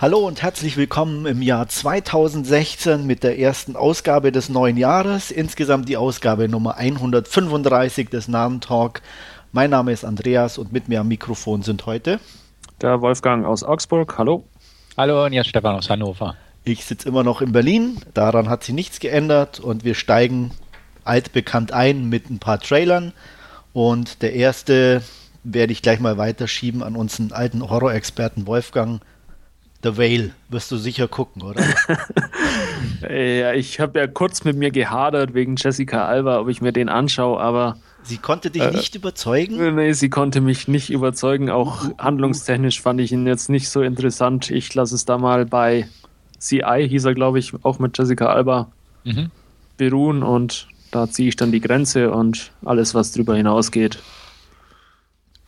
Hallo und herzlich willkommen im Jahr 2016 mit der ersten Ausgabe des neuen Jahres. Insgesamt die Ausgabe Nummer 135 des Namen Talk. Mein Name ist Andreas und mit mir am Mikrofon sind heute der Wolfgang aus Augsburg. Hallo. Hallo und jetzt Stefan aus Hannover. Ich sitze immer noch in Berlin. Daran hat sich nichts geändert und wir steigen altbekannt ein mit ein paar Trailern. Und der erste werde ich gleich mal weiterschieben an unseren alten Horror-Experten Wolfgang. The Whale wirst du sicher gucken, oder? ja, ich habe ja kurz mit mir gehadert wegen Jessica Alba, ob ich mir den anschaue, aber. Sie konnte dich äh, nicht überzeugen? Nee, sie konnte mich nicht überzeugen. Auch handlungstechnisch fand ich ihn jetzt nicht so interessant. Ich lasse es da mal bei CI, hieß er, glaube ich, auch mit Jessica Alba mhm. beruhen und da ziehe ich dann die Grenze und alles, was drüber hinausgeht,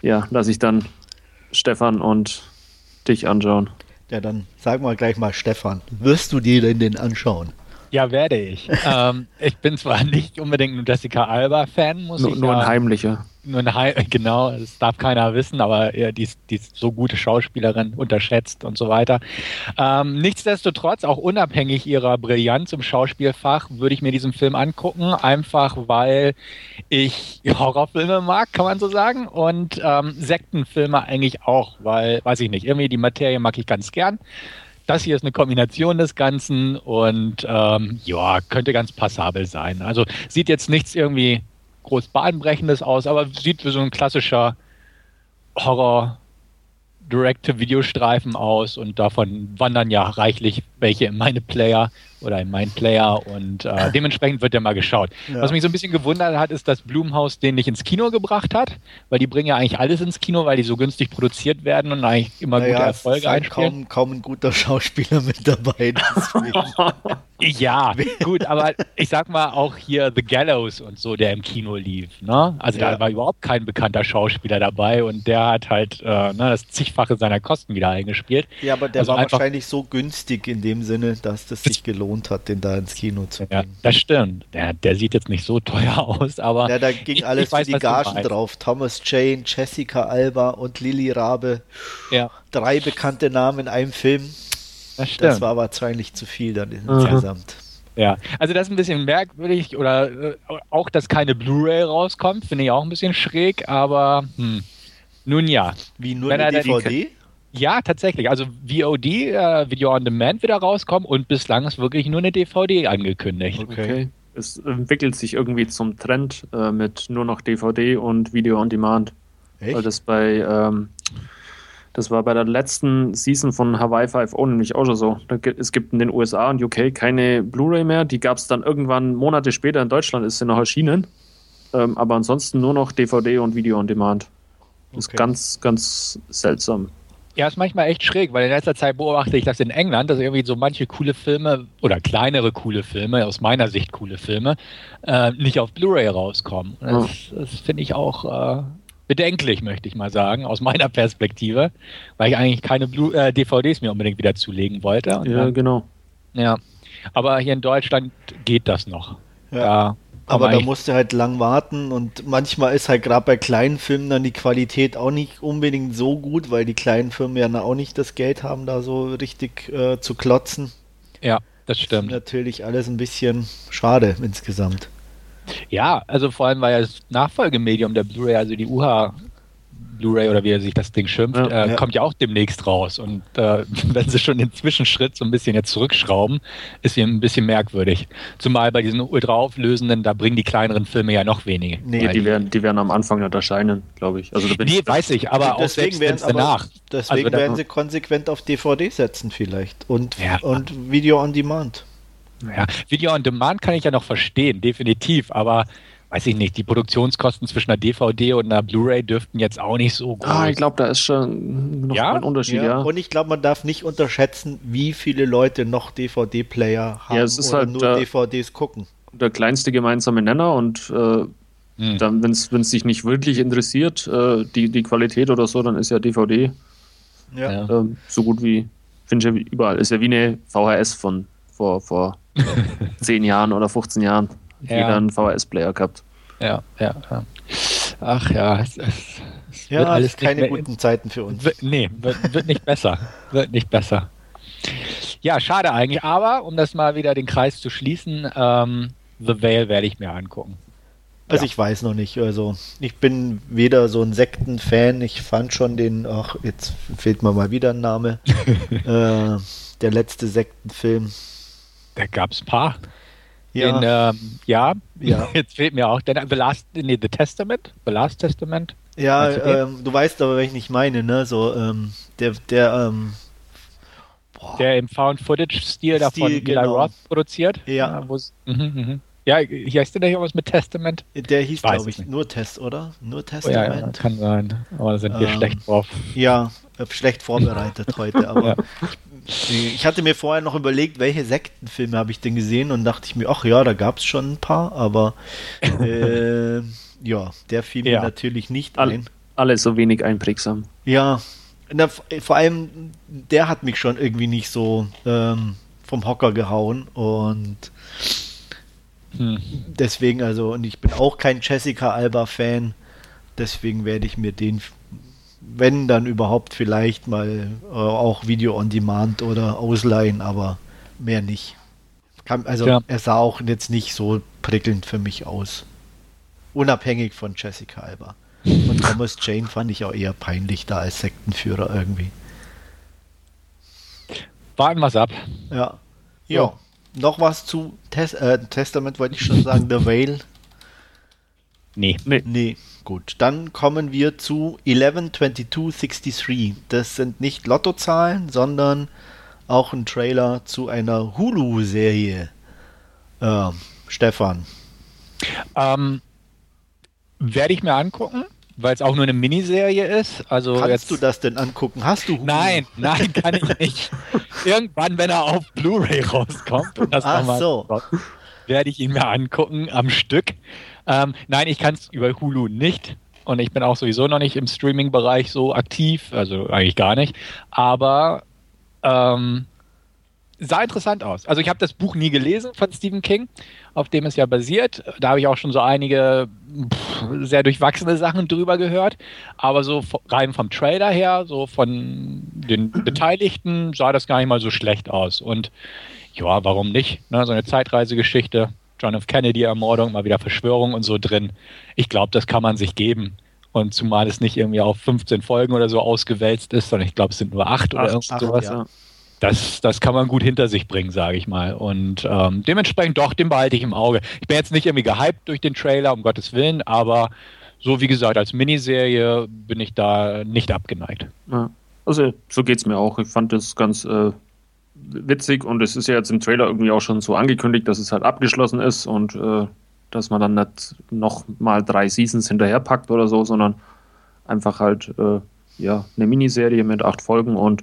ja, lasse ich dann Stefan und dich anschauen. Ja, dann sag mal gleich mal, Stefan, wirst du dir denn den anschauen? Ja, werde ich. ähm, ich bin zwar nicht unbedingt ein Jessica Alba-Fan, muss nur, ich sagen. Nur ein heimlicher. Nur ein Heim, genau, das darf keiner wissen, aber ja, die, ist, die ist so gute Schauspielerin, unterschätzt und so weiter. Ähm, nichtsdestotrotz, auch unabhängig ihrer Brillanz im Schauspielfach, würde ich mir diesen Film angucken, einfach weil ich Horrorfilme mag, kann man so sagen, und ähm, Sektenfilme eigentlich auch, weil, weiß ich nicht, irgendwie die Materie mag ich ganz gern. Das hier ist eine Kombination des Ganzen und ähm, ja, könnte ganz passabel sein. Also sieht jetzt nichts irgendwie groß bahnbrechendes aus, aber sieht wie so ein klassischer Horror Direct-to-Video-Streifen aus und davon wandern ja reichlich welche in meine Player oder in meinen Player und äh, dementsprechend wird ja mal geschaut. Ja. Was mich so ein bisschen gewundert hat, ist, dass Blumhaus den nicht ins Kino gebracht hat, weil die bringen ja eigentlich alles ins Kino, weil die so günstig produziert werden und eigentlich immer naja, gute Erfolge es ist halt. Kaum, kaum ein guter Schauspieler mit dabei. ja, gut, aber ich sag mal auch hier The Gallows und so, der im Kino lief. Ne? Also ja. da war überhaupt kein bekannter Schauspieler dabei und der hat halt äh, ne, das zigfache seiner Kosten wieder eingespielt. Ja, aber der also war wahrscheinlich so günstig in dem Sinne, dass das sich gelohnt hat, den da ins Kino zu bringen. Ja, das stimmt. Der, der sieht jetzt nicht so teuer aus, aber. Ja, da ging ich, alles ich weiß, für die Gagen drauf. Thomas Jane, Jessica Alba und Lily Rabe. Ja. Drei bekannte Namen in einem Film. Das, stimmt. das war wahrscheinlich zu viel dann insgesamt. Ja, also das ist ein bisschen merkwürdig oder äh, auch, dass keine Blu-ray rauskommt, finde ich auch ein bisschen schräg, aber hm. nun ja. Wie nur Wenn eine DVD? Ja, tatsächlich. Also VOD, äh, Video on Demand, wieder rauskommen und bislang ist wirklich nur eine DVD angekündigt. Okay. okay. Es entwickelt sich irgendwie zum Trend äh, mit nur noch DVD und Video on Demand. Echt? Weil das bei, ähm, das war bei der letzten Season von Hawaii 5.0 nämlich auch schon so. Es gibt in den USA und UK keine Blu-ray mehr. Die gab es dann irgendwann Monate später in Deutschland, ist sie noch erschienen. Ähm, aber ansonsten nur noch DVD und Video on Demand. Das okay. ist ganz, ganz seltsam. Ja, ist manchmal echt schräg, weil in letzter Zeit beobachte ich das in England, dass irgendwie so manche coole Filme oder kleinere coole Filme, aus meiner Sicht coole Filme, äh, nicht auf Blu-ray rauskommen. Das, das finde ich auch äh, bedenklich, möchte ich mal sagen, aus meiner Perspektive, weil ich eigentlich keine Blu äh, DVDs mir unbedingt wieder zulegen wollte. Ja, dann, genau. Ja, aber hier in Deutschland geht das noch. Ja. Da aber da musst du halt lang warten und manchmal ist halt gerade bei kleinen Filmen dann die Qualität auch nicht unbedingt so gut, weil die kleinen Firmen ja auch nicht das Geld haben, da so richtig äh, zu klotzen. Ja, das stimmt. Das natürlich alles ein bisschen schade insgesamt. Ja, also vor allem war ja das Nachfolgemedium der Blu-ray, also die UHA Blu-ray oder wie er sich das Ding schimpft, ja, äh, ja. kommt ja auch demnächst raus. Und äh, wenn sie schon den Zwischenschritt so ein bisschen jetzt zurückschrauben, ist hier ein bisschen merkwürdig. Zumal bei diesen ultraauflösenden, da bringen die kleineren Filme ja noch weniger. Nee, die werden, die werden am Anfang nicht erscheinen, glaube ich. Also, nee, ich, weiß ich, aber auch selbst werden danach. Deswegen also, werden sie konsequent auf DVD setzen vielleicht und, ja. und Video on Demand. Ja, Video on Demand kann ich ja noch verstehen, definitiv, aber weiß ich nicht, die Produktionskosten zwischen einer DVD und einer Blu-ray dürften jetzt auch nicht so groß. Ah, ich glaube, da ist schon noch ja? ein Unterschied, ja. ja. Und ich glaube, man darf nicht unterschätzen, wie viele Leute noch DVD-Player haben ja, es ist oder halt nur der, DVDs gucken. Der kleinste gemeinsame Nenner und äh, hm. wenn es sich nicht wirklich interessiert, äh, die, die Qualität oder so, dann ist ja DVD ja. Äh, so gut wie, finde ich ja überall. Ist ja wie eine VHS von vor, vor 10 Jahren oder 15 Jahren ja. jeder einen VHS-Player gehabt. Ja, ja, ja. Ach ja, es, es, es ja, wird alles keine guten Zeiten für uns. Wird, nee, wird, wird nicht besser. Wird nicht besser. Ja, schade eigentlich, aber um das mal wieder den Kreis zu schließen, ähm, The Veil werde ich mir angucken. Also ja. ich weiß noch nicht. Also ich bin weder so ein Sektenfan. Ich fand schon den, ach, jetzt fehlt mir mal wieder ein Name. äh, der letzte Sektenfilm. Da gab es ein paar. Ja. Den, ähm, ja. ja, jetzt fehlt mir auch der The Last, nee, The Testament, The Last Testament. Ja, ähm, du weißt aber, was ich nicht meine, ne? So, ähm, der, der, ähm, der im Found-Footage-Stil davon Eli genau. Roth produziert. Ja. Ja, mhm, mhm. ja, hier heißt der nicht irgendwas mit Testament? Der hieß, glaube ich, nur Test, oder? Nur Testament. Oh, ja, ja, kann sein. Aber da sind wir ähm, schlecht drauf. Ja, schlecht vorbereitet heute. Aber ja. Ich hatte mir vorher noch überlegt, welche Sektenfilme habe ich denn gesehen und dachte ich mir, ach ja, da gab es schon ein paar, aber äh, ja, der fiel mir natürlich nicht All, ein. Alles so wenig einprägsam. Ja, na, vor allem, der hat mich schon irgendwie nicht so ähm, vom Hocker gehauen und hm. deswegen, also, und ich bin auch kein Jessica Alba-Fan, deswegen werde ich mir den, wenn dann überhaupt, vielleicht mal äh, auch Video on Demand oder ausleihen, aber mehr nicht. Kann, also, ja. er sah auch jetzt nicht so prickelnd für mich aus. Unabhängig von Jessica Alba. Und Thomas Jane fand ich auch eher peinlich da als Sektenführer irgendwie. Warten wir es ab. Ja. Ja. Noch was zu Tes äh, Testament wollte ich schon sagen, The Veil. Nee. nee. Nee. Gut, dann kommen wir zu 112263. Das sind nicht Lottozahlen, sondern auch ein Trailer zu einer Hulu-Serie. Äh, Stefan. Ähm, werde ich mir angucken, weil es auch nur eine Miniserie ist. Also Kannst jetzt, du das denn angucken? Hast du? Hulu? Nein, nein, kann ich nicht. Irgendwann, wenn er auf Blu-ray rauskommt, und das Ach so. werde ich ihn mir angucken am Stück. Ähm, nein, ich kann es über Hulu nicht. Und ich bin auch sowieso noch nicht im Streaming-Bereich so aktiv, also eigentlich gar nicht. Aber ähm, sah interessant aus. Also ich habe das Buch nie gelesen von Stephen King, auf dem es ja basiert. Da habe ich auch schon so einige pff, sehr durchwachsene Sachen drüber gehört. Aber so rein vom Trailer her, so von den Beteiligten, sah das gar nicht mal so schlecht aus. Und ja, warum nicht? Ne, so eine Zeitreisegeschichte, John F. Kennedy-Ermordung, mal wieder Verschwörung und so drin. Ich glaube, das kann man sich geben. Und zumal es nicht irgendwie auf 15 Folgen oder so ausgewälzt ist, sondern ich glaube, es sind nur acht, acht oder irgend sowas. Ja das, das kann man gut hinter sich bringen, sage ich mal. Und ähm, dementsprechend doch, den behalte ich im Auge. Ich bin jetzt nicht irgendwie gehypt durch den Trailer, um Gottes Willen, aber so wie gesagt, als Miniserie bin ich da nicht abgeneigt. Ja. Also so geht es mir auch. Ich fand das ganz äh, witzig und es ist ja jetzt im Trailer irgendwie auch schon so angekündigt, dass es halt abgeschlossen ist und äh, dass man dann nicht noch mal drei Seasons hinterherpackt oder so, sondern einfach halt äh, ja eine Miniserie mit acht Folgen und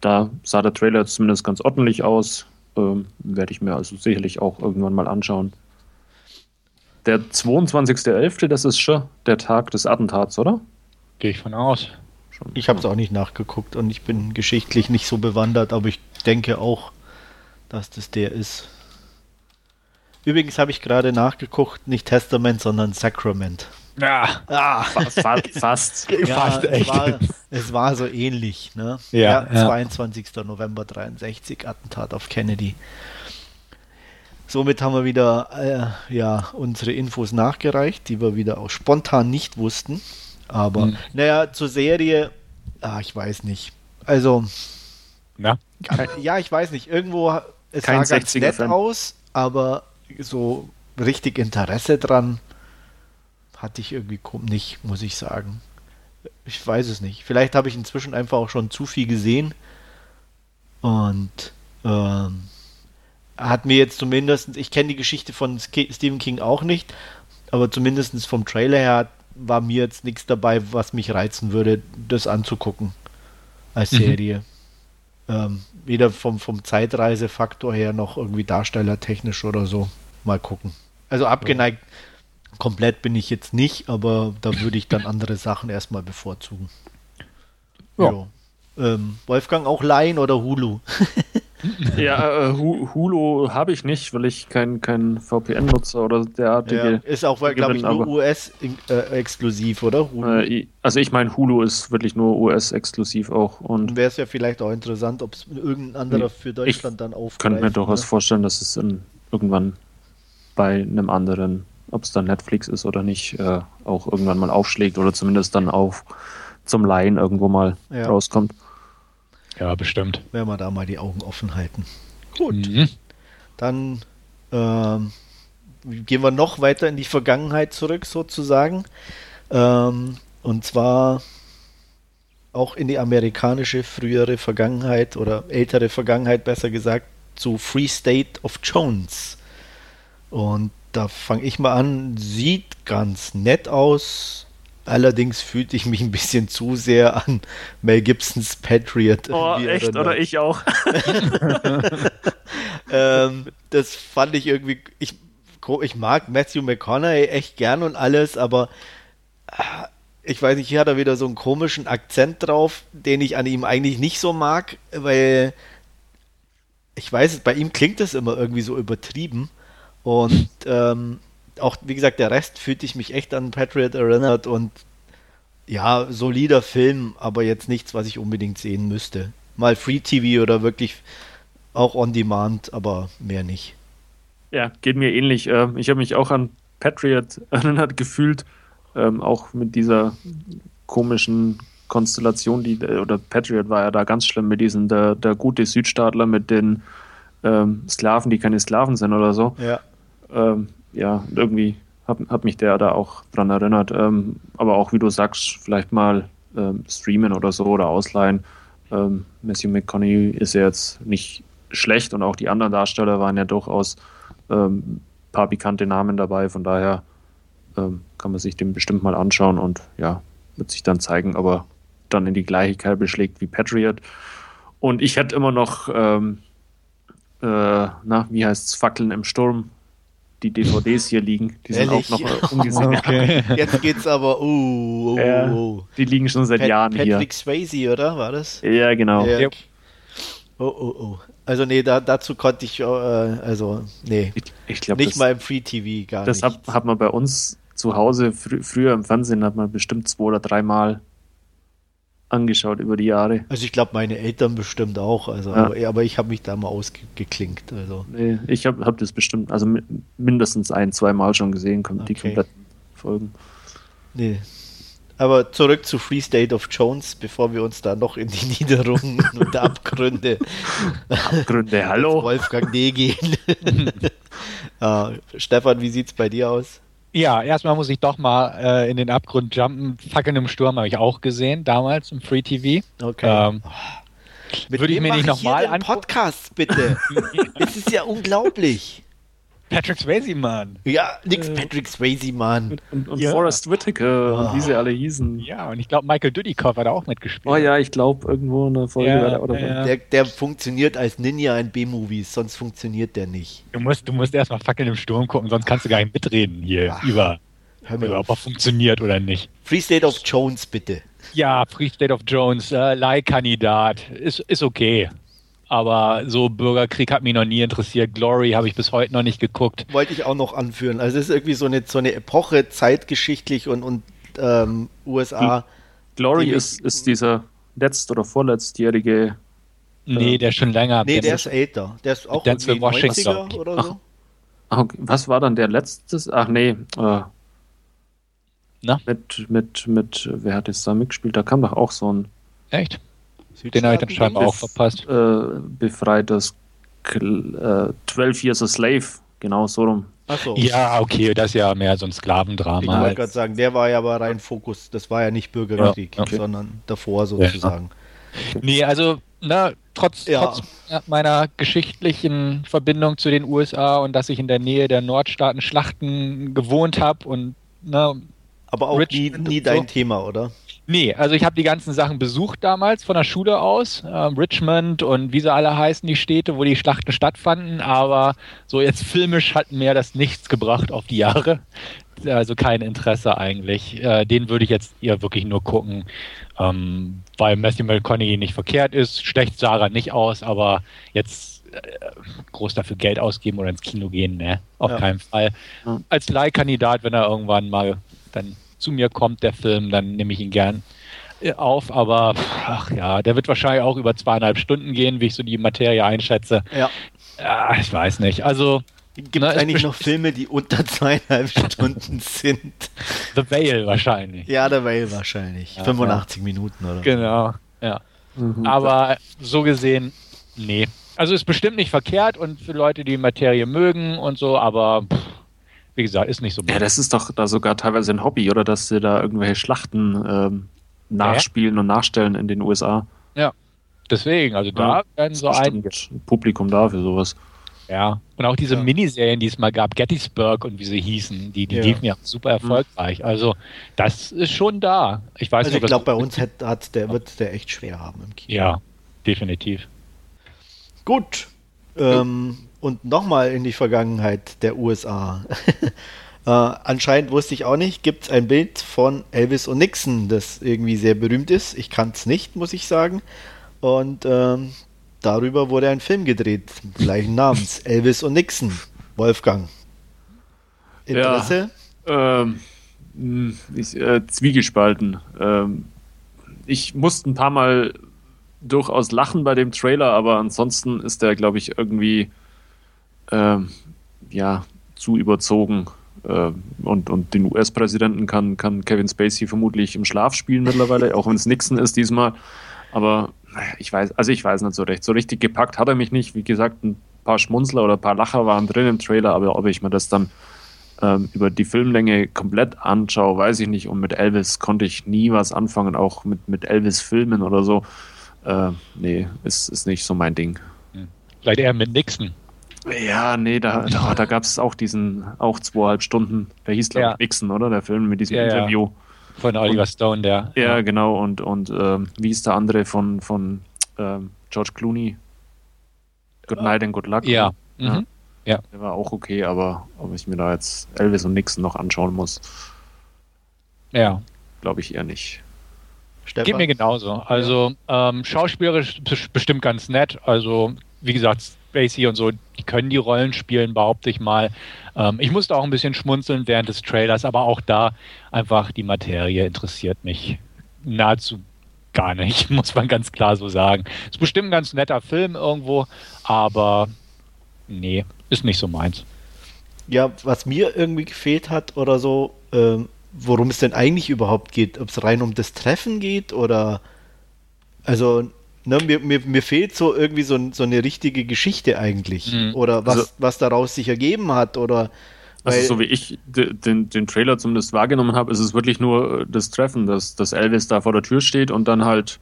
da sah der Trailer zumindest ganz ordentlich aus. Ähm, Werde ich mir also sicherlich auch irgendwann mal anschauen. Der 22.11., das ist schon der Tag des Attentats, oder? Gehe ich von aus. Ich habe es auch nicht nachgeguckt und ich bin geschichtlich nicht so bewandert, aber ich denke auch, dass das der ist. Übrigens habe ich gerade nachgeguckt, nicht Testament, sondern Sacrament. Ja, ah. fast. fast, ja, fast echt. Es war, es war, so ähnlich. Ne? Ja, ja, 22. November 63, Attentat auf Kennedy. Somit haben wir wieder äh, ja, unsere Infos nachgereicht, die wir wieder auch spontan nicht wussten. Aber hm. naja, zur Serie, ah, ich weiß nicht. Also, ja, ja ich weiß nicht. Irgendwo, es Kein sah ganz nett Fan. aus, aber so richtig Interesse dran hatte ich irgendwie nicht, muss ich sagen. Ich weiß es nicht. Vielleicht habe ich inzwischen einfach auch schon zu viel gesehen. Und ähm, hat mir jetzt zumindest, ich kenne die Geschichte von Stephen King auch nicht, aber zumindest vom Trailer her war mir jetzt nichts dabei, was mich reizen würde, das anzugucken als mhm. Serie. Mhm. Ähm, weder vom, vom Zeitreisefaktor her noch irgendwie darstellertechnisch oder so. Mal gucken. Also abgeneigt Komplett bin ich jetzt nicht, aber da würde ich dann andere Sachen erstmal bevorzugen. Ja. Ähm, Wolfgang auch Laien oder Hulu? Ja, äh, Hulu habe ich nicht, weil ich kein, kein VPN-Nutzer oder derartige. Ja, ist auch, glaube ich, nur US-exklusiv, äh, oder? Äh, also ich meine, Hulu ist wirklich nur US-exklusiv auch. Und wäre es ja vielleicht auch interessant, ob es irgendein anderer für Deutschland dann. Ich könnte mir durchaus ne? vorstellen, dass es in, irgendwann bei einem anderen, ob es dann Netflix ist oder nicht, äh, auch irgendwann mal aufschlägt oder zumindest dann auf zum Laien irgendwo mal ja. rauskommt. Ja, bestimmt. Werden wir da mal die Augen offen halten. Gut. Mhm. Dann ähm, gehen wir noch weiter in die Vergangenheit zurück, sozusagen. Ähm, und zwar auch in die amerikanische frühere Vergangenheit oder ältere Vergangenheit, besser gesagt, zu Free State of Jones. Und da fange ich mal an. Sieht ganz nett aus. Allerdings fühlte ich mich ein bisschen zu sehr an Mel Gibsons Patriot. Oh, echt? Erinnert. Oder ich auch. ähm, das fand ich irgendwie. Ich, ich mag Matthew McConaughey echt gern und alles, aber äh, ich weiß nicht, hier hat er wieder so einen komischen Akzent drauf, den ich an ihm eigentlich nicht so mag, weil ich weiß, bei ihm klingt das immer irgendwie so übertrieben. Und ähm, auch, wie gesagt, der Rest fühlte ich mich echt an Patriot erinnert und ja, solider Film, aber jetzt nichts, was ich unbedingt sehen müsste. Mal Free TV oder wirklich auch on demand, aber mehr nicht. Ja, geht mir ähnlich. Ähm, ich habe mich auch an Patriot erinnert gefühlt, ähm, auch mit dieser komischen Konstellation, die, oder Patriot war ja da ganz schlimm mit diesem, der, der gute Südstaatler mit den ähm, Sklaven, die keine Sklaven sind oder so. Ja. Ähm, ja, irgendwie hat, hat mich der da auch dran erinnert. Ähm, aber auch, wie du sagst, vielleicht mal ähm, streamen oder so oder ausleihen. Ähm, Matthew McConaughey ist ja jetzt nicht schlecht und auch die anderen Darsteller waren ja durchaus ein ähm, paar bekannte Namen dabei. Von daher ähm, kann man sich den bestimmt mal anschauen und ja, wird sich dann zeigen, aber dann in die gleiche Kerbe schlägt wie Patriot. Und ich hätte immer noch, ähm, äh, na, wie heißt es, Fackeln im Sturm die DVDs hier liegen. Die sind Ehrlich? auch noch ungesehen. Okay. Jetzt geht's aber, uh, uh, ja, uh. Die liegen schon seit Pat Jahren Patrick hier. Patrick Swayze, oder? War das? Ja, genau. Ja. Oh, oh, oh. Also nee, da, dazu konnte ich, äh, also nee, ich, ich glaub, nicht das, mal im Free TV gar das nicht. Das hat, hat man bei uns zu Hause, fr früher im Fernsehen hat man bestimmt zwei oder dreimal angeschaut über die Jahre. Also ich glaube, meine Eltern bestimmt auch. Also, ja. aber, aber, ich habe mich da mal ausgeklinkt. Also. Nee, ich habe hab das bestimmt, also mindestens ein, zwei Mal schon gesehen, okay. die kompletten Folgen. Nee. Aber zurück zu Free State of Jones, bevor wir uns da noch in die Niederungen und Abgründe, Abgründe, hallo. Wolfgang D. gehen. uh, Stefan, wie sieht es bei dir aus? Ja, erstmal muss ich doch mal äh, in den Abgrund jumpen. Fackeln im Sturm habe ich auch gesehen, damals im Free TV. Okay. Ähm, würde ich mir nicht nochmal an. Podcast bitte. das ist ja unglaublich. Patrick Swayze, Mann. Ja, nix äh, Patrick Swayze, Mann. Und, und ja. Forrest Whitaker oh. und wie sie alle hießen. Ja, und ich glaube, Michael Dudikoff hat auch mitgespielt. Oh ja, ich glaube, irgendwo in der Folge ja, der, oder ja. der, der funktioniert als Ninja in B-Movies, sonst funktioniert der nicht. Du musst, du musst erstmal Fackeln im Sturm gucken, sonst kannst du gar nicht mitreden hier Ach, über, über ob er funktioniert oder nicht. Free State of Jones, bitte. Ja, Free State of Jones, äh, Leihkandidat. Ist, ist okay. Aber so Bürgerkrieg hat mich noch nie interessiert. Glory habe ich bis heute noch nicht geguckt. Wollte ich auch noch anführen. Also es ist irgendwie so eine, so eine Epoche zeitgeschichtlich und, und ähm, USA. Glory die, ist, ist dieser letzt- oder vorletztjährige. Nee, der ist schon länger. Nee, der, der ist älter. Der ist auch Denzel Washington oder so. Ach, okay. Was war dann der letzte? Ach nee. Äh, Na? Mit, mit, mit, wer hat jetzt da mitgespielt? Da kam doch auch so ein. Echt? Den habe ich dann scheinbar auch verpasst. Äh, befreit das äh, 12 Years a Slave, genau so rum. So. Ja, okay, das ist ja mehr so ein Sklavendrama. Ich wollte gerade sagen, der war ja aber rein Fokus, das war ja nicht Bürgerkrieg, ja, okay. sondern davor sozusagen. Ja. Nee, also, na, trotz, ja. trotz meiner geschichtlichen Verbindung zu den USA und dass ich in der Nähe der Nordstaaten Schlachten gewohnt habe und na, aber auch nie, nie dein so. Thema, oder? Nee, also ich habe die ganzen Sachen besucht damals von der Schule aus, äh, Richmond und wie sie alle heißen, die Städte, wo die Schlachten stattfanden, aber so jetzt filmisch hat mir das nichts gebracht auf die Jahre. Also kein Interesse eigentlich. Äh, den würde ich jetzt eher wirklich nur gucken, ähm, weil Matthew McConaughey nicht verkehrt ist. Schlecht sah er nicht aus, aber jetzt äh, groß dafür Geld ausgeben oder ins Kino gehen, ne? Auf ja. keinen Fall. Als Leihkandidat, wenn er irgendwann mal dann zu mir kommt, der Film, dann nehme ich ihn gern äh, auf, aber ach ja, der wird wahrscheinlich auch über zweieinhalb Stunden gehen, wie ich so die Materie einschätze. Ja. ja ich weiß nicht. Also Gibt es eigentlich noch Filme, die unter zweieinhalb Stunden sind? The Whale wahrscheinlich. Ja, The Whale wahrscheinlich. Ja, 85 ja. Minuten oder Genau, ja. Mhm. Aber so gesehen, nee. Also ist bestimmt nicht verkehrt und für Leute, die Materie mögen und so, aber pff, wie gesagt, ist nicht so. Ja, das ist doch da sogar teilweise ein Hobby, oder dass sie da irgendwelche Schlachten ähm, nachspielen ja. und nachstellen in den USA. Ja, deswegen, also da ja, werden so ein Publikum da für sowas. Ja, und auch diese ja. Miniserien, die es mal gab, Gettysburg und wie sie hießen, die, die ja. liefen ja super erfolgreich. Also das ist schon da. Ich weiß also nicht, ich glaube, bei uns hat, hat der, wird der echt schwer haben im Kino. Ja, definitiv. Gut. Ähm, und nochmal in die Vergangenheit der USA. äh, anscheinend wusste ich auch nicht, gibt es ein Bild von Elvis und Nixon, das irgendwie sehr berühmt ist. Ich kann es nicht, muss ich sagen. Und ähm, darüber wurde ein Film gedreht, gleichen Namens, Elvis und Nixon. Wolfgang. Interesse? Ja, ähm, ich, äh, zwiegespalten. Ähm, ich musste ein paar Mal durchaus lachen bei dem Trailer, aber ansonsten ist der, glaube ich, irgendwie ähm, ja, zu überzogen. Äh, und, und den US-Präsidenten kann, kann Kevin Spacey vermutlich im Schlaf spielen mittlerweile, auch wenn es Nixon ist diesmal. Aber ich weiß, also ich weiß nicht so recht. So richtig gepackt hat er mich nicht. Wie gesagt, ein paar Schmunzler oder ein paar Lacher waren drin im Trailer, aber ob ich mir das dann ähm, über die Filmlänge komplett anschaue, weiß ich nicht. Und mit Elvis konnte ich nie was anfangen, auch mit, mit Elvis-Filmen oder so. Äh, nee, ist, ist nicht so mein Ding. Vielleicht eher mit Nixon. Ja, nee, da, da, da gab es auch diesen, auch zweieinhalb Stunden, der hieß, glaube ja. ich, Nixon, oder? Der Film mit diesem ja, Interview. Ja. Von Oliver und, Stone, der. Ja, genau, und, und ähm, wie ist der andere von, von ähm, George Clooney? Good Night and Good Luck. Ja. Mhm. ja. Der war auch okay, aber ob ich mir da jetzt Elvis und Nixon noch anschauen muss, ja. glaube ich eher nicht. Stefan? Geht mir genauso. Also ähm, schauspielerisch bestimmt ganz nett. Also wie gesagt, Spacey und so, die können die Rollen spielen, behaupte ich mal. Ähm, ich musste auch ein bisschen schmunzeln während des Trailers, aber auch da einfach die Materie interessiert mich nahezu gar nicht, muss man ganz klar so sagen. Ist bestimmt ein ganz netter Film irgendwo, aber nee, ist nicht so meins. Ja, was mir irgendwie gefehlt hat oder so, ähm, worum es denn eigentlich überhaupt geht, ob es rein um das Treffen geht oder also ne, mir, mir, mir fehlt so irgendwie so, so eine richtige Geschichte eigentlich. Mhm. Oder was, also, was daraus sich ergeben hat. Oder also so wie ich den, den Trailer zumindest wahrgenommen habe, ist es wirklich nur äh, das Treffen, dass, dass Elvis da vor der Tür steht und dann halt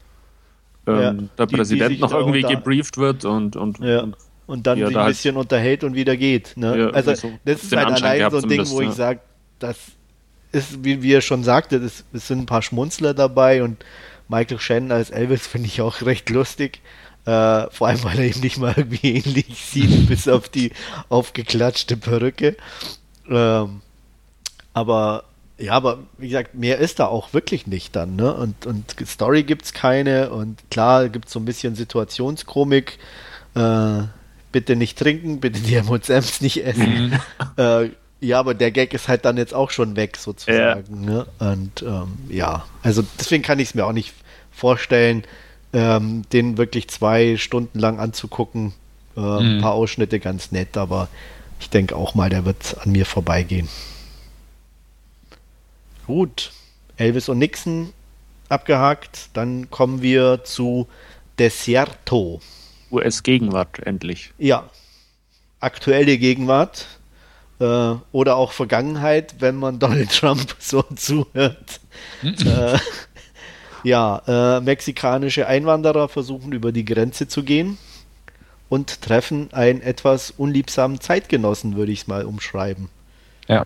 ähm, ja, der die, Präsident die noch irgendwie gebrieft wird und, und, ja. und, und dann sich ein bisschen halt unterhält und wieder geht. Ne? Ja, also so das ist halt allein so ein Ding, wo ich sage, das ist, wie, wie er schon sagte, es sind ein paar Schmunzler dabei und Michael Shannon als Elvis finde ich auch recht lustig. Äh, vor allem, weil er ihm nicht mal irgendwie ähnlich sieht, bis auf die aufgeklatschte Perücke. Ähm, aber ja, aber wie gesagt, mehr ist da auch wirklich nicht dann, ne? Und, und Story gibt es keine und klar gibt es so ein bisschen Situationskomik. Äh, bitte nicht trinken, bitte die M&M's nicht essen. Mhm. Äh, ja, aber der Gag ist halt dann jetzt auch schon weg, sozusagen. Ja. Ne? Und ähm, ja, also deswegen kann ich es mir auch nicht vorstellen, ähm, den wirklich zwei Stunden lang anzugucken. Äh, mhm. Ein paar Ausschnitte ganz nett, aber ich denke auch mal, der wird an mir vorbeigehen. Gut, Elvis und Nixon abgehakt. Dann kommen wir zu Desierto. US-Gegenwart endlich. Ja, aktuelle Gegenwart äh, oder auch Vergangenheit, wenn man Donald Trump so zuhört. Hm. äh, ja, äh, mexikanische Einwanderer versuchen über die Grenze zu gehen und treffen einen etwas unliebsamen Zeitgenossen, würde ich es mal umschreiben. Ja,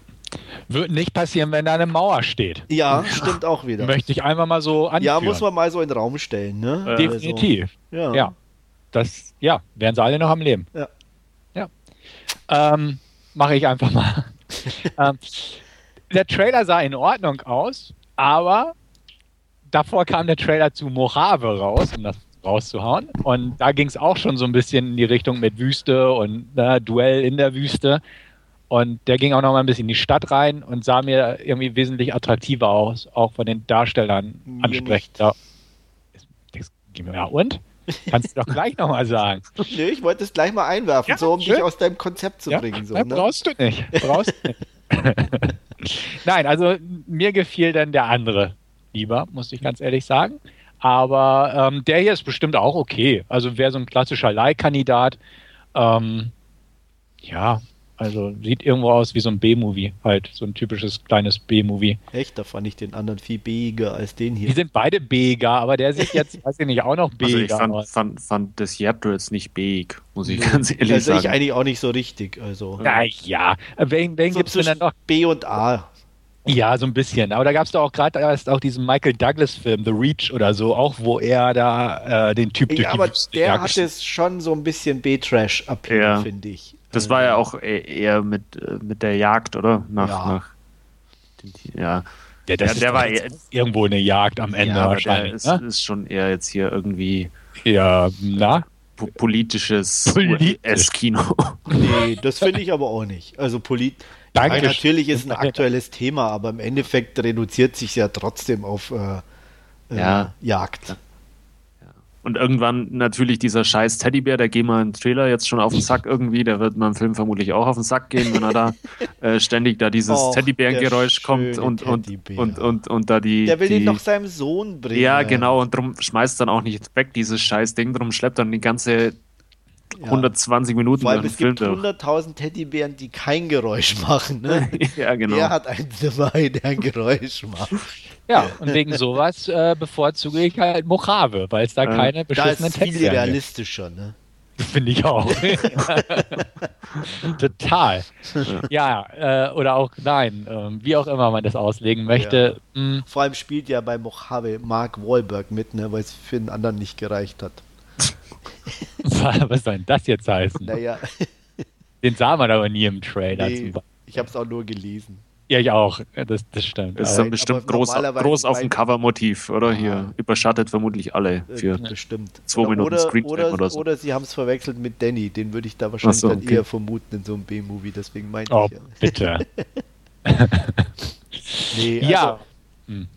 Wird nicht passieren, wenn da eine Mauer steht. Ja, stimmt auch wieder. Möchte ich einfach mal so anführen. Ja, muss man mal so in den Raum stellen, ne? Äh, Definitiv. Also, ja. ja. Das, ja, wären sie alle noch am Leben. Ja. Ja. Ähm, Mache ich einfach mal. ähm, der Trailer sah in Ordnung aus, aber davor kam der Trailer zu Mojave raus, um das rauszuhauen. Und da ging es auch schon so ein bisschen in die Richtung mit Wüste und ne, Duell in der Wüste. Und der ging auch noch mal ein bisschen in die Stadt rein und sah mir irgendwie wesentlich attraktiver aus, auch von den Darstellern ansprechend. Ja. ja, und? Kannst du doch gleich nochmal sagen. Nee, ich wollte es gleich mal einwerfen, ja, so um schön. dich aus deinem Konzept zu ja, bringen. So, ne? Brauchst du nicht. Brauchst nicht. Nein, also mir gefiel dann der andere lieber, muss ich ganz ehrlich sagen. Aber ähm, der hier ist bestimmt auch okay. Also wäre so ein klassischer Leihkandidat. Ähm, ja, also sieht irgendwo aus wie so ein B-Movie, halt so ein typisches kleines B-Movie. Echt, da fand ich den anderen viel beiger als den hier. Die sind beide beiger, aber der sieht jetzt, weiß ich nicht, auch noch beiger. Also ich fand, aus. fand, fand das Yabdo jetzt nicht beig, muss ich ganz ehrlich das sagen. Das ich eigentlich auch nicht so richtig. Also. Ja, ja. Wen, wen so gibt es denn dann noch? B und A. Ja, so ein bisschen. Aber da gab es doch auch gerade erst auch diesen Michael Douglas-Film, The Reach oder so, auch wo er da äh, den Typ ja, durch aber der hat es schon so ein bisschen B-Trash-Appeal, ja. finde ich. Das war ja auch e-, eher mit, äh, mit der Jagd, oder? Nach, ja. Nach, ja. Ja, das ja, der war eher, irgendwo eine Jagd am Ende ja, wahrscheinlich. Ist, ne? ist schon eher jetzt hier irgendwie. Ja, na? politisches Politisch. Kino. Nee, das finde ich aber auch nicht. Also polit ja, natürlich ist ein aktuelles Thema, aber im Endeffekt reduziert sich ja trotzdem auf äh, äh, ja. Jagd. Und irgendwann natürlich dieser scheiß Teddybär, der geht mal im Trailer jetzt schon auf den Sack irgendwie, der wird mal im Film vermutlich auch auf den Sack gehen, wenn er da äh, ständig da dieses Teddybärengeräusch kommt und, und, und, und, und da die. Der will die, ihn noch seinem Sohn bringen. Ja, genau, und drum schmeißt dann auch nicht weg, dieses scheiß Ding, drum schleppt dann die ganze 120 Minuten Vor allem, es gibt 100.000 Teddybären, die kein Geräusch machen. Ne? ja, genau. Der hat einen dabei, der ein Geräusch macht. Ja, und wegen sowas äh, bevorzuge ich halt Mojave, weil es da äh, keine beschissenen Texte gibt. Das ist viel realistischer, ne? Finde ich auch. Total. Ja, äh, oder auch nein, äh, wie auch immer man das auslegen möchte. Ja. Hm. Vor allem spielt ja bei Mojave Mark Wahlberg mit, ne, weil es für den anderen nicht gereicht hat. Was soll denn das jetzt heißen? Naja. Den sah man aber nie im Trailer. Nee, ich habe es auch nur gelesen. Ja, ich auch. Das, das stimmt. Das ist dann bestimmt groß, groß auf dem Cover-Motiv, oder? Hier ja. überschattet vermutlich alle äh, für bestimmt. zwei oder, Minuten Screentime oder, oder so. Oder sie haben es verwechselt mit Danny. Den würde ich da wahrscheinlich so, dann okay. eher vermuten in so einem B-Movie. Deswegen meinte oh, ich ja. bitte. nee, also, ja. Hm.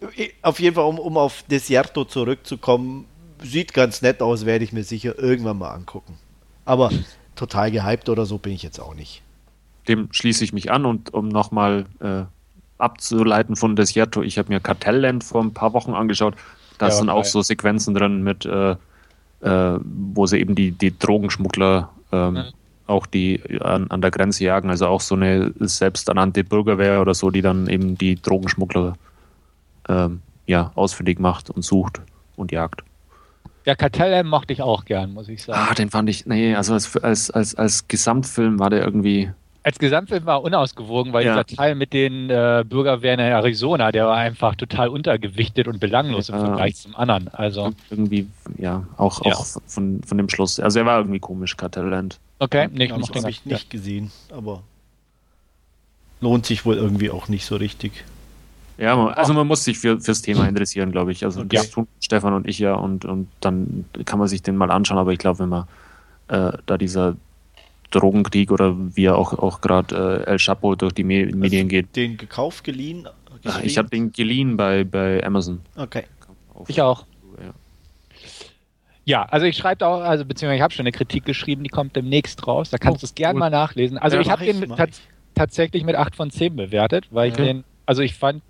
Auf jeden Fall, um, um auf Desierto zurückzukommen, sieht ganz nett aus, werde ich mir sicher irgendwann mal angucken. Aber total gehypt oder so bin ich jetzt auch nicht. Dem schließe ich mich an und um nochmal äh, abzuleiten von Desierto, ich habe mir Kartellland vor ein paar Wochen angeschaut. Da ja, sind auch so Sequenzen drin mit, äh, äh, wo sie eben die, die Drogenschmuggler ähm, mhm. auch die an, an, der Grenze jagen. Also auch so eine selbsternannte Bürgerwehr oder so, die dann eben die Drogenschmuggler ähm, ja, ausfindig macht und sucht und jagt. Der Kartell mochte ich auch gern, muss ich sagen. Ah, den fand ich, nee, also als, als, als, als Gesamtfilm war der irgendwie. Als Gesamtfilm war unausgewogen, weil ja. dieser Teil mit den äh, Bürgerwehren in Arizona, der war einfach total untergewichtet und belanglos ja. im Vergleich zum anderen. Also irgendwie, ja, auch, ja. auch von, von dem Schluss. Also er war irgendwie komisch, Kartellland. Okay, nee, ich habe ich nicht gesehen, aber lohnt sich wohl irgendwie auch nicht so richtig. Ja, man, also man muss sich für, fürs Thema interessieren, glaube ich. Also das ja. tun Stefan und ich ja und, und dann kann man sich den mal anschauen, aber ich glaube, wenn man äh, da dieser Drogenkrieg oder wie er auch, auch gerade äh, El Chapo durch die Me Medien geht. Den gekauft, geliehen? Ach, ich habe den geliehen bei, bei Amazon. Okay. Ich auch. Ja. also ich schreibe auch, also beziehungsweise ich habe schon eine Kritik geschrieben, die kommt demnächst raus. Da kannst oh, du es gerne mal nachlesen. Also ja, ich habe den tatsächlich mit 8 von 10 bewertet, weil ja. ich den, also ich fand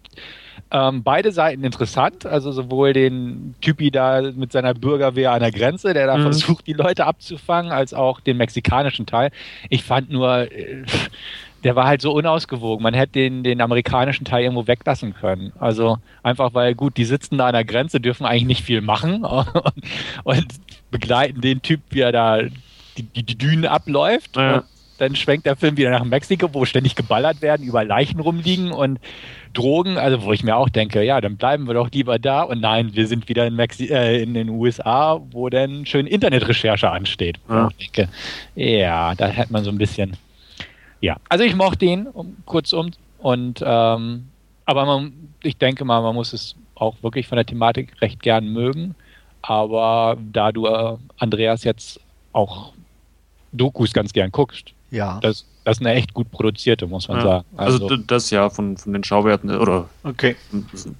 ähm, beide Seiten interessant, also sowohl den Typi da mit seiner Bürgerwehr an der Grenze, der da mhm. versucht, die Leute abzufangen, als auch den mexikanischen Teil. Ich fand nur, äh, der war halt so unausgewogen. Man hätte den, den amerikanischen Teil irgendwo weglassen können. Also einfach, weil gut, die sitzen da an der Grenze, dürfen eigentlich nicht viel machen und, und begleiten den Typ, wie er da die, die, die Dünen abläuft. Ja dann schwenkt der Film wieder nach Mexiko, wo ständig geballert werden, über Leichen rumliegen und Drogen, also wo ich mir auch denke, ja, dann bleiben wir doch lieber da. Und nein, wir sind wieder in, Mexi äh, in den USA, wo dann schön Internetrecherche ansteht. Ja. Denke, ja, da hätte man so ein bisschen. Ja, also ich mochte ihn, um, kurzum. Und ähm, aber man, ich denke mal, man muss es auch wirklich von der Thematik recht gern mögen. Aber da du, äh, Andreas, jetzt auch Dokus ganz gern guckst, ja. das, das ist eine echt gut produzierte, muss man ja. sagen. Also, also, das ja von, von den Schauwerten oder okay.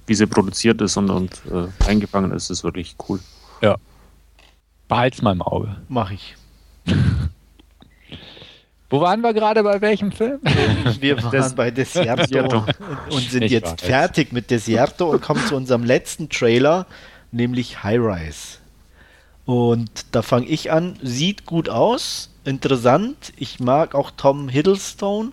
wie sie produziert ist und, und äh, eingefangen ist, ist wirklich cool. Ja. Behalt's mal im Auge. Mach ich. Wo waren wir gerade bei welchem Film? Wir waren Des bei Desierto und sind ich jetzt fertig mit Desierto und kommen zu unserem letzten Trailer, nämlich High Rise. Und da fange ich an. Sieht gut aus, interessant. Ich mag auch Tom Hiddlestone.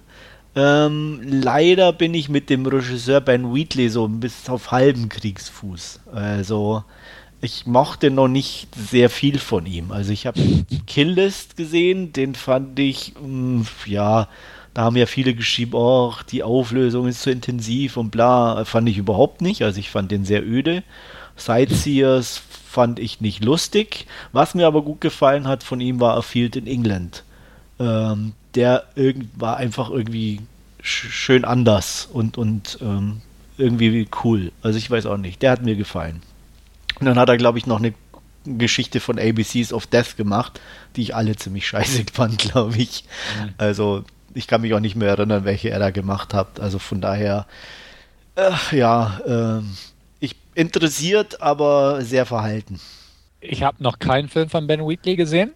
Ähm, leider bin ich mit dem Regisseur Ben Wheatley so bis auf halben Kriegsfuß. Also ich mochte noch nicht sehr viel von ihm. Also ich habe Killlist gesehen, den fand ich, mh, hm, ja, da haben ja viele geschrieben, oh, die Auflösung ist zu intensiv und bla, fand ich überhaupt nicht. Also ich fand den sehr öde. Sightseers fand ich nicht lustig. Was mir aber gut gefallen hat von ihm war A Field in England. Ähm, der war einfach irgendwie schön anders und, und ähm, irgendwie cool. Also ich weiß auch nicht. Der hat mir gefallen. Und dann hat er, glaube ich, noch eine Geschichte von ABCs of Death gemacht, die ich alle ziemlich scheiße fand, glaube ich. Mhm. Also ich kann mich auch nicht mehr erinnern, welche er da gemacht hat. Also von daher, äh, ja, äh, ich interessiert, aber sehr verhalten. Ich habe noch keinen Film von Ben Wheatley gesehen.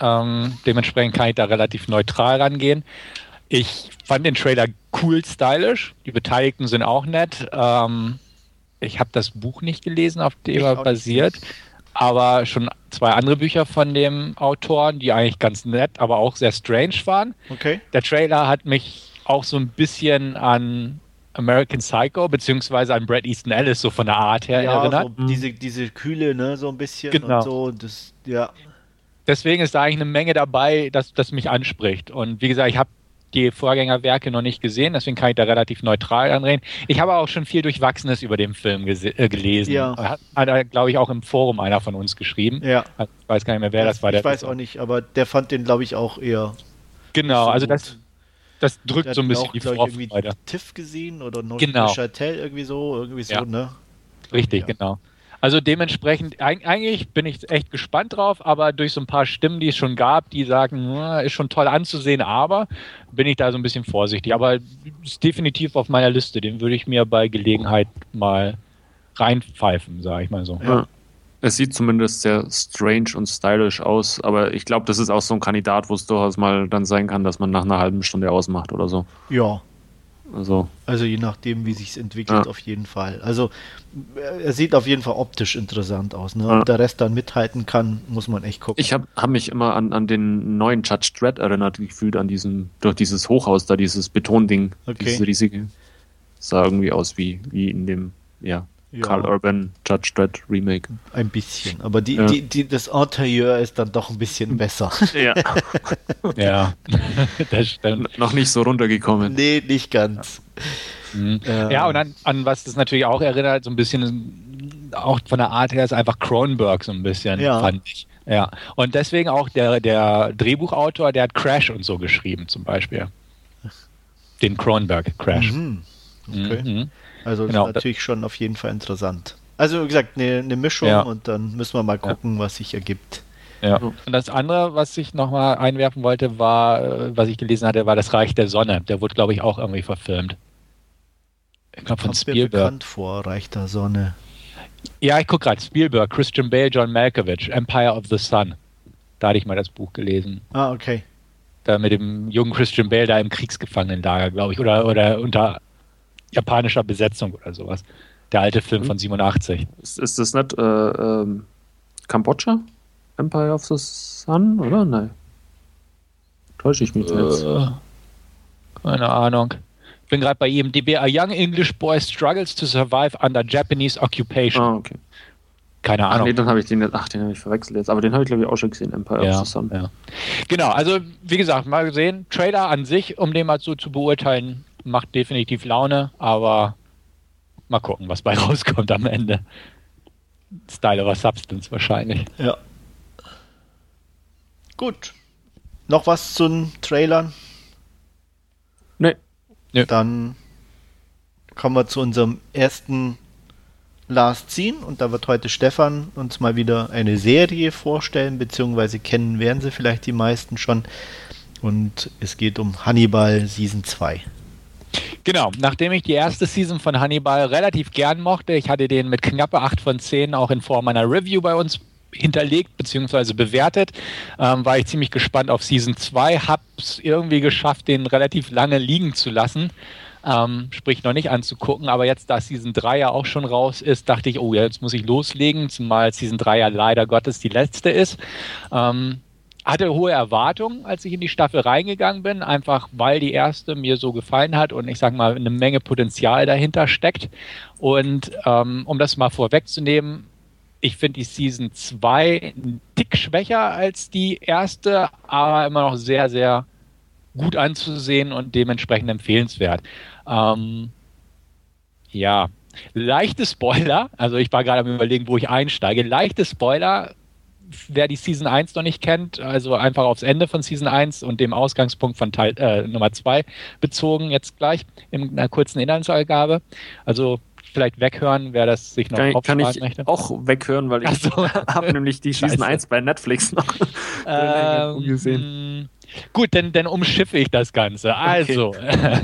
Ähm, dementsprechend kann ich da relativ neutral rangehen. Ich fand den Trailer cool stylisch. Die Beteiligten sind auch nett. Ähm, ich habe das Buch nicht gelesen, auf dem er basiert, aber schon zwei andere Bücher von dem Autoren, die eigentlich ganz nett, aber auch sehr strange waren. Okay. Der Trailer hat mich auch so ein bisschen an American Psycho beziehungsweise an Brad Easton Ellis so von der Art her ja, erinnert. So diese, diese Kühle, ne, so ein bisschen genau. und so. Das, ja. Deswegen ist da eigentlich eine Menge dabei, dass das mich anspricht. Und wie gesagt, ich habe die Vorgängerwerke noch nicht gesehen, deswegen kann ich da relativ neutral anreden. Ich habe auch schon viel Durchwachsenes über den Film äh, gelesen. Ja. Hat, hat glaube ich, auch im Forum einer von uns geschrieben. Ja. Ich weiß gar nicht mehr, wer das, war. Ich weiß auch nicht, aber der fand den, glaube ich, auch eher. Genau, so also das, das drückt so ein bisschen auch, die Vorfreude. TIFF gesehen oder Neuchâtel genau. irgendwie so, irgendwie so, ja. ne? Richtig, ja. genau. Also dementsprechend, eigentlich bin ich echt gespannt drauf, aber durch so ein paar Stimmen, die es schon gab, die sagen, ist schon toll anzusehen, aber bin ich da so ein bisschen vorsichtig. Aber ist definitiv auf meiner Liste, den würde ich mir bei Gelegenheit mal reinpfeifen, sage ich mal so. Ja. Es sieht zumindest sehr strange und stylisch aus, aber ich glaube, das ist auch so ein Kandidat, wo es durchaus mal dann sein kann, dass man nach einer halben Stunde ausmacht oder so. Ja, also, also je nachdem, wie sich entwickelt, ja. auf jeden Fall. Also er sieht auf jeden Fall optisch interessant aus. Ne? Ja. Ob der Rest dann mithalten kann, muss man echt gucken. Ich habe hab mich immer an, an den neuen Judge Dredd erinnert, gefühlt an diesem, durch dieses Hochhaus da, dieses Betonding, okay. dieses riesige. Sah irgendwie aus wie, wie in dem, ja, ja. Carl Urban Judge Dredd Remake. Ein bisschen, aber die, ja. die, die, das Interieur ist dann doch ein bisschen besser. Ja. ja, das stimmt. Noch nicht so runtergekommen. Nee, nicht ganz. Mhm. Ähm. Ja, und an, an was das natürlich auch erinnert, so ein bisschen, auch von der Art her, ist einfach Cronenberg so ein bisschen, ja. fand ich. Ja, und deswegen auch der, der Drehbuchautor, der hat Crash und so geschrieben, zum Beispiel. Den Cronenberg Crash. Mhm. Okay. Mhm. Also genau. ist natürlich schon auf jeden Fall interessant. Also wie gesagt, eine, eine Mischung ja. und dann müssen wir mal gucken, ja. was sich ergibt. Ja. Und das andere, was ich nochmal einwerfen wollte, war, äh, was ich gelesen hatte, war das Reich der Sonne. Der wurde, glaube ich, auch irgendwie verfilmt. Ich glaube von Spielberg. Mir bekannt vor, Reich der Sonne. Ja, ich gucke gerade. Spielberg, Christian Bale, John Malkovich, Empire of the Sun. Da hatte ich mal das Buch gelesen. Ah, okay. Da mit dem jungen Christian Bale da im Kriegsgefangenenlager, glaube ich. Oder, oder unter japanischer Besetzung oder sowas. Der alte Film mhm. von 87. Ist, ist das nicht äh, ähm, Kambodscha? Empire of the Sun, oder? Nein. Täusche ich mich äh, jetzt? Keine Ahnung. Ich bin gerade bei IMDb. A young English boy struggles to survive under Japanese occupation. Ah, okay. keine Ahnung. Ach nee, dann habe ich den, ach, den habe ich verwechselt jetzt, aber den habe ich glaube ich auch schon gesehen, Empire ja, of the Sun. Ja. Genau, also wie gesagt, mal gesehen, Trailer an sich, um den mal so zu beurteilen, macht definitiv Laune, aber mal gucken, was bei rauskommt am Ende. Style over Substance wahrscheinlich. Ja. Gut. Noch was zu den Trailern? Nee. nee. Dann kommen wir zu unserem ersten Last Scene und da wird heute Stefan uns mal wieder eine Serie vorstellen, beziehungsweise kennen werden sie vielleicht die meisten schon. Und es geht um Hannibal Season 2. Genau, nachdem ich die erste Season von Hannibal relativ gern mochte, ich hatte den mit knappe 8 von 10 auch in Form meiner Review bei uns hinterlegt bzw. bewertet, ähm, war ich ziemlich gespannt auf Season 2, hab's irgendwie geschafft, den relativ lange liegen zu lassen ähm, sprich noch nicht anzugucken. Aber jetzt, da Season 3 ja auch schon raus ist, dachte ich, oh, jetzt muss ich loslegen, zumal Season 3 ja leider Gottes die letzte ist. Ähm, hatte hohe Erwartungen, als ich in die Staffel reingegangen bin, einfach weil die erste mir so gefallen hat und ich sage mal, eine Menge Potenzial dahinter steckt. Und ähm, um das mal vorwegzunehmen, ich finde die Season 2 ein Tick schwächer als die erste, aber immer noch sehr, sehr gut anzusehen und dementsprechend empfehlenswert. Ähm, ja, leichte Spoiler, also ich war gerade am überlegen, wo ich einsteige. Leichte Spoiler, wer die Season 1 noch nicht kennt, also einfach aufs Ende von Season 1 und dem Ausgangspunkt von Teil äh, Nummer 2 bezogen, jetzt gleich in einer kurzen Inhaltsangabe. Also vielleicht weghören, wer das sich noch kann, kann ich möchte. auch weghören, weil ich so. habe nämlich die Season 1 bei Netflix noch ähm, gesehen. Gut, dann, dann umschiffe ich das Ganze. Also, okay.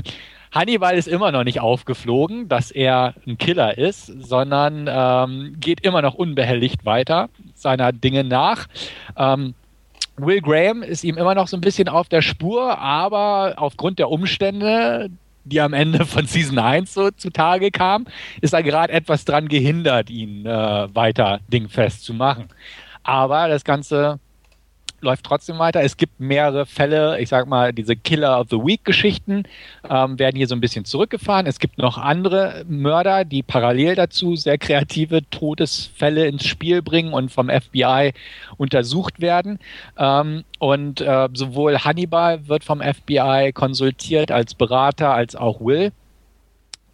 Hannibal ist immer noch nicht aufgeflogen, dass er ein Killer ist, sondern ähm, geht immer noch unbehelligt weiter seiner Dinge nach. Ähm, Will Graham ist ihm immer noch so ein bisschen auf der Spur, aber aufgrund der Umstände, die am Ende von Season 1 so zutage kamen, ist er gerade etwas dran gehindert, ihn äh, weiter dingfest zu machen. Aber das Ganze läuft trotzdem weiter. Es gibt mehrere Fälle, ich sag mal, diese Killer of the Week-Geschichten ähm, werden hier so ein bisschen zurückgefahren. Es gibt noch andere Mörder, die parallel dazu sehr kreative Todesfälle ins Spiel bringen und vom FBI untersucht werden. Ähm, und äh, sowohl Hannibal wird vom FBI konsultiert als Berater als auch Will.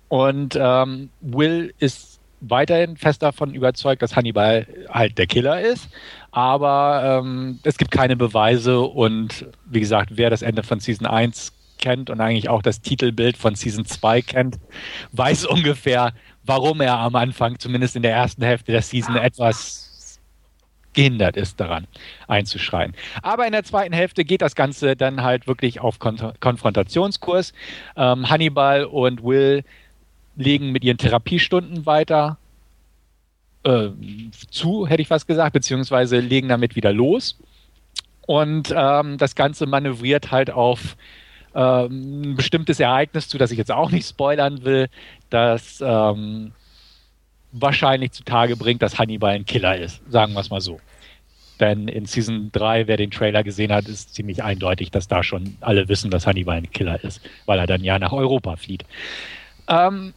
Und ähm, Will ist weiterhin fest davon überzeugt, dass Hannibal halt der Killer ist aber ähm, es gibt keine Beweise und wie gesagt, wer das Ende von Season 1 kennt und eigentlich auch das Titelbild von Season 2 kennt, weiß ungefähr, warum er am Anfang, zumindest in der ersten Hälfte der Season, etwas gehindert ist daran einzuschreien. Aber in der zweiten Hälfte geht das Ganze dann halt wirklich auf Kon Konfrontationskurs. Ähm, Hannibal und Will legen mit ihren Therapiestunden weiter, äh, zu, hätte ich fast gesagt, beziehungsweise legen damit wieder los. Und ähm, das Ganze manövriert halt auf ähm, ein bestimmtes Ereignis zu, das ich jetzt auch nicht spoilern will, das ähm, wahrscheinlich zutage bringt, dass Hannibal ein Killer ist. Sagen wir es mal so. Denn in Season 3, wer den Trailer gesehen hat, ist ziemlich eindeutig, dass da schon alle wissen, dass Hannibal ein Killer ist, weil er dann ja nach Europa flieht. Ähm,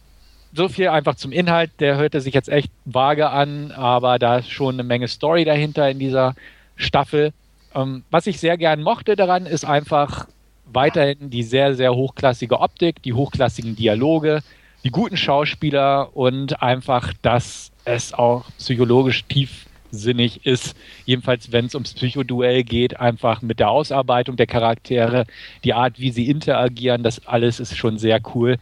so viel einfach zum Inhalt. Der hörte sich jetzt echt vage an, aber da ist schon eine Menge Story dahinter in dieser Staffel. Ähm, was ich sehr gern mochte daran, ist einfach weiterhin die sehr, sehr hochklassige Optik, die hochklassigen Dialoge, die guten Schauspieler und einfach, dass es auch psychologisch tiefsinnig ist. Jedenfalls, wenn es ums Psychoduell geht, einfach mit der Ausarbeitung der Charaktere, die Art, wie sie interagieren, das alles ist schon sehr cool.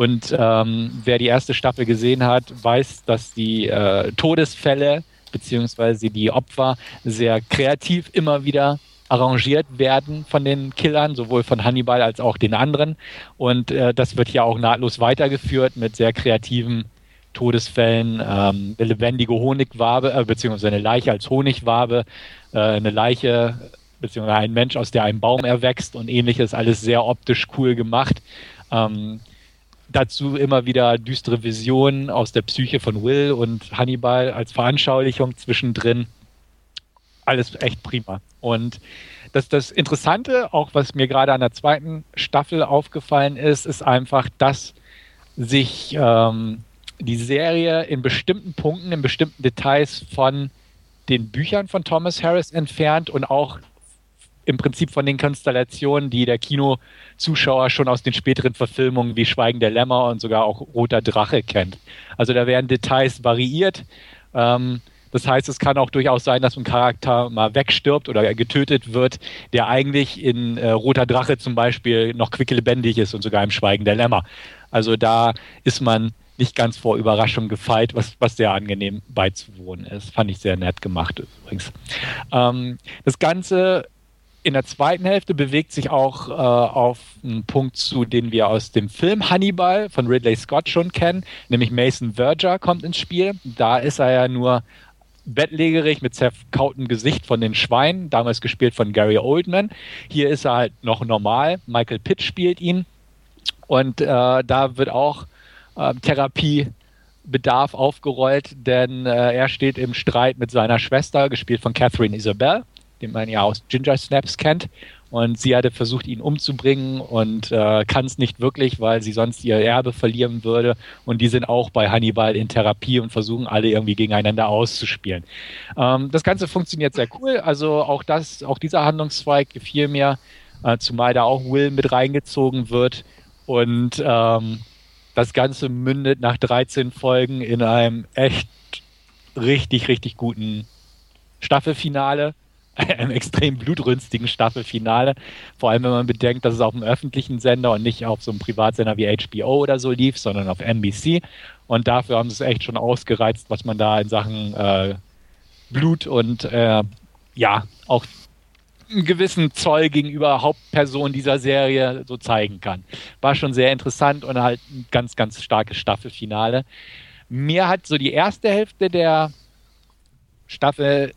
Und ähm, wer die erste Staffel gesehen hat, weiß, dass die äh, Todesfälle beziehungsweise die Opfer sehr kreativ immer wieder arrangiert werden von den Killern, sowohl von Hannibal als auch den anderen. Und äh, das wird ja auch nahtlos weitergeführt mit sehr kreativen Todesfällen, ähm, eine lebendige Honigwabe, äh, beziehungsweise eine Leiche als Honigwabe, äh, eine Leiche, beziehungsweise ein Mensch, aus der ein Baum erwächst und ähnliches, alles sehr optisch cool gemacht. Ähm, dazu immer wieder düstere Visionen aus der Psyche von Will und Hannibal als Veranschaulichung zwischendrin. Alles echt prima. Und das, das Interessante, auch was mir gerade an der zweiten Staffel aufgefallen ist, ist einfach, dass sich ähm, die Serie in bestimmten Punkten, in bestimmten Details von den Büchern von Thomas Harris entfernt und auch im Prinzip von den Konstellationen, die der Kinozuschauer schon aus den späteren Verfilmungen wie Schweigen der Lämmer und sogar auch Roter Drache kennt. Also da werden Details variiert. Ähm, das heißt, es kann auch durchaus sein, dass ein Charakter mal wegstirbt oder getötet wird, der eigentlich in äh, Roter Drache zum Beispiel noch quicklebendig ist und sogar im Schweigen der Lämmer. Also da ist man nicht ganz vor Überraschung gefeit, was, was sehr angenehm beizuwohnen ist. Fand ich sehr nett gemacht übrigens. Ähm, das Ganze in der zweiten Hälfte bewegt sich auch äh, auf einen Punkt zu, den wir aus dem Film Hannibal von Ridley Scott schon kennen, nämlich Mason Verger kommt ins Spiel. Da ist er ja nur bettlägerig mit zerkautem Gesicht von den Schweinen, damals gespielt von Gary Oldman. Hier ist er halt noch normal. Michael Pitt spielt ihn. Und äh, da wird auch äh, Therapiebedarf aufgerollt, denn äh, er steht im Streit mit seiner Schwester, gespielt von Catherine Isabel den man ja aus Ginger Snaps kennt. Und sie hatte versucht, ihn umzubringen und äh, kann es nicht wirklich, weil sie sonst ihr Erbe verlieren würde. Und die sind auch bei Hannibal in Therapie und versuchen alle irgendwie gegeneinander auszuspielen. Ähm, das Ganze funktioniert sehr cool. Also auch das, auch dieser Handlungszweig gefiel mir, äh, zumal da auch Will mit reingezogen wird. Und ähm, das Ganze mündet nach 13 Folgen in einem echt richtig, richtig guten Staffelfinale einem extrem blutrünstigen Staffelfinale. Vor allem, wenn man bedenkt, dass es auf einem öffentlichen Sender und nicht auf so einem Privatsender wie HBO oder so lief, sondern auf NBC. Und dafür haben sie es echt schon ausgereizt, was man da in Sachen äh, Blut und äh, ja, auch einen gewissen Zoll gegenüber Hauptpersonen dieser Serie so zeigen kann. War schon sehr interessant und halt ein ganz, ganz starkes Staffelfinale. Mir hat so die erste Hälfte der Staffel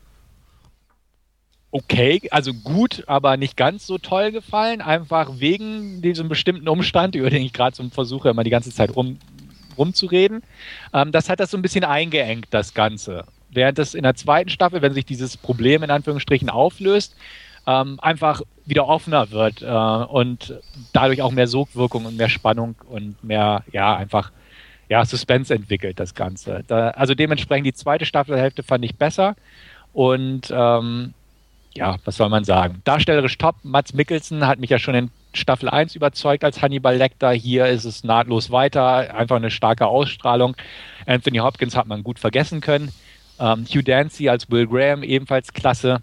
okay, also gut, aber nicht ganz so toll gefallen, einfach wegen diesem bestimmten Umstand, über den ich gerade so versuche, immer die ganze Zeit rum, rumzureden. Ähm, das hat das so ein bisschen eingeengt, das Ganze. Während das in der zweiten Staffel, wenn sich dieses Problem in Anführungsstrichen auflöst, ähm, einfach wieder offener wird äh, und dadurch auch mehr Sogwirkung und mehr Spannung und mehr, ja, einfach ja, Suspense entwickelt, das Ganze. Da, also dementsprechend die zweite Staffelhälfte fand ich besser und ähm, ja, was soll man sagen? Darstellerisch top. Mats Mikkelsen hat mich ja schon in Staffel 1 überzeugt als Hannibal Lecter. Hier ist es nahtlos weiter. Einfach eine starke Ausstrahlung. Anthony Hopkins hat man gut vergessen können. Ähm, Hugh Dancy als Will Graham ebenfalls klasse.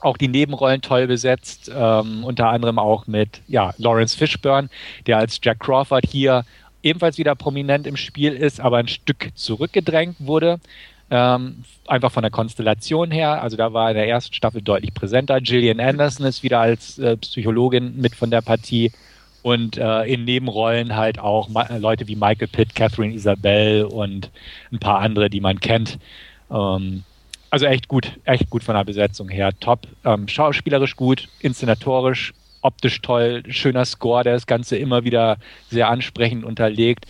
Auch die Nebenrollen toll besetzt, ähm, unter anderem auch mit ja, Lawrence Fishburne, der als Jack Crawford hier ebenfalls wieder prominent im Spiel ist, aber ein Stück zurückgedrängt wurde. Ähm, einfach von der Konstellation her. Also da war in der ersten Staffel deutlich präsenter. Gillian Anderson ist wieder als äh, Psychologin mit von der Partie. Und äh, in Nebenrollen halt auch Ma Leute wie Michael Pitt, Catherine Isabel und ein paar andere, die man kennt. Ähm, also echt gut, echt gut von der Besetzung her. Top. Ähm, schauspielerisch gut, inszenatorisch, optisch toll, schöner Score, der das Ganze immer wieder sehr ansprechend unterlegt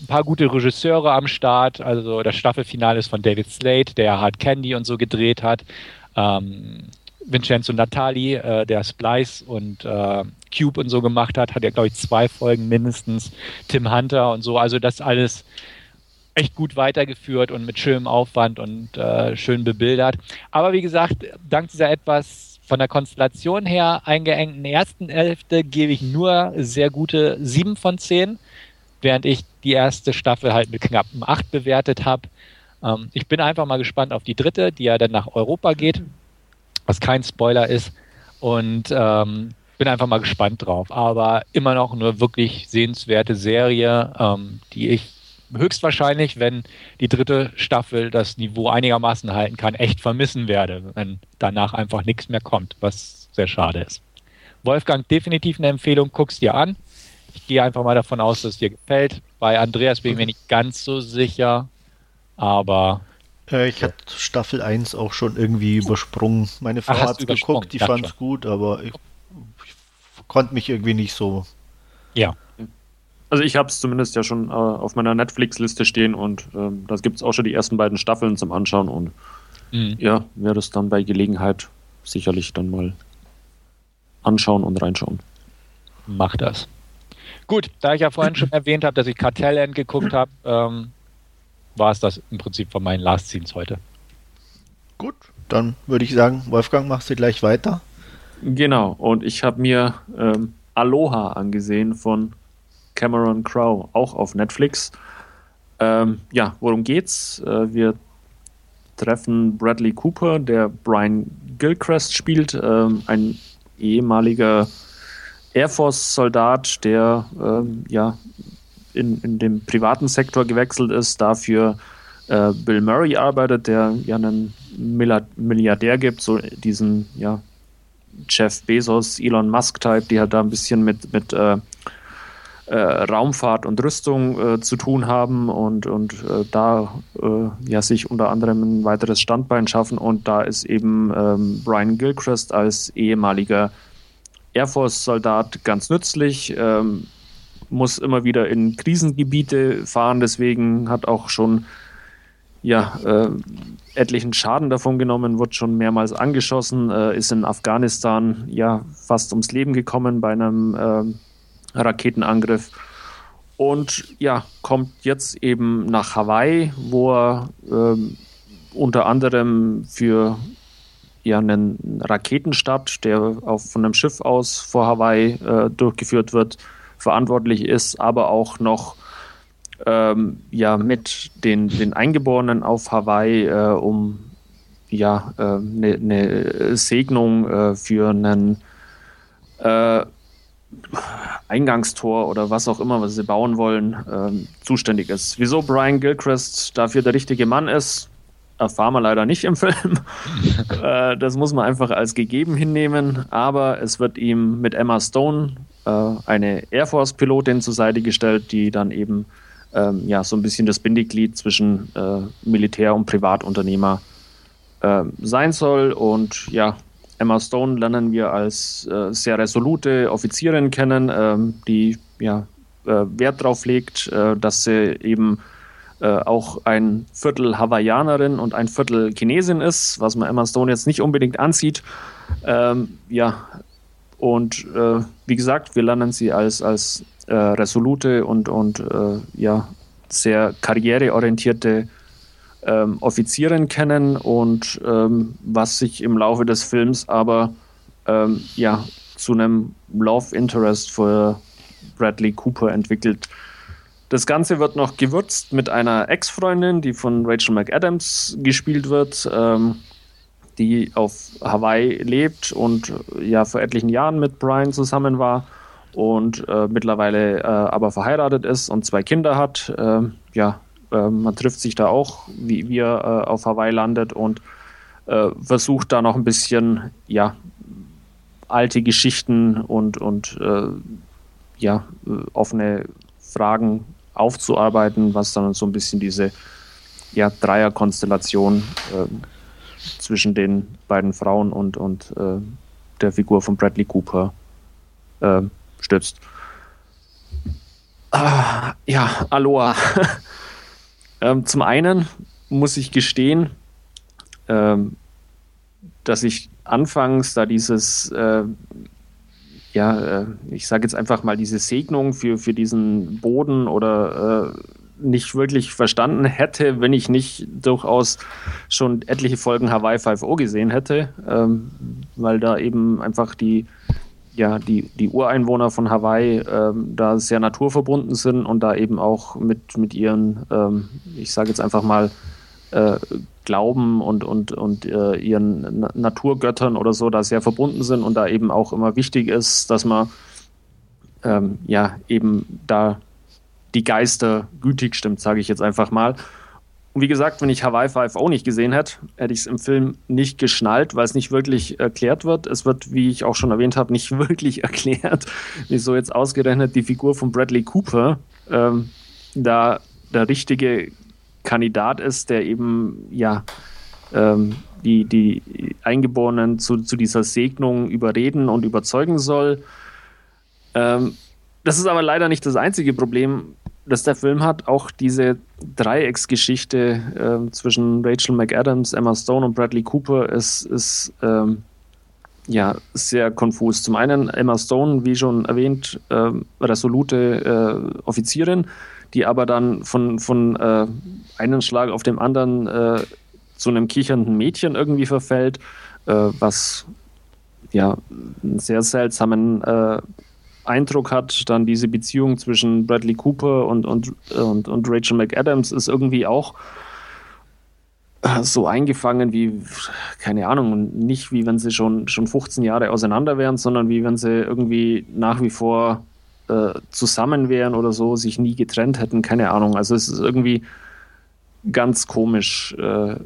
ein paar gute Regisseure am Start. Also das Staffelfinale ist von David Slade, der Hard Candy und so gedreht hat. Ähm, Vincenzo Natali, äh, der Splice und äh, Cube und so gemacht hat, hat ja, glaube ich, zwei Folgen mindestens. Tim Hunter und so. Also das alles echt gut weitergeführt und mit schönem Aufwand und äh, schön bebildert. Aber wie gesagt, dank dieser etwas von der Konstellation her eingeengten ersten Hälfte gebe ich nur sehr gute sieben von zehn während ich die erste Staffel halt mit knappen 8 bewertet habe. Ähm, ich bin einfach mal gespannt auf die dritte, die ja dann nach Europa geht, was kein Spoiler ist. Und ähm, bin einfach mal gespannt drauf. Aber immer noch eine wirklich sehenswerte Serie, ähm, die ich höchstwahrscheinlich, wenn die dritte Staffel das Niveau einigermaßen halten kann, echt vermissen werde, wenn danach einfach nichts mehr kommt, was sehr schade ist. Wolfgang, definitiv eine Empfehlung, guck's dir an. Ich gehe einfach mal davon aus, dass es dir gefällt. Bei Andreas bin ich mir nicht ganz so sicher, aber. Äh, ich hatte Staffel 1 auch schon irgendwie übersprungen. Meine Frau hat es geguckt, die fand es gut, aber ich, ich, konnte mich irgendwie nicht so. Ja. Also ich habe es zumindest ja schon äh, auf meiner Netflix-Liste stehen und ähm, da gibt es auch schon die ersten beiden Staffeln zum Anschauen und mhm. ja, werde es dann bei Gelegenheit sicherlich dann mal anschauen und reinschauen. Mach das. Gut, da ich ja vorhin schon erwähnt habe, dass ich Kartellend geguckt habe, ähm, war es das im Prinzip von meinen Last Scenes heute. Gut, dann würde ich sagen, Wolfgang, machst du gleich weiter. Genau, und ich habe mir ähm, Aloha angesehen von Cameron Crowe, auch auf Netflix. Ähm, ja, worum geht's? Äh, wir treffen Bradley Cooper, der Brian Gilchrist spielt, ähm, ein ehemaliger Air Force-Soldat, der ähm, ja in, in dem privaten Sektor gewechselt ist, dafür äh, Bill Murray arbeitet, der ja einen Milliardär gibt, so diesen ja, Jeff Bezos, Elon Musk-Type, die halt da ein bisschen mit, mit äh, äh, Raumfahrt und Rüstung äh, zu tun haben und, und äh, da äh, ja sich unter anderem ein weiteres Standbein schaffen. Und da ist eben ähm, Brian Gilchrist als ehemaliger Air Force-Soldat ganz nützlich. Ähm, muss immer wieder in Krisengebiete fahren, deswegen hat auch schon ja, äh, etlichen Schaden davon genommen, wird schon mehrmals angeschossen, äh, ist in Afghanistan ja fast ums Leben gekommen bei einem äh, Raketenangriff und ja, kommt jetzt eben nach Hawaii, wo er ähm, unter anderem für ja, einen Raketenstart, der auf, von einem Schiff aus vor Hawaii äh, durchgeführt wird, verantwortlich ist, aber auch noch ähm, ja, mit den, den Eingeborenen auf Hawaii, äh, um ja, eine äh, ne Segnung äh, für einen äh, Eingangstor oder was auch immer, was sie bauen wollen, ähm, zuständig ist. Wieso Brian Gilchrist dafür der richtige Mann ist, erfahren wir leider nicht im Film. äh, das muss man einfach als gegeben hinnehmen. Aber es wird ihm mit Emma Stone äh, eine Air Force-Pilotin zur Seite gestellt, die dann eben ähm, ja, so ein bisschen das Bindeglied zwischen äh, Militär- und Privatunternehmer äh, sein soll. Und ja, Emma Stone lernen wir als äh, sehr resolute Offizierin kennen, ähm, die ja, äh, Wert darauf legt, äh, dass sie eben äh, auch ein Viertel Hawaiianerin und ein Viertel Chinesin ist, was man Emma Stone jetzt nicht unbedingt ansieht. Ähm, ja, und wie gesagt, wir lernen sie als, als äh, resolute und, und äh, ja, sehr karriereorientierte ähm, Offizierin kennen und ähm, was sich im Laufe des Films aber ähm, ja, zu einem Love Interest für Bradley Cooper entwickelt. Das Ganze wird noch gewürzt mit einer Ex-Freundin, die von Rachel McAdams gespielt wird, ähm, die auf Hawaii lebt und ja vor etlichen Jahren mit Brian zusammen war und äh, mittlerweile äh, aber verheiratet ist und zwei Kinder hat. Äh, ja, äh, man trifft sich da auch, wie, wie er äh, auf Hawaii landet und äh, versucht da noch ein bisschen, ja, alte Geschichten und, und ja, offene Fragen aufzuarbeiten, was dann so ein bisschen diese ja, Dreierkonstellation zwischen den beiden Frauen und, und der Figur von Bradley Cooper stützt. Ah, ja, Aloha. ähm, zum einen muss ich gestehen, ähm, dass ich anfangs da dieses, äh, ja, äh, ich sage jetzt einfach mal diese Segnung für, für diesen Boden oder äh, nicht wirklich verstanden hätte, wenn ich nicht durchaus schon etliche Folgen Hawaii 5.0 gesehen hätte, ähm, weil da eben einfach die ja, die, die Ureinwohner von Hawaii ähm, da sehr naturverbunden sind und da eben auch mit, mit ihren, ähm, ich sage jetzt einfach mal, äh, Glauben und, und, und äh, ihren Na Naturgöttern oder so da sehr verbunden sind und da eben auch immer wichtig ist, dass man ähm, ja eben da die Geister gütig stimmt, sage ich jetzt einfach mal. Und wie gesagt, wenn ich Hawaii 5 auch nicht gesehen hätte, hätte ich es im Film nicht geschnallt, weil es nicht wirklich erklärt wird. Es wird, wie ich auch schon erwähnt habe, nicht wirklich erklärt, wieso jetzt ausgerechnet die Figur von Bradley Cooper ähm, da der richtige Kandidat ist, der eben ja ähm, die, die Eingeborenen zu, zu dieser Segnung überreden und überzeugen soll. Ähm, das ist aber leider nicht das einzige Problem dass der Film hat, auch diese Dreiecksgeschichte äh, zwischen Rachel McAdams, Emma Stone und Bradley Cooper ist, ist ähm, ja sehr konfus. Zum einen Emma Stone, wie schon erwähnt, äh, resolute äh, Offizierin, die aber dann von, von äh, einem Schlag auf dem anderen äh, zu einem kichernden Mädchen irgendwie verfällt, äh, was ja einen sehr seltsamen äh, Eindruck hat. Dann diese Beziehung zwischen Bradley Cooper und, und, und, und Rachel McAdams ist irgendwie auch äh, so eingefangen wie, keine Ahnung, nicht wie wenn sie schon, schon 15 Jahre auseinander wären, sondern wie wenn sie irgendwie nach wie vor äh, zusammen wären oder so, sich nie getrennt hätten, keine Ahnung. Also es ist irgendwie ganz komisch, äh,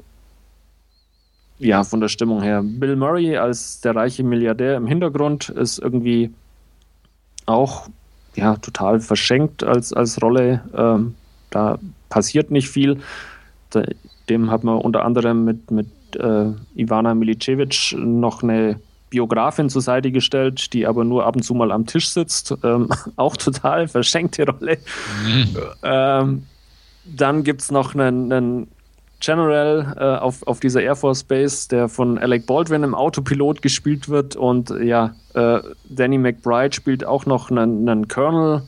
ja, von der Stimmung her. Bill Murray als der reiche Milliardär im Hintergrund ist irgendwie auch ja, total verschenkt als, als Rolle. Ähm, da passiert nicht viel. Dem hat man unter anderem mit, mit äh, Ivana Milicevic noch eine Biografin zur Seite gestellt, die aber nur ab und zu mal am Tisch sitzt. Ähm, auch total verschenkte Rolle. Mhm. Ähm, dann gibt es noch einen, einen General äh, auf, auf dieser Air Force Base, der von Alec Baldwin im Autopilot gespielt wird. Und ja, äh, Danny McBride spielt auch noch einen, einen Colonel,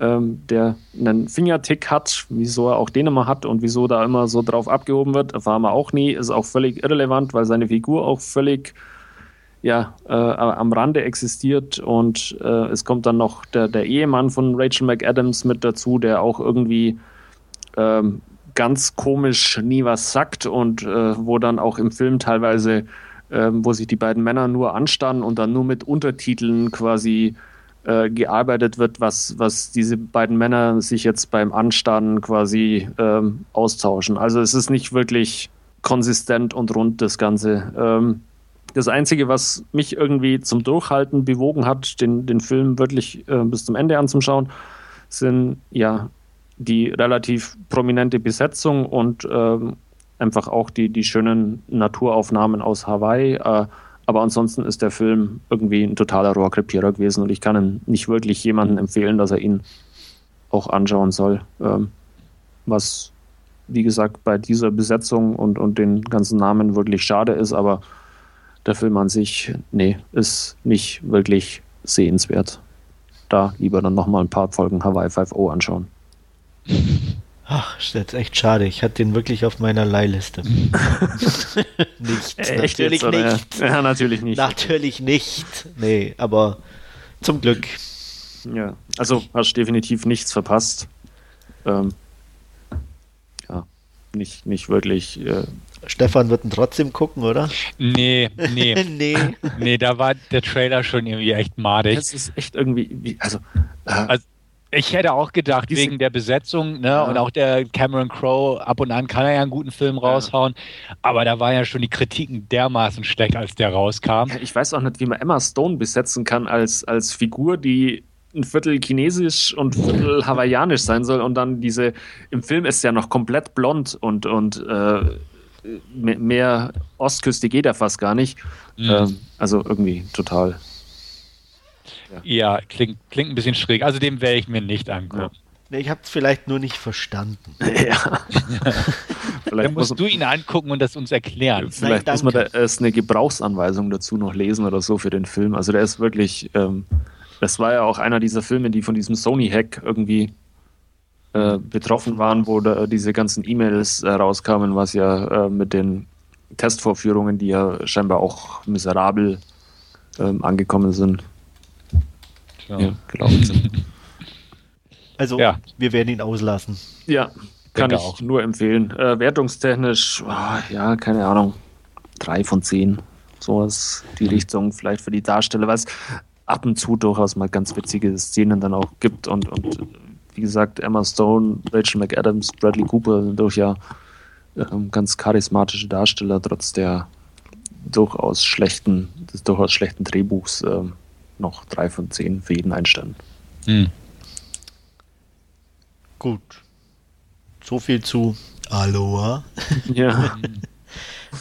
ähm, der einen Fingertick hat, wieso er auch den immer hat und wieso da immer so drauf abgehoben wird, erfahren wir auch nie. Ist auch völlig irrelevant, weil seine Figur auch völlig ja, äh, am Rande existiert und äh, es kommt dann noch der, der, Ehemann von Rachel McAdams mit dazu, der auch irgendwie ähm, ganz komisch nie was sagt und äh, wo dann auch im Film teilweise, ähm, wo sich die beiden Männer nur anstarren und dann nur mit Untertiteln quasi äh, gearbeitet wird, was, was diese beiden Männer sich jetzt beim Anstarren quasi ähm, austauschen. Also es ist nicht wirklich konsistent und rund das Ganze. Ähm, das Einzige, was mich irgendwie zum Durchhalten bewogen hat, den, den Film wirklich äh, bis zum Ende anzuschauen, sind ja die relativ prominente Besetzung und äh, einfach auch die, die schönen Naturaufnahmen aus Hawaii. Äh, aber ansonsten ist der Film irgendwie ein totaler Rohrkrepierer gewesen und ich kann ihn nicht wirklich jemandem empfehlen, dass er ihn auch anschauen soll. Ähm, was, wie gesagt, bei dieser Besetzung und, und den ganzen Namen wirklich schade ist, aber der Film an sich, nee, ist nicht wirklich sehenswert. Da lieber dann nochmal ein paar Folgen Hawaii 5.0 anschauen. Ach, ist jetzt echt schade. Ich hatte den wirklich auf meiner Leihliste. nicht. Echt natürlich jetzt, nicht. Ja, natürlich nicht. Natürlich nicht. Nee, aber zum Glück. Ja, also hast definitiv nichts verpasst. Ähm, ja, nicht, nicht wirklich äh, Stefan wird ihn trotzdem gucken, oder? Nee, nee. nee. Nee, da war der Trailer schon irgendwie echt madig. Das ist echt irgendwie, also, äh, also ich hätte auch gedacht, Diese, wegen der Besetzung ne, ja. und auch der Cameron Crowe, ab und an kann er ja einen guten Film raushauen, ja. aber da waren ja schon die Kritiken dermaßen schlecht, als der rauskam. Ja, ich weiß auch nicht, wie man Emma Stone besetzen kann als, als Figur, die ein Viertel chinesisch und ein Viertel hawaiianisch sein soll und dann diese, im Film ist ja noch komplett blond und, und äh, mehr Ostküste geht er fast gar nicht. Mhm. Ähm, also irgendwie total. Ja, ja klingt, klingt ein bisschen schräg. Also dem werde ich mir nicht angucken. Ja. Ich habe es vielleicht nur nicht verstanden. Ja. Dann musst du ihn angucken und das uns erklären. Vielleicht Nein, muss man da erst eine Gebrauchsanweisung dazu noch lesen oder so für den Film. Also der ist wirklich, ähm, das war ja auch einer dieser Filme, die von diesem Sony-Hack irgendwie äh, betroffen waren, wo da diese ganzen E-Mails äh, rauskamen, was ja äh, mit den Testvorführungen, die ja scheinbar auch miserabel ähm, angekommen sind, ja. Ja, gelaufen sind. Also, ja. wir werden ihn auslassen. Ja, kann Denke ich auch. nur empfehlen. Äh, wertungstechnisch, oh, ja, keine Ahnung, drei von zehn. Sowas, die mhm. Richtung, vielleicht für die Darsteller, was ab und zu durchaus mal ganz witzige Szenen dann auch gibt und, und wie gesagt, Emma Stone, Rachel McAdams, Bradley Cooper sind durch ja ähm, ganz charismatische Darsteller, trotz der durchaus schlechten, des durchaus schlechten Drehbuchs äh, noch drei von zehn für jeden einstellen. Hm. Gut. So viel zu Aloha. Ja.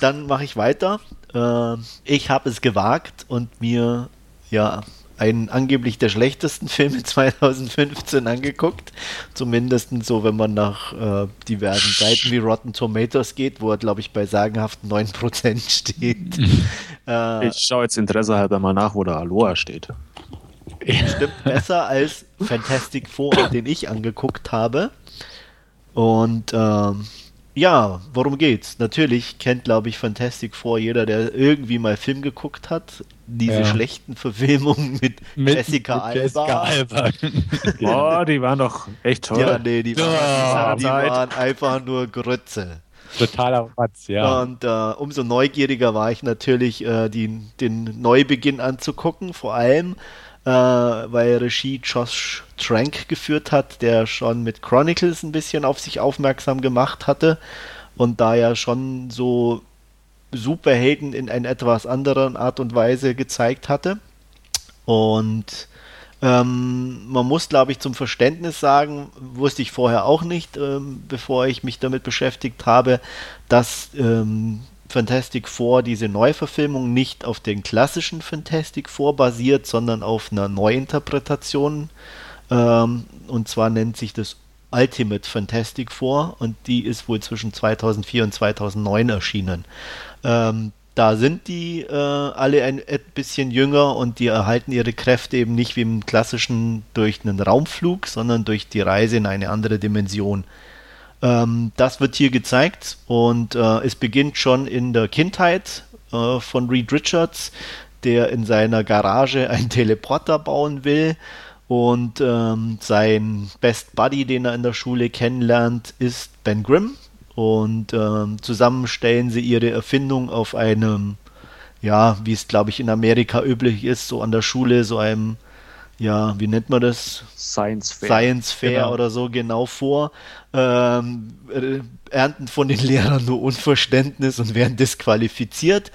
Dann mache ich weiter. Äh, ich habe es gewagt und mir ja einen angeblich der schlechtesten Filme 2015 angeguckt. Zumindest so, wenn man nach äh, diversen Seiten wie Rotten Tomatoes geht, wo er, glaube ich, bei sagenhaften 9% steht. äh, ich schaue jetzt Interesse halber mal nach, wo der Aloha steht. bestimmt besser als Fantastic Four, den ich angeguckt habe. Und ähm, ja, worum geht's? Natürlich kennt, glaube ich, Fantastic Four jeder, der irgendwie mal Film geguckt hat. Diese ja. schlechten Verfilmungen mit, mit Jessica mit Alba. Jessica Alba. Boah, die waren doch echt toll. Ja, nee, die, waren, die waren einfach nur Grütze. Totaler Ratz, ja. Und äh, umso neugieriger war ich natürlich, äh, die, den Neubeginn anzugucken, vor allem, äh, weil Regie Josh Trank geführt hat, der schon mit Chronicles ein bisschen auf sich aufmerksam gemacht hatte und da ja schon so Superhelden in einer etwas anderen Art und Weise gezeigt hatte. Und ähm, man muss, glaube ich, zum Verständnis sagen, wusste ich vorher auch nicht, ähm, bevor ich mich damit beschäftigt habe, dass ähm, Fantastic Four, diese Neuverfilmung, nicht auf den klassischen Fantastic Four basiert, sondern auf einer Neuinterpretation. Ähm, und zwar nennt sich das Ultimate Fantastic Four und die ist wohl zwischen 2004 und 2009 erschienen. Ähm, da sind die äh, alle ein, ein bisschen jünger und die erhalten ihre Kräfte eben nicht wie im klassischen durch einen Raumflug, sondern durch die Reise in eine andere Dimension. Ähm, das wird hier gezeigt und äh, es beginnt schon in der Kindheit äh, von Reed Richards, der in seiner Garage einen Teleporter bauen will. Und ähm, sein Best Buddy, den er in der Schule kennenlernt, ist Ben Grimm. Und ähm, zusammen stellen sie ihre Erfindung auf einem, ja, wie es glaube ich in Amerika üblich ist, so an der Schule, so einem ja, wie nennt man das? Science Fair. Science Fair genau. oder so genau vor. Ähm, äh, ernten von den Lehrern nur Unverständnis und werden disqualifiziert.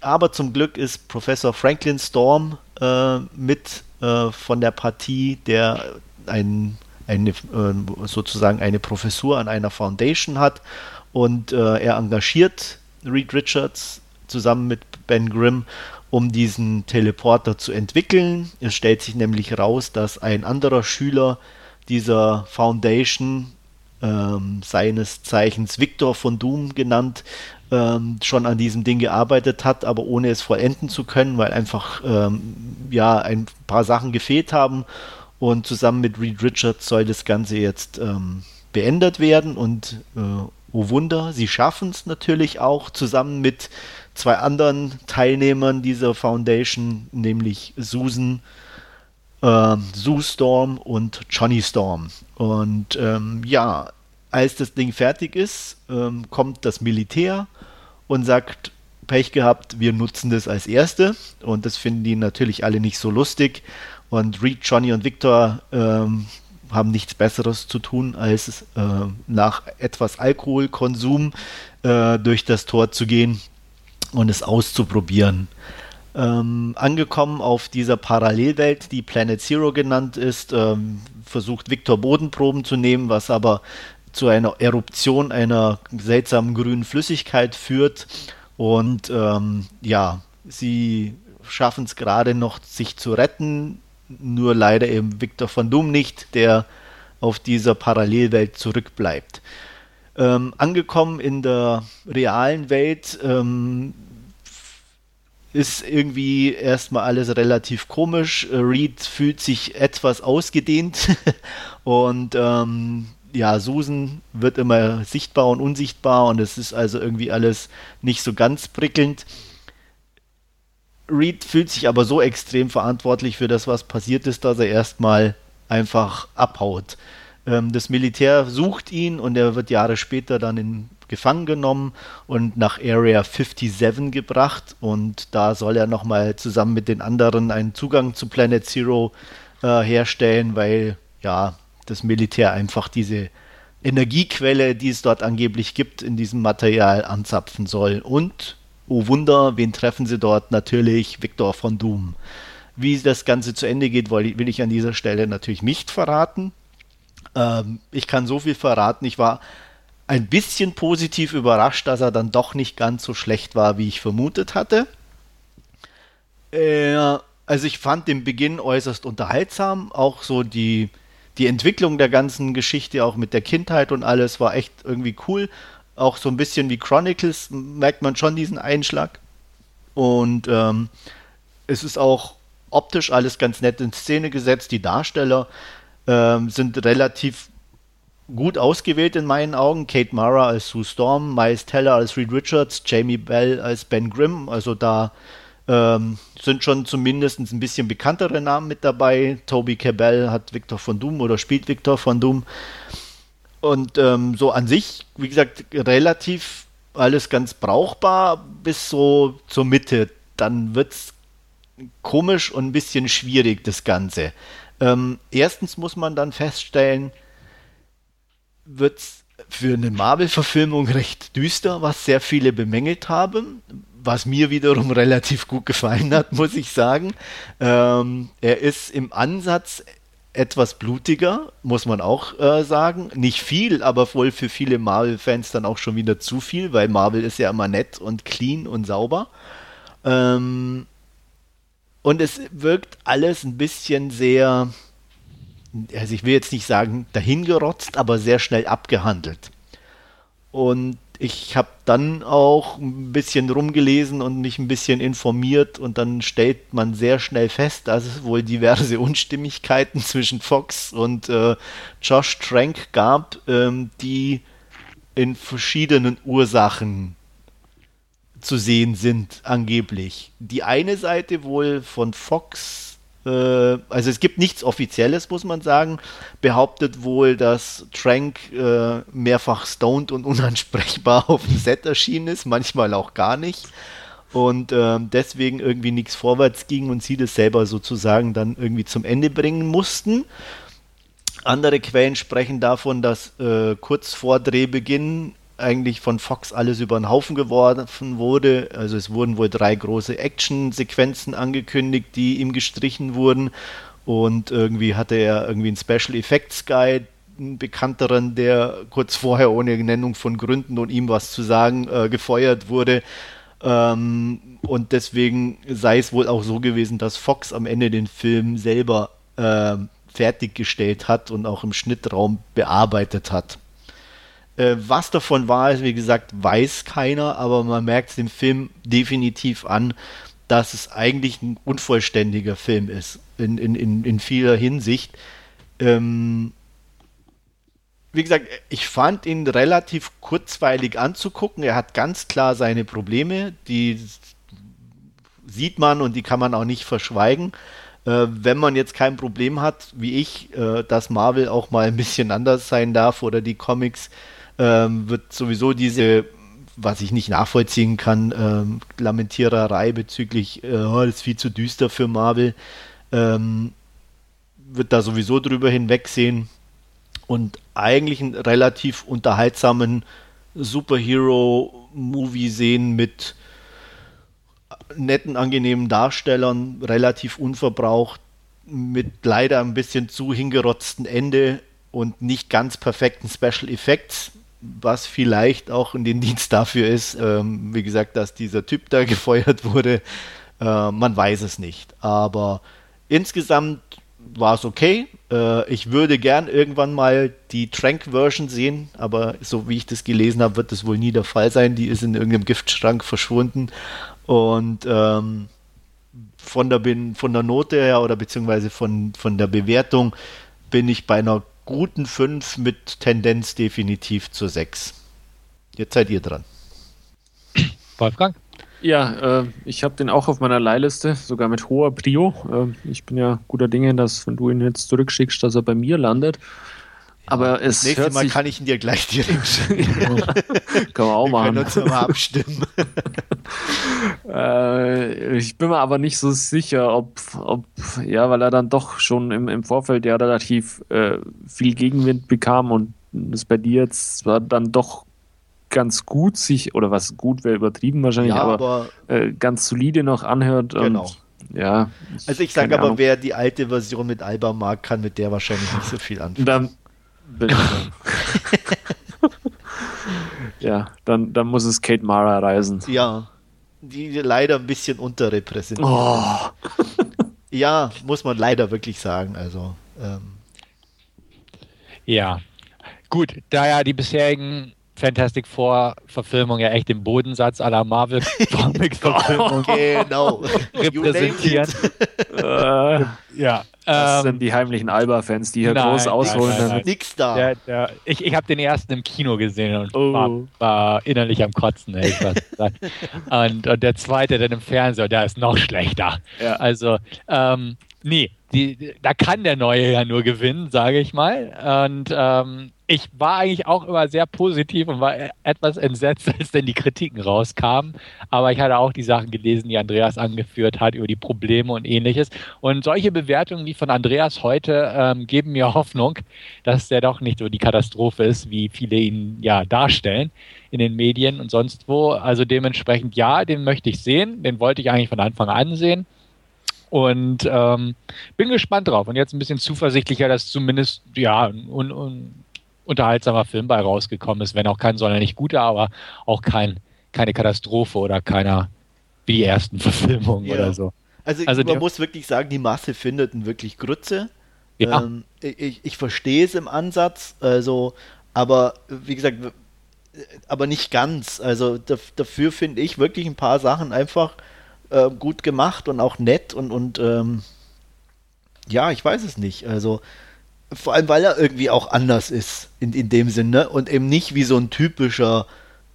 Aber zum Glück ist Professor Franklin Storm äh, mit äh, von der Partie, der ein, eine, äh, sozusagen eine Professur an einer Foundation hat. Und äh, er engagiert Reed Richards zusammen mit Ben Grimm um diesen Teleporter zu entwickeln. Es stellt sich nämlich raus, dass ein anderer Schüler dieser Foundation, ähm, seines Zeichens Victor von Doom genannt, ähm, schon an diesem Ding gearbeitet hat, aber ohne es vollenden zu können, weil einfach ähm, ja ein paar Sachen gefehlt haben. Und zusammen mit Reed Richards soll das Ganze jetzt ähm, beendet werden. Und äh, oh Wunder, sie schaffen es natürlich auch zusammen mit zwei anderen Teilnehmern dieser Foundation, nämlich Susan, äh, Sue Storm und Johnny Storm. Und ähm, ja, als das Ding fertig ist, ähm, kommt das Militär und sagt, Pech gehabt, wir nutzen das als erste. Und das finden die natürlich alle nicht so lustig. Und Reed, Johnny und Victor ähm, haben nichts Besseres zu tun, als äh, nach etwas Alkoholkonsum äh, durch das Tor zu gehen und es auszuprobieren. Ähm, angekommen auf dieser Parallelwelt, die Planet Zero genannt ist, ähm, versucht Victor Bodenproben zu nehmen, was aber zu einer Eruption einer seltsamen grünen Flüssigkeit führt. Und ähm, ja, sie schaffen es gerade noch, sich zu retten, nur leider eben Victor von Doom nicht, der auf dieser Parallelwelt zurückbleibt. Ähm, angekommen in der realen Welt ähm, ist irgendwie erstmal alles relativ komisch. Reed fühlt sich etwas ausgedehnt und ähm, ja, Susan wird immer sichtbar und unsichtbar und es ist also irgendwie alles nicht so ganz prickelnd. Reed fühlt sich aber so extrem verantwortlich für das, was passiert ist, dass er erstmal einfach abhaut. Ähm, das Militär sucht ihn und er wird Jahre später dann in gefangen genommen und nach Area 57 gebracht. Und da soll er nochmal zusammen mit den anderen einen Zugang zu Planet Zero äh, herstellen, weil ja das Militär einfach diese Energiequelle, die es dort angeblich gibt, in diesem Material anzapfen soll. Und, oh Wunder, wen treffen sie dort? Natürlich Victor von Doom. Wie das Ganze zu Ende geht, will ich an dieser Stelle natürlich nicht verraten. Ähm, ich kann so viel verraten. Ich war ein bisschen positiv überrascht, dass er dann doch nicht ganz so schlecht war, wie ich vermutet hatte. Äh, also ich fand den Beginn äußerst unterhaltsam, auch so die, die Entwicklung der ganzen Geschichte, auch mit der Kindheit und alles, war echt irgendwie cool. Auch so ein bisschen wie Chronicles merkt man schon diesen Einschlag. Und ähm, es ist auch optisch alles ganz nett in Szene gesetzt. Die Darsteller ähm, sind relativ gut ausgewählt in meinen Augen. Kate Mara als Sue Storm, Miles Teller als Reed Richards, Jamie Bell als Ben Grimm. Also da ähm, sind schon zumindest ein bisschen bekanntere Namen mit dabei. Toby Cabell hat Victor von Doom oder spielt Victor von Doom. Und ähm, so an sich, wie gesagt, relativ alles ganz brauchbar bis so zur Mitte. Dann wird es komisch und ein bisschen schwierig, das Ganze. Ähm, erstens muss man dann feststellen, wird es für eine Marvel-Verfilmung recht düster, was sehr viele bemängelt haben, was mir wiederum relativ gut gefallen hat, muss ich sagen. Ähm, er ist im Ansatz etwas blutiger, muss man auch äh, sagen. Nicht viel, aber wohl für viele Marvel-Fans dann auch schon wieder zu viel, weil Marvel ist ja immer nett und clean und sauber. Ähm, und es wirkt alles ein bisschen sehr, also ich will jetzt nicht sagen dahingerotzt, aber sehr schnell abgehandelt. Und ich habe dann auch ein bisschen rumgelesen und mich ein bisschen informiert und dann stellt man sehr schnell fest, dass es wohl diverse Unstimmigkeiten zwischen Fox und äh, Josh Trank gab, ähm, die in verschiedenen Ursachen zu sehen sind, angeblich. Die eine Seite wohl von Fox, äh, also es gibt nichts Offizielles, muss man sagen, behauptet wohl, dass Trank äh, mehrfach stoned und unansprechbar auf dem Set erschienen ist, manchmal auch gar nicht. Und äh, deswegen irgendwie nichts vorwärts ging und sie das selber sozusagen dann irgendwie zum Ende bringen mussten. Andere Quellen sprechen davon, dass äh, kurz vor Drehbeginn eigentlich von Fox alles über den Haufen geworfen wurde. Also es wurden wohl drei große Action-Sequenzen angekündigt, die ihm gestrichen wurden. Und irgendwie hatte er irgendwie einen Special Effects Guy, einen bekannteren, der kurz vorher ohne Nennung von Gründen und ihm was zu sagen äh, gefeuert wurde. Ähm, und deswegen sei es wohl auch so gewesen, dass Fox am Ende den Film selber äh, fertiggestellt hat und auch im Schnittraum bearbeitet hat. Äh, was davon war, wie gesagt, weiß keiner, aber man merkt es dem Film definitiv an, dass es eigentlich ein unvollständiger Film ist, in, in, in, in vieler Hinsicht. Ähm, wie gesagt, ich fand ihn relativ kurzweilig anzugucken. Er hat ganz klar seine Probleme, die sieht man und die kann man auch nicht verschweigen. Äh, wenn man jetzt kein Problem hat, wie ich, äh, dass Marvel auch mal ein bisschen anders sein darf oder die Comics, ähm, wird sowieso diese, was ich nicht nachvollziehen kann, ähm, Lamentiererei bezüglich, äh, oh, das ist viel zu düster für Marvel, ähm, wird da sowieso drüber hinwegsehen. Und eigentlich einen relativ unterhaltsamen Superhero-Movie sehen mit netten, angenehmen Darstellern, relativ unverbraucht, mit leider ein bisschen zu hingerotzten Ende und nicht ganz perfekten Special Effects was vielleicht auch in den Dienst dafür ist, ähm, wie gesagt, dass dieser Typ da gefeuert wurde. Äh, man weiß es nicht. Aber insgesamt war es okay. Äh, ich würde gern irgendwann mal die Trank-Version sehen, aber so wie ich das gelesen habe, wird das wohl nie der Fall sein. Die ist in irgendeinem Giftschrank verschwunden. Und ähm, von, der, von der Note her oder beziehungsweise von, von der Bewertung bin ich bei einer guten 5 mit Tendenz definitiv zur 6. Jetzt seid ihr dran. Wolfgang? Ja, äh, ich habe den auch auf meiner Leihliste, sogar mit hoher Prio. Äh, ich bin ja guter Dinge, dass wenn du ihn jetzt zurückschickst, dass er bei mir landet. Aber es Nächstes Mal kann ich ihn dir gleich direkt schicken. kann man auch Wir machen. Können uns mal abstimmen. äh, ich bin mir aber nicht so sicher, ob, ob ja, weil er dann doch schon im, im Vorfeld ja relativ äh, viel Gegenwind bekam und das bei dir jetzt war dann doch ganz gut sich, oder was gut wäre übertrieben wahrscheinlich, ja, aber, aber äh, ganz solide noch anhört. Genau. Und, ja. Also ich sage aber, Ahnung. wer die alte Version mit Alba mag, kann mit der wahrscheinlich nicht so viel anfangen. Dann, ja, dann, dann muss es Kate Mara reisen. Ja, die leider ein bisschen unterrepräsentiert. Oh. ja, muss man leider wirklich sagen. Also. Ähm. Ja, gut, da ja die bisherigen Fantastic Four Verfilmung ja echt den Bodensatz aller Marvel Comics Verfilmung genau. repräsentieren. äh, ja. Das ähm, sind die heimlichen Alba-Fans, die hier nein, groß ausholen. Nein, nein, Nix da. Der, der, ich ich habe den ersten im Kino gesehen und oh. war, war, innerlich am Kotzen. Ey, und, und, der zweite dann im Fernseher, der ist noch schlechter. Ja. Also, ähm, nee, die, da kann der Neue ja nur gewinnen, sage ich mal. Und ähm, ich war eigentlich auch immer sehr positiv und war etwas entsetzt, als denn die Kritiken rauskamen. Aber ich hatte auch die Sachen gelesen, die Andreas angeführt hat über die Probleme und ähnliches. Und solche Bewertungen wie von Andreas heute ähm, geben mir Hoffnung, dass der doch nicht so die Katastrophe ist, wie viele ihn ja darstellen in den Medien und sonst wo. Also dementsprechend ja, den möchte ich sehen. Den wollte ich eigentlich von Anfang an sehen. Und ähm, bin gespannt drauf und jetzt ein bisschen zuversichtlicher, dass zumindest ja un, un, unterhaltsamer Film bei rausgekommen ist, wenn auch kein sonderlich guter, aber auch kein, keine Katastrophe oder keiner wie die ersten Verfilmungen ja. oder so. Also, also man muss wirklich sagen, die Masse findet ihn wirklich Grütze. Ja. Ähm, ich, ich verstehe es im Ansatz, also, aber wie gesagt, aber nicht ganz. Also dafür finde ich wirklich ein paar Sachen einfach äh, gut gemacht und auch nett und, und ähm, ja, ich weiß es nicht. Also vor allem, weil er irgendwie auch anders ist in, in dem Sinne und eben nicht wie so ein typischer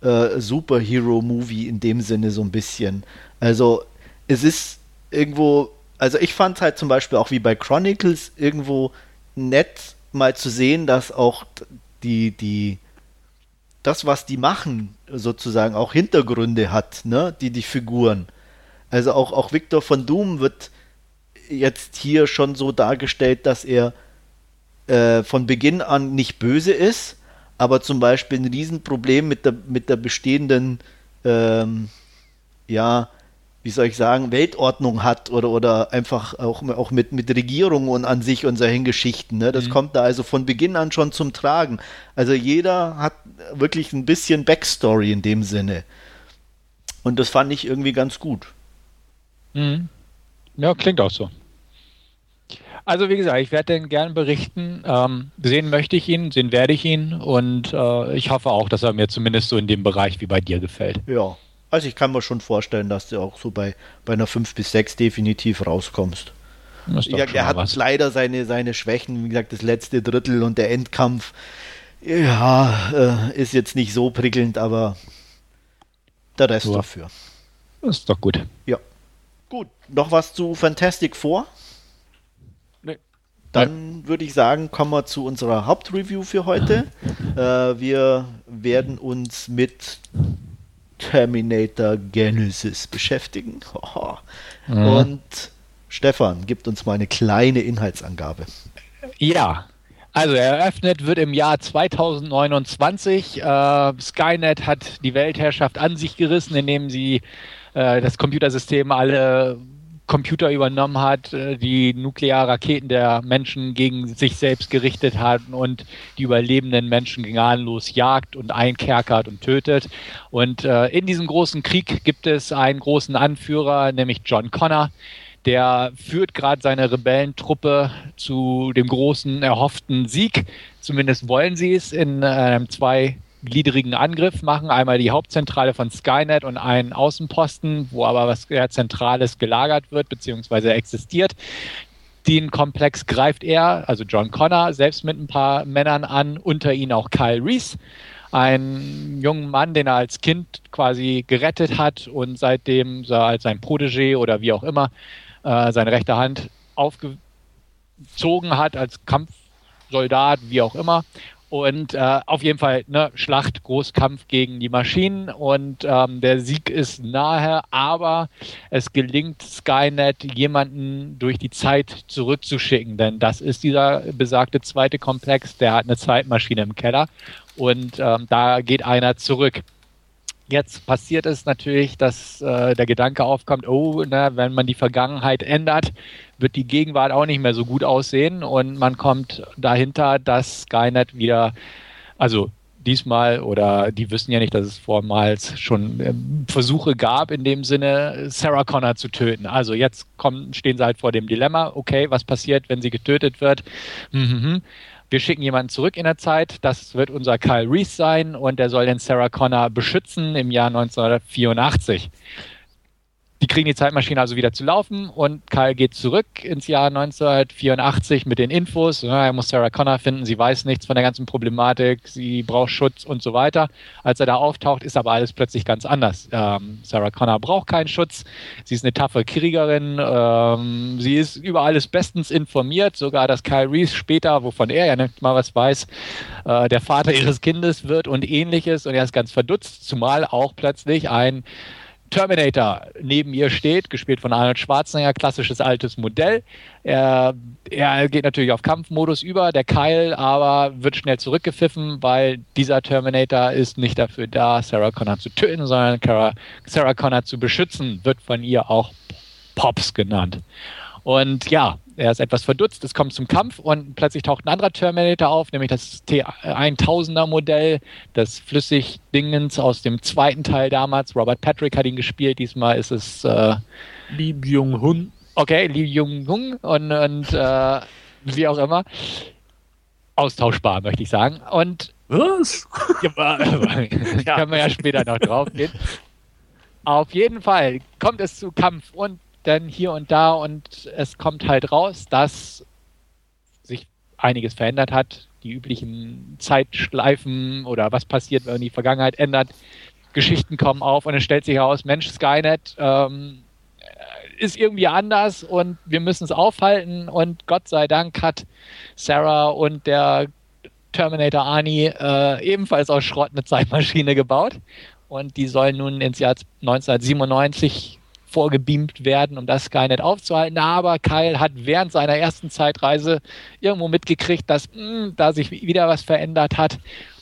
äh, Superhero-Movie in dem Sinne so ein bisschen. Also es ist irgendwo, also ich fand halt zum Beispiel auch wie bei Chronicles irgendwo nett mal zu sehen, dass auch die, die, das, was die machen, sozusagen auch Hintergründe hat, ne, die, die Figuren. Also auch, auch Victor von Doom wird jetzt hier schon so dargestellt, dass er äh, von Beginn an nicht böse ist, aber zum Beispiel ein Riesenproblem mit der, mit der bestehenden, ähm, ja, wie soll ich sagen, Weltordnung hat oder, oder einfach auch, auch mit, mit Regierung und an sich und solchen Geschichten. Ne? Das mhm. kommt da also von Beginn an schon zum Tragen. Also jeder hat wirklich ein bisschen Backstory in dem Sinne. Und das fand ich irgendwie ganz gut. Mhm. Ja, klingt auch so. Also wie gesagt, ich werde den gerne berichten. Ähm, sehen möchte ich ihn, sehen werde ich ihn und äh, ich hoffe auch, dass er mir zumindest so in dem Bereich wie bei dir gefällt. Ja, also ich kann mir schon vorstellen, dass du auch so bei, bei einer 5 bis 6 definitiv rauskommst. Ja, er hat was. leider seine, seine Schwächen, wie gesagt, das letzte Drittel und der Endkampf, ja, äh, ist jetzt nicht so prickelnd, aber der Rest ja. dafür. Das ist doch gut. Ja. Gut, noch was zu Fantastic Four? Nee. Dann würde ich sagen, kommen wir zu unserer Hauptreview für heute. äh, wir werden uns mit Terminator Genesis beschäftigen. mhm. Und Stefan gibt uns mal eine kleine Inhaltsangabe. Ja, also eröffnet wird im Jahr 2029. Äh, Skynet hat die Weltherrschaft an sich gerissen, indem sie äh, das Computersystem alle Computer übernommen hat, äh, die Nuklearraketen der Menschen gegen sich selbst gerichtet hat und die überlebenden Menschen gnadenlos jagt und einkerkert und tötet. Und äh, in diesem großen Krieg gibt es einen großen Anführer, nämlich John Connor. Der führt gerade seine Rebellentruppe zu dem großen erhofften Sieg. Zumindest wollen sie es in einem zwei gliedrigen Angriff machen. Einmal die Hauptzentrale von Skynet und einen Außenposten, wo aber was sehr Zentrales gelagert wird bzw. existiert. Den Komplex greift er, also John Connor, selbst mit ein paar Männern an, unter ihnen auch Kyle Reese, ein jungen Mann, den er als Kind quasi gerettet hat und seitdem als sein Protégé oder wie auch immer äh, seine rechte Hand aufgezogen hat als Kampfsoldat, wie auch immer. Und äh, auf jeden Fall ne, Schlacht, Großkampf gegen die Maschinen. Und ähm, der Sieg ist nahe, aber es gelingt Skynet, jemanden durch die Zeit zurückzuschicken, denn das ist dieser besagte zweite Komplex, der hat eine Zeitmaschine im Keller. Und ähm, da geht einer zurück. Jetzt passiert es natürlich, dass äh, der Gedanke aufkommt, oh, na, wenn man die Vergangenheit ändert, wird die Gegenwart auch nicht mehr so gut aussehen und man kommt dahinter, dass Skynet wieder, also diesmal oder die wissen ja nicht, dass es vormals schon äh, Versuche gab, in dem Sinne Sarah Connor zu töten. Also jetzt kommen, stehen sie halt vor dem Dilemma, okay, was passiert, wenn sie getötet wird? Mhm. Wir schicken jemanden zurück in der Zeit, das wird unser Kyle Reese sein und der soll den Sarah Connor beschützen im Jahr 1984. Die kriegen die Zeitmaschine also wieder zu laufen und Kyle geht zurück ins Jahr 1984 mit den Infos. er muss Sarah Connor finden, sie weiß nichts von der ganzen Problematik, sie braucht Schutz und so weiter. Als er da auftaucht, ist aber alles plötzlich ganz anders. Ähm, Sarah Connor braucht keinen Schutz, sie ist eine taffe Kriegerin, ähm, sie ist über alles bestens informiert, sogar dass Kyle Reese später, wovon er ja nicht mal was weiß, äh, der Vater ihres Kindes wird und ähnliches und er ist ganz verdutzt, zumal auch plötzlich ein Terminator neben ihr steht, gespielt von Arnold Schwarzenegger, klassisches altes Modell. Er, er geht natürlich auf Kampfmodus über, der Kyle aber wird schnell zurückgepfiffen, weil dieser Terminator ist nicht dafür da, Sarah Connor zu töten, sondern Sarah Connor zu beschützen, wird von ihr auch Pops genannt. Und ja, er ist etwas verdutzt, es kommt zum Kampf und plötzlich taucht ein anderer Terminator auf, nämlich das T1000er Modell, das Flüssigdingens aus dem zweiten Teil damals. Robert Patrick hat ihn gespielt, diesmal ist es äh, Lee Byung-hun. Okay, Lee Byung-hun und, und äh, wie auch immer. Austauschbar, möchte ich sagen. Und was? ja, können wir ja später noch drauf gehen. Auf jeden Fall kommt es zu Kampf und dann hier und da und es kommt halt raus, dass sich einiges verändert hat. Die üblichen Zeitschleifen oder was passiert, wenn die Vergangenheit ändert. Geschichten kommen auf und es stellt sich heraus, Mensch, Skynet ähm, ist irgendwie anders und wir müssen es aufhalten und Gott sei Dank hat Sarah und der Terminator Arnie äh, ebenfalls aus Schrott eine Zeitmaschine gebaut und die soll nun ins Jahr 1997 vorgebeamt werden, um das Skynet aufzuhalten. Aber Kyle hat während seiner ersten Zeitreise irgendwo mitgekriegt, dass mh, hm, da sich wieder was verändert hat.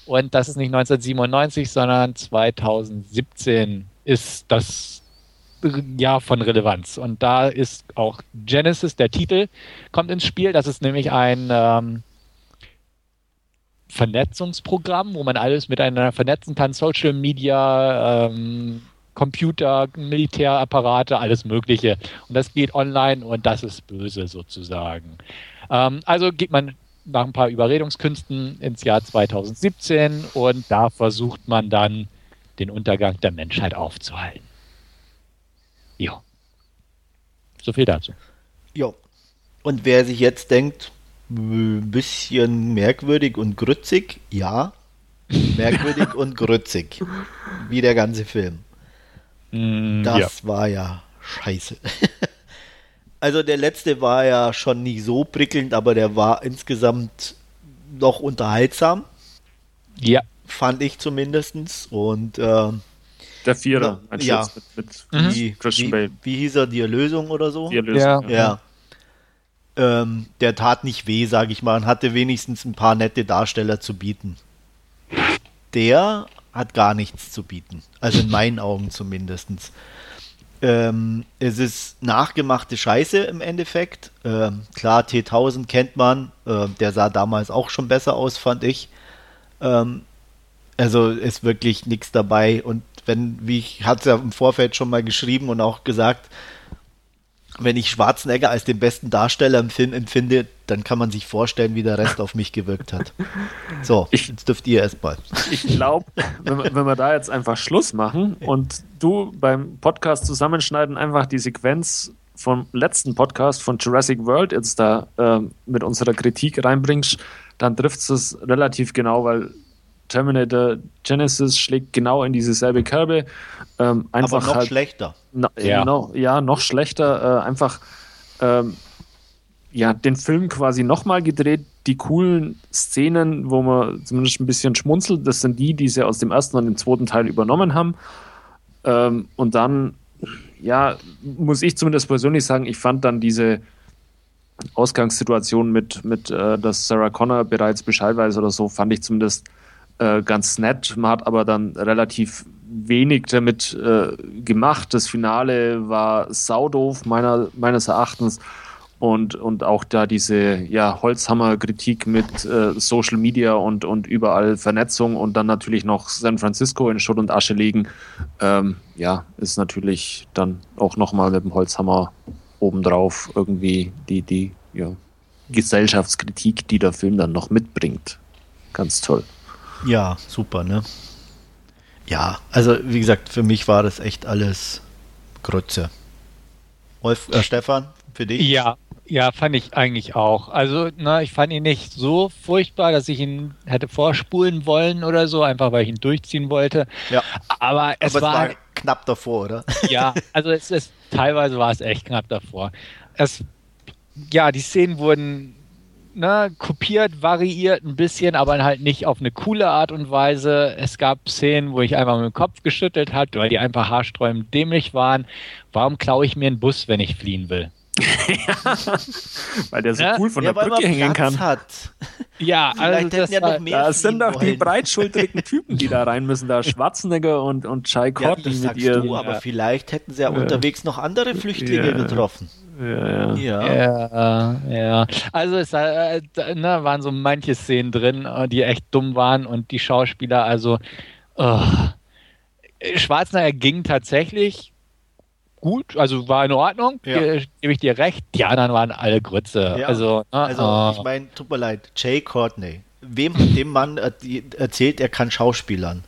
Und das ist nicht 1997, sondern 2017 ist das Jahr von Relevanz. Und da ist auch Genesis, der Titel, kommt ins Spiel. Das ist nämlich ein ähm, Vernetzungsprogramm, wo man alles miteinander vernetzen kann, Social Media, ähm, Computer, Militärapparate, alles Mögliche. Und das geht online und das ist böse sozusagen. Ähm, also geht man nach ein paar Überredungskünsten ins Jahr 2017 und da versucht man dann den Untergang der Menschheit aufzuhalten. Ja. So viel dazu. Ja. Und wer sich jetzt denkt, ein bisschen merkwürdig und grützig, ja, merkwürdig und grützig. Wie der ganze Film. Mm, das ja. war ja scheiße. also der letzte war ja schon nicht so prickelnd, aber der war insgesamt noch unterhaltsam. Ja. Fand ich zumindest. Und äh, der Vierer, ein ja. mit, mit mhm. wie, wie, wie, hieß er, die Erlösung oder so? Die Erlösung, ja. ja. Ähm, der tat nicht weh, sage ich mal, und hatte wenigstens ein paar nette Darsteller zu bieten. Der hat gar nichts zu bieten. Also in meinen Augen zumindest. Ähm, es ist nachgemachte Scheiße im Endeffekt. Ähm, klar, T1000 kennt man. Äh, der sah damals auch schon besser aus, fand ich. Ähm, also ist wirklich nichts dabei. Und wenn, wie ich hatte es ja im Vorfeld schon mal geschrieben und auch gesagt, wenn ich Schwarzenegger als den besten Darsteller im Film empfinde, dann kann man sich vorstellen, wie der Rest auf mich gewirkt hat. So, ich, jetzt dürft ihr erstmal. Ich glaube, wenn, wenn, wir da jetzt einfach Schluss machen und du beim Podcast zusammenschneiden einfach die Sequenz vom letzten Podcast von Jurassic World jetzt da äh, mit unserer Kritik reinbringst, dann trifft es relativ genau, weil Terminator Genesis schlägt genau in dieselbe Kerbe. Ähm, einfach Aber noch halt, schlechter. No, ja. No, ja, noch schlechter. Äh, einfach ähm, ja, den Film quasi nochmal gedreht. Die coolen Szenen, wo man zumindest ein bisschen schmunzelt, das sind die, die sie aus dem ersten und dem zweiten Teil übernommen haben. Ähm, und dann, ja, muss ich zumindest persönlich sagen, ich fand dann diese Ausgangssituation mit, mit äh, dass Sarah Connor bereits Bescheid weiß oder so, fand ich zumindest äh, ganz nett. Man hat aber dann relativ wenig damit äh, gemacht. Das Finale war saudoof, meiner, meines Erachtens. und, und auch da diese ja, Holzhammer-Kritik mit äh, Social Media und, und überall Vernetzung und dann natürlich noch San Francisco in Schutt und Asche legen, ähm, ja, ist natürlich dann auch nochmal mit dem Holzhammer obendrauf irgendwie die, die ja, Gesellschaftskritik, die der Film dann noch mitbringt. Ganz toll. Ja, super, ne? Ja, also wie gesagt, für mich war das echt alles Grütze. Wolf, äh, Stefan, für dich? Ja, ja, fand ich eigentlich auch. Also, na, ich fand ihn nicht so furchtbar, dass ich ihn hätte vorspulen wollen oder so, einfach weil ich ihn durchziehen wollte. Ja. Aber es, Aber es war, war, knapp davor, oder? Ja, also es ist teilweise war es echt knapp davor. Es, ja, die Szenen wurden ne, kopiert, variiert ein bisschen, aber halt nicht auf eine coole Art und Weise. Es gab Szenen, wo ich einfach mit dem Kopf geschüttelt habe, weil die einfach haarsträubend dämlich waren. Warum klaue ich mir einen Bus, wenn ich fliehen will? Ja, weil der so ja? cool von ja, der Brücke hängen kann. Hat. Ja, also das, ja noch mehr das sind doch die breitschultrigen Typen, die da rein müssen. Da Schwarzenegger und, und Chai Courtney ja, mit ihren. Du, aber vielleicht hätten sie ja, unterwegs noch andere Flüchtlinge getroffen. Ja, ja. ja. ja, Also es äh, ne, waren so manche Szenen drin, äh, die echt dumm waren und die Schauspieler, also oh. Schwarzenegger ging tatsächlich gut, also war in Ordnung, ja. gebe ich dir recht. Die anderen waren alle Grütze. Ja. Also, oh. ich meine, tut mir leid, Jay Courtney. Wem hat dem Mann erzählt, er kann Schauspielern?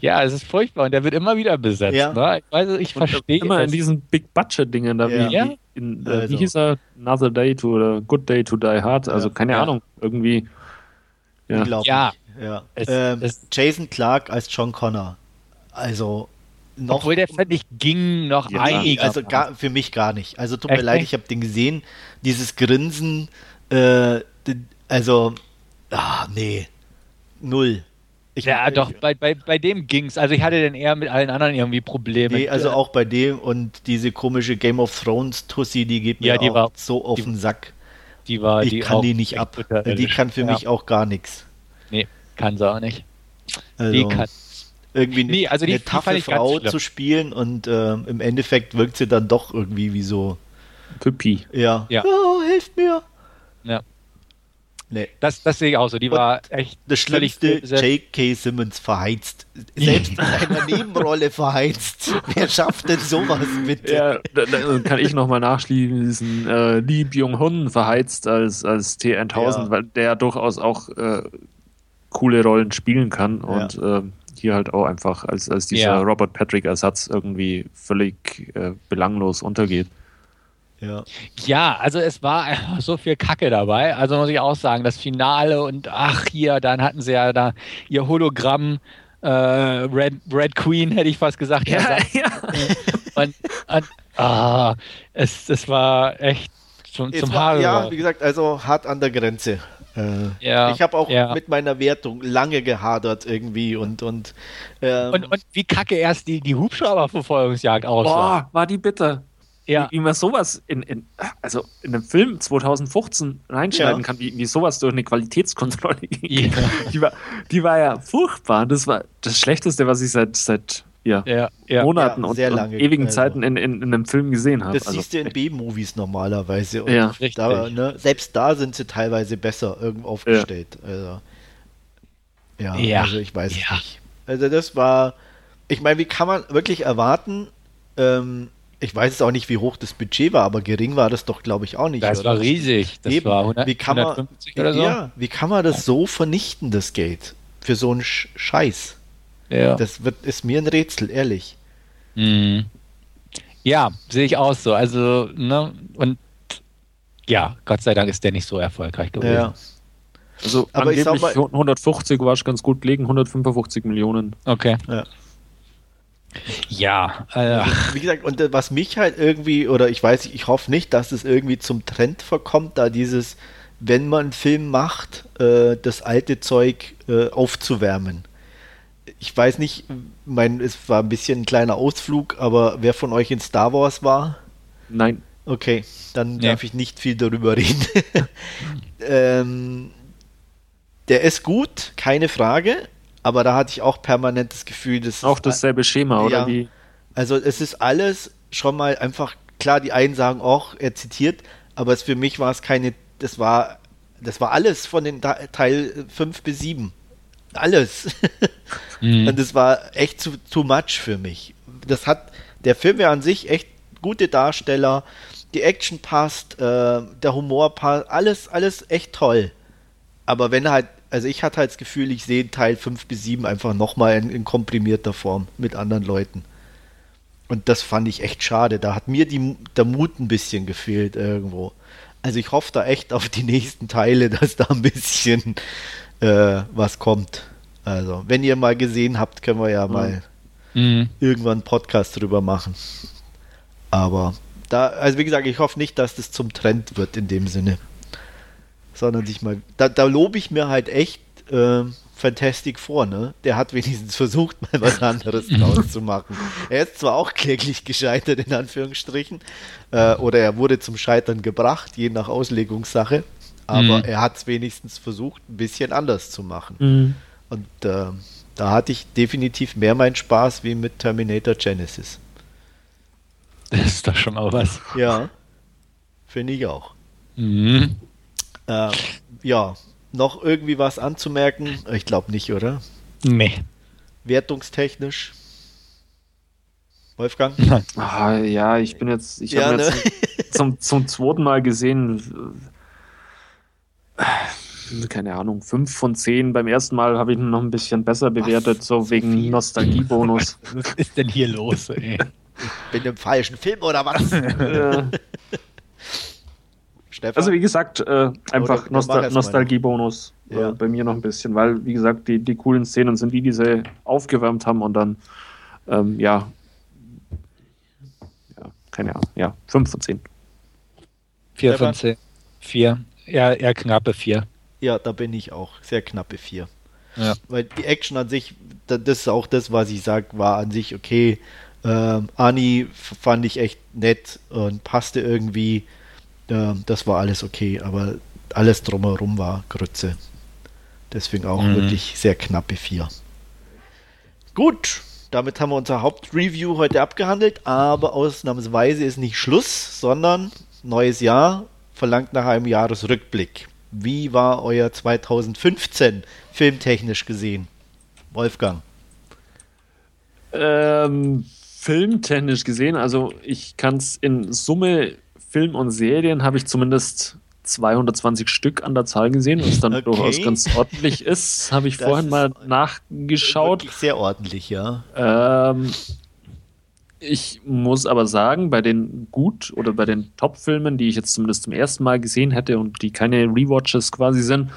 Ja, es ist furchtbar und der wird immer wieder besetzt. Ja. Ne? Ich, weiß, ich verstehe. Immer das. in diesen Big Budget Dingen da. Ja. Wie, ja. In, äh, also. wie hieß er? Another Day to oder Good Day to Die Hard. Also keine Ahnung, irgendwie. Ja. ja. ja. Es, ähm, es, Jason Clark als John Connor. Also noch. Obwohl der fand ich ging noch ja, einiger. Also gar, für mich gar nicht. Also tut Echt? mir leid, ich habe den gesehen. Dieses Grinsen, äh, also, ah, nee, null. Ich ja, doch, bei, bei, bei dem ging's. Also ich hatte denn eher mit allen anderen irgendwie Probleme. Nee, also auch bei dem und diese komische Game of Thrones Tussi, die geht mir ja, die auch war, so auf die, den Sack. Die war, ich die kann die nicht ab. Die kann für ja. mich auch gar nichts. Nee, kann sie auch nicht. Also, die kann irgendwie nee, also die, eine taffe Frau zu spielen und äh, im Endeffekt wirkt sie dann doch irgendwie wie so Püppi. Ja. ja. Oh, hilft mir. Ja. Nee. Das, das sehe ich auch so. Die und war echt. Das Schlimmste, J.K. Simmons verheizt. Selbst in einer Nebenrolle verheizt. Wer schafft denn sowas bitte? Ja, dann kann ich nochmal nachschließen. Äh, Lee Byung-hun verheizt als, als T1000, ja. weil der durchaus auch äh, coole Rollen spielen kann. Und ja. äh, hier halt auch einfach als, als dieser ja. Robert Patrick-Ersatz irgendwie völlig äh, belanglos untergeht. Ja. ja, also es war einfach so viel Kacke dabei. Also muss ich auch sagen, das Finale und ach hier, dann hatten sie ja da ihr Hologramm äh, Red, Red Queen, hätte ich fast gesagt. Ja, ja. Und, und ah, es, es war echt zum, zum Haare. Ja, wie gesagt, also hart an der Grenze. Äh, ja, ich habe auch ja. mit meiner Wertung lange gehadert irgendwie und und, ähm, und, und wie kacke erst die, die Hubschrauberverfolgungsjagd aussah. Boah, war die bitte. Ja. Wie, wie man sowas in, in, also in einem Film 2015 reinschneiden ja. kann, wie, wie sowas durch eine Qualitätskontrolle ging. Ja. Die, war, die war ja furchtbar. Das war das Schlechteste, was ich seit, seit ja, ja, ja. Monaten und, und, ewigen also. Zeiten in, in, in, einem Film gesehen habe. Das also, siehst du in B-Movies normalerweise. Und ja, da, ne, selbst da sind sie teilweise besser irgendwo aufgestellt. Also, ja, ja, also ich weiß ja. nicht. Also das war, ich meine, wie kann man wirklich erwarten, ähm, ich weiß jetzt auch nicht, wie hoch das Budget war, aber gering war das doch, glaube ich, auch nicht. Das oder? war riesig. Das Eben. war 100, wie kann man, 150 oder so. Ja, wie kann man das so vernichten, das Geld? Für so einen Scheiß. Ja. Das wird, ist mir ein Rätsel, ehrlich. Mhm. Ja, sehe ich auch so. Also, ne, und ja, Gott sei Dank ist der nicht so erfolgreich gewesen. Ja. Also, aber ich sag mal, 150 war ich ganz gut gelegen, 155 Millionen. Okay. Ja. Ja, äh, wie gesagt, und was mich halt irgendwie, oder ich weiß, ich hoffe nicht, dass es irgendwie zum Trend verkommt, da dieses, wenn man einen Film macht, äh, das alte Zeug äh, aufzuwärmen ich weiß nicht, mein, es war ein bisschen ein kleiner Ausflug, aber wer von euch in Star Wars war? Nein. Okay, dann ja. darf ich nicht viel darüber reden. ähm, der ist gut, keine Frage, aber da hatte ich auch permanent das Gefühl, dass. Auch dasselbe Schema, ja, oder wie? Also, es ist alles schon mal einfach, klar, die einen sagen auch, er zitiert, aber es, für mich war es keine, das war, das war alles von den Teil 5 bis 7. Alles. Mhm. Und das war echt zu too much für mich. Das hat, der Film ja an sich echt gute Darsteller, die Action passt, äh, der Humor passt, alles, alles echt toll. Aber wenn halt, also ich hatte halt das Gefühl, ich sehe Teil 5 bis 7 einfach nochmal in, in komprimierter Form mit anderen Leuten. Und das fand ich echt schade. Da hat mir die, der Mut ein bisschen gefehlt irgendwo. Also ich hoffe da echt auf die nächsten Teile, dass da ein bisschen äh, was kommt. Also, wenn ihr mal gesehen habt, können wir ja mhm. mal mhm. irgendwann einen Podcast drüber machen. Aber da, also wie gesagt, ich hoffe nicht, dass das zum Trend wird in dem Sinne. Sondern sich mal. Da, da lobe ich mir halt echt äh, Fantastic vor, ne? Der hat wenigstens versucht, mal was anderes draus zu machen. Er ist zwar auch kläglich gescheitert, in Anführungsstrichen, äh, oder er wurde zum Scheitern gebracht, je nach Auslegungssache, aber mhm. er hat es wenigstens versucht, ein bisschen anders zu machen. Mhm. Und äh, da hatte ich definitiv mehr meinen Spaß wie mit Terminator Genesis. Das ist doch schon mal was. Ja, finde ich auch. Mhm. Äh, ja, noch irgendwie was anzumerken? Ich glaube nicht, oder? Nee. Wertungstechnisch? Wolfgang? Ah, ja, ich bin jetzt, ich ja, habe ne? jetzt zum, zum zweiten Mal gesehen, keine Ahnung, fünf von zehn. Beim ersten Mal habe ich ihn noch ein bisschen besser bewertet, was? so wegen Nostalgiebonus. Was ist denn hier los, ey? bin im falschen Film oder was? Ja. also wie gesagt, äh, einfach Nostal Nostalgiebonus äh, ja. bei mir noch ein bisschen, weil wie gesagt, die, die coolen Szenen sind die, die sie aufgewärmt haben und dann ähm, ja, ja, keine Ahnung, ja, 5 von 10. 4 von 10. 4. Ja, eher knappe 4. Ja, da bin ich auch. Sehr knappe 4. Ja. Weil die Action an sich, das ist auch das, was ich sage, war an sich okay. Ähm, Ani fand ich echt nett und passte irgendwie. Ähm, das war alles okay, aber alles drumherum war Grütze. Deswegen auch mhm. wirklich sehr knappe 4. Gut, damit haben wir unser Hauptreview heute abgehandelt, aber ausnahmsweise ist nicht Schluss, sondern neues Jahr verlangt nach einem Jahresrückblick. Wie war euer 2015 filmtechnisch gesehen? Wolfgang. Ähm, filmtechnisch gesehen, also ich kann es in Summe Film und Serien habe ich zumindest 220 Stück an der Zahl gesehen, was dann okay. durchaus ganz ordentlich ist. Habe ich das vorhin mal nachgeschaut. Sehr ordentlich, ja. Ähm, ich muss aber sagen, bei den gut oder bei den Top-Filmen, die ich jetzt zumindest zum ersten Mal gesehen hätte und die keine Rewatches quasi sind,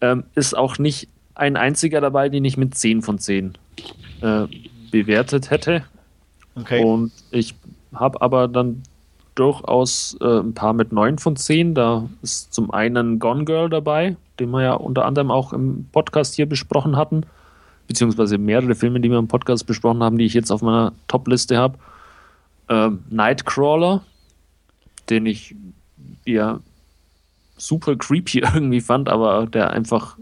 ähm, ist auch nicht ein einziger dabei, den ich mit 10 von 10 äh, bewertet hätte. Okay. Und ich habe aber dann durchaus äh, ein paar mit 9 von 10. Da ist zum einen Gone Girl dabei, den wir ja unter anderem auch im Podcast hier besprochen hatten. Beziehungsweise mehrere Filme, die wir im Podcast besprochen haben, die ich jetzt auf meiner Top-Liste habe. Ähm, Nightcrawler, den ich ja super creepy irgendwie fand, aber der einfach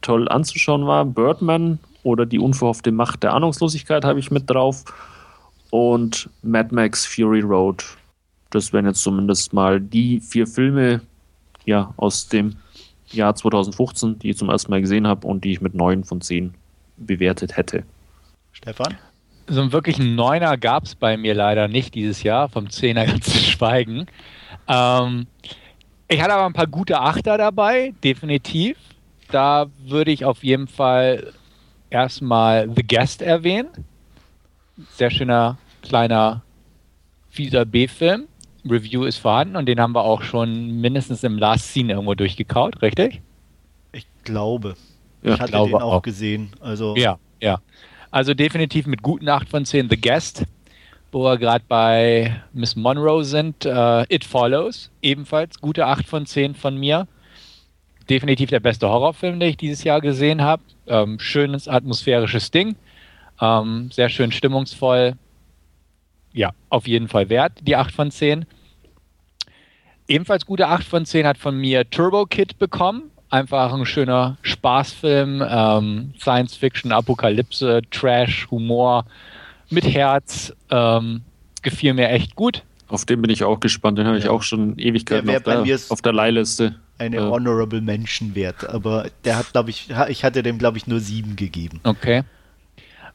toll anzuschauen war. Birdman oder Die unverhoffte Macht der Ahnungslosigkeit habe ich mit drauf und Mad Max Fury Road. Das wären jetzt zumindest mal die vier Filme ja, aus dem Jahr 2015, die ich zum ersten Mal gesehen habe und die ich mit neun von zehn bewertet hätte. Stefan? So einen wirklichen Neuner gab es bei mir leider nicht dieses Jahr, vom Zehner ganz zu schweigen. Ähm, ich hatte aber ein paar gute Achter dabei, definitiv. Da würde ich auf jeden Fall erstmal The Guest erwähnen sehr schöner, kleiner, fieser B-Film. Review ist vorhanden und den haben wir auch schon mindestens im Last Scene irgendwo durchgekaut, richtig? Ich glaube. Ja, ich hatte glaube den auch, auch gesehen. Also ja, ja. Also definitiv mit guten 8 von 10 The Guest, wo wir gerade bei Miss Monroe sind. Uh, It Follows, ebenfalls gute 8 von 10 von mir. Definitiv der beste Horrorfilm, den ich dieses Jahr gesehen habe. Ähm, schönes atmosphärisches Ding. Ähm, sehr schön stimmungsvoll. Ja, auf jeden Fall wert, die 8 von 10. Ebenfalls gute 8 von 10 hat von mir Turbo Kid bekommen. Einfach ein schöner Spaßfilm, ähm, Science Fiction, Apokalypse, Trash, Humor mit Herz. Ähm, gefiel mir echt gut. Auf den bin ich auch gespannt. Den habe ich auch schon Ewigkeiten der auf, der, auf der Leihliste. Eine ja. Honorable Mention wert. Aber der hat, glaube ich, ich hatte dem, glaube ich, nur sieben gegeben. Okay.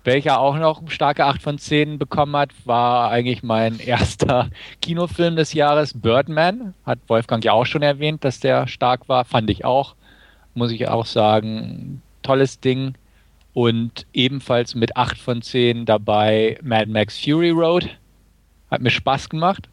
Welcher auch noch starke 8 von 10 bekommen hat, war eigentlich mein erster Kinofilm des Jahres, Birdman. Hat Wolfgang ja auch schon erwähnt, dass der stark war. Fand ich auch. Muss ich auch sagen. Tolles Ding. Und ebenfalls mit 8 von 10 dabei Mad Max Fury Road. Hat mir Spaß gemacht.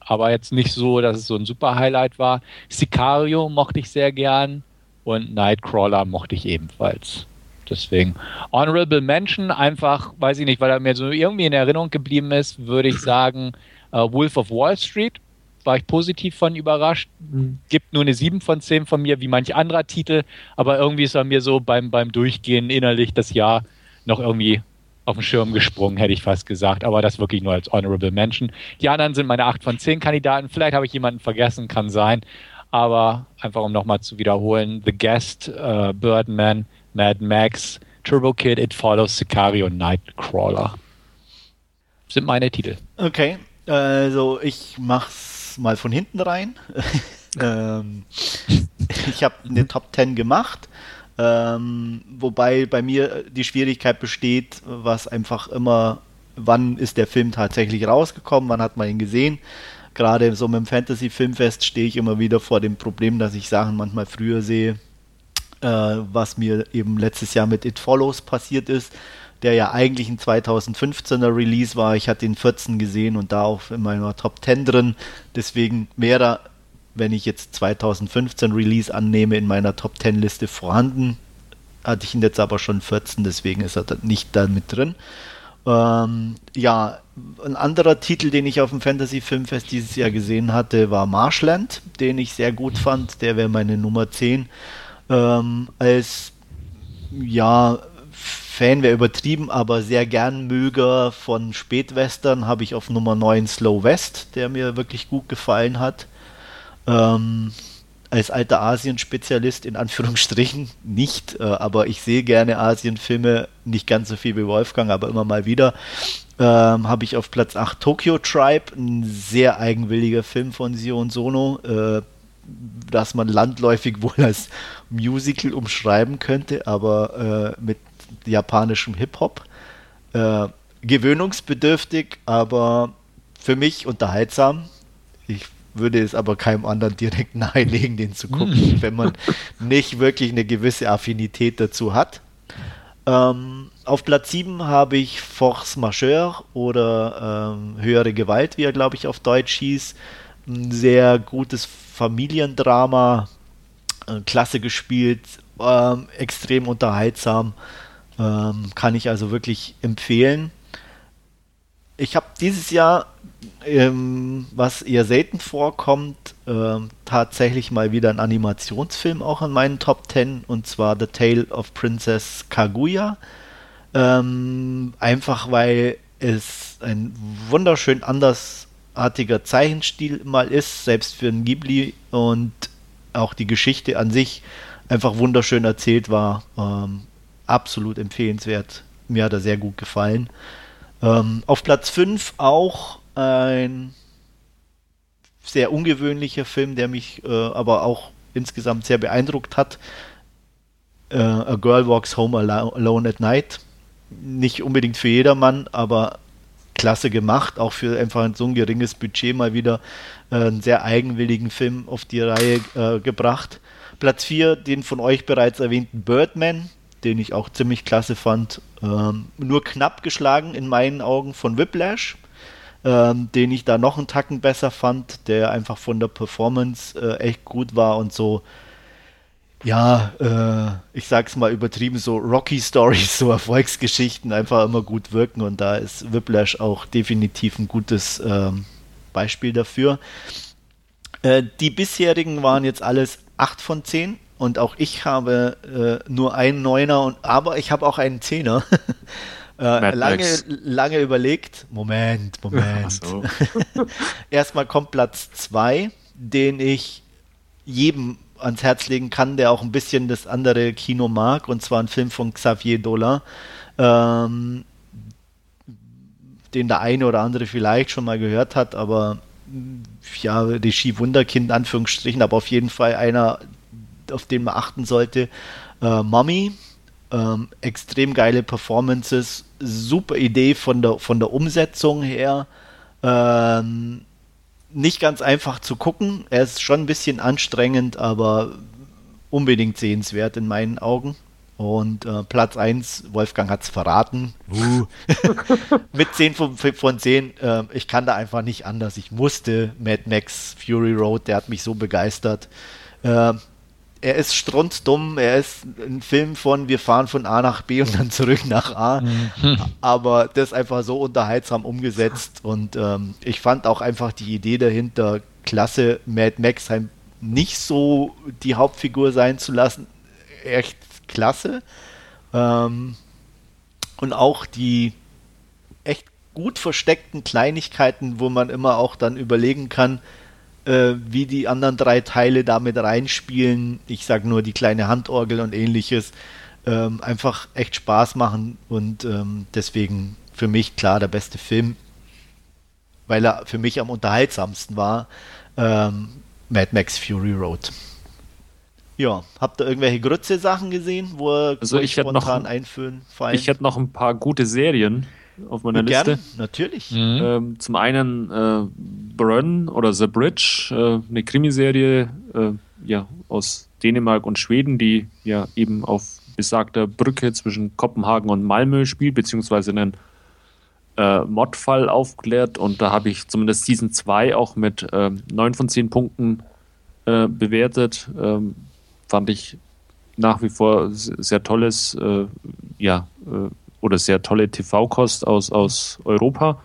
Aber jetzt nicht so, dass es so ein super Highlight war. Sicario mochte ich sehr gern. Und Nightcrawler mochte ich ebenfalls. Deswegen Honorable Mention, einfach, weiß ich nicht, weil er mir so irgendwie in Erinnerung geblieben ist, würde ich sagen, uh, Wolf of Wall Street. War ich positiv von überrascht. Mhm. Gibt nur eine 7 von 10 von mir, wie manch anderer Titel, aber irgendwie ist er mir so beim, beim Durchgehen innerlich das Jahr noch irgendwie auf den Schirm gesprungen, hätte ich fast gesagt. Aber das wirklich nur als Honorable Mention. Die anderen sind meine 8 von 10 Kandidaten. Vielleicht habe ich jemanden vergessen, kann sein. Aber einfach um nochmal zu wiederholen: The Guest, uh, Birdman, Mad Max, Turbo Kid, It Follows, Sicario, Nightcrawler. Sind meine Titel. Okay, also ich mach's mal von hinten rein. ähm, ich habe eine Top 10 gemacht. Ähm, wobei bei mir die Schwierigkeit besteht, was einfach immer, wann ist der Film tatsächlich rausgekommen, wann hat man ihn gesehen. Gerade so mit dem Fantasy Filmfest stehe ich immer wieder vor dem Problem, dass ich Sachen manchmal früher sehe, äh, was mir eben letztes Jahr mit It Follows passiert ist, der ja eigentlich ein 2015er Release war. Ich hatte ihn 14 gesehen und da auch in meiner Top 10 drin. Deswegen wäre, wenn ich jetzt 2015 Release annehme, in meiner Top 10 Liste vorhanden. Hatte ich ihn jetzt aber schon 14, deswegen ist er nicht da mit drin. Ähm, ja, ein anderer Titel, den ich auf dem Fantasy Filmfest dieses Jahr gesehen hatte, war Marshland, den ich sehr gut fand. Der wäre meine Nummer 10 ähm, als ja, Fan wäre übertrieben, aber sehr gern Möger von Spätwestern habe ich auf Nummer 9 Slow West, der mir wirklich gut gefallen hat. Ähm, als alter Asien-Spezialist in Anführungsstrichen nicht, äh, aber ich sehe gerne Asien-Filme, nicht ganz so viel wie Wolfgang, aber immer mal wieder. Ähm, habe ich auf Platz 8 Tokyo Tribe, ein sehr eigenwilliger Film von Sion Sono, äh, das man landläufig wohl als Musical umschreiben könnte, aber äh, mit japanischem Hip-Hop. Äh, gewöhnungsbedürftig, aber für mich unterhaltsam. Ich würde es aber keinem anderen direkt nahelegen, den zu gucken, hm. wenn man nicht wirklich eine gewisse Affinität dazu hat. Ähm, auf Platz 7 habe ich Force Majeure oder ähm, Höhere Gewalt, wie er glaube ich auf Deutsch hieß. Ein sehr gutes Familiendrama, äh, klasse gespielt, ähm, extrem unterhaltsam. Ähm, kann ich also wirklich empfehlen. Ich habe dieses Jahr, ähm, was eher selten vorkommt, ähm, tatsächlich mal wieder einen Animationsfilm auch in meinen Top 10 und zwar The Tale of Princess Kaguya. Ähm, einfach weil es ein wunderschön andersartiger Zeichenstil mal ist, selbst für einen Ghibli und auch die Geschichte an sich einfach wunderschön erzählt war. Ähm, absolut empfehlenswert. Mir hat er sehr gut gefallen. Ähm, auf Platz 5 auch ein sehr ungewöhnlicher Film, der mich äh, aber auch insgesamt sehr beeindruckt hat. Äh, A Girl Walks Home Alone at Night. Nicht unbedingt für jedermann, aber klasse gemacht, auch für einfach so ein geringes Budget mal wieder äh, einen sehr eigenwilligen Film auf die Reihe äh, gebracht. Platz 4, den von euch bereits erwähnten Birdman, den ich auch ziemlich klasse fand. Ähm, nur knapp geschlagen in meinen Augen von Whiplash, ähm, den ich da noch einen Tacken besser fand, der einfach von der Performance äh, echt gut war und so ja, äh, ich sag's mal übertrieben, so Rocky Stories, so Erfolgsgeschichten einfach immer gut wirken und da ist Whiplash auch definitiv ein gutes ähm, Beispiel dafür. Äh, die bisherigen waren jetzt alles 8 von 10 und auch ich habe äh, nur einen Neuner, und, aber ich habe auch einen Zehner. äh, lange, lange überlegt. Moment, Moment. So. Erstmal kommt Platz 2, den ich jedem ans Herz legen kann, der auch ein bisschen das andere Kino mag, und zwar ein Film von Xavier Dolan, ähm, den der eine oder andere vielleicht schon mal gehört hat, aber ja, Regie-Wunderkind, in Anführungsstrichen, aber auf jeden Fall einer, auf den man achten sollte. Äh, Mommy, ähm, extrem geile Performances, super Idee von der, von der Umsetzung her. Ähm, nicht ganz einfach zu gucken. Er ist schon ein bisschen anstrengend, aber unbedingt sehenswert in meinen Augen. Und äh, Platz 1, Wolfgang hat es verraten. Uh. Mit 10 von, von 10. Äh, ich kann da einfach nicht anders. Ich musste Mad Max Fury Road, der hat mich so begeistert. Äh, er ist strunzdumm, er ist ein Film von wir fahren von A nach B und dann zurück nach A. Mhm. Aber das ist einfach so unterhaltsam umgesetzt und ähm, ich fand auch einfach die Idee dahinter, klasse Mad Max nicht so die Hauptfigur sein zu lassen, echt klasse. Ähm, und auch die echt gut versteckten Kleinigkeiten, wo man immer auch dann überlegen kann, äh, wie die anderen drei Teile damit reinspielen. Ich sage nur die kleine Handorgel und ähnliches. Ähm, einfach echt Spaß machen und ähm, deswegen für mich klar der beste Film, weil er für mich am unterhaltsamsten war. Ähm, Mad Max Fury Road. Ja, habt ihr irgendwelche Grütze-Sachen gesehen, wo er also ich spontan noch, einführen fallen? Ich hätte noch ein paar gute Serien auf meiner Liste. Gern, natürlich. Mhm. Ähm, zum einen äh, Brunn oder The Bridge, äh, eine Krimiserie äh, ja, aus Dänemark und Schweden, die ja eben auf besagter Brücke zwischen Kopenhagen und Malmö spielt, beziehungsweise einen äh, Modfall aufklärt. Und da habe ich zumindest Season 2 auch mit äh, 9 von 10 Punkten äh, bewertet. Ähm, fand ich nach wie vor sehr tolles, äh, ja, äh, oder sehr tolle TV-Kost aus, aus Europa.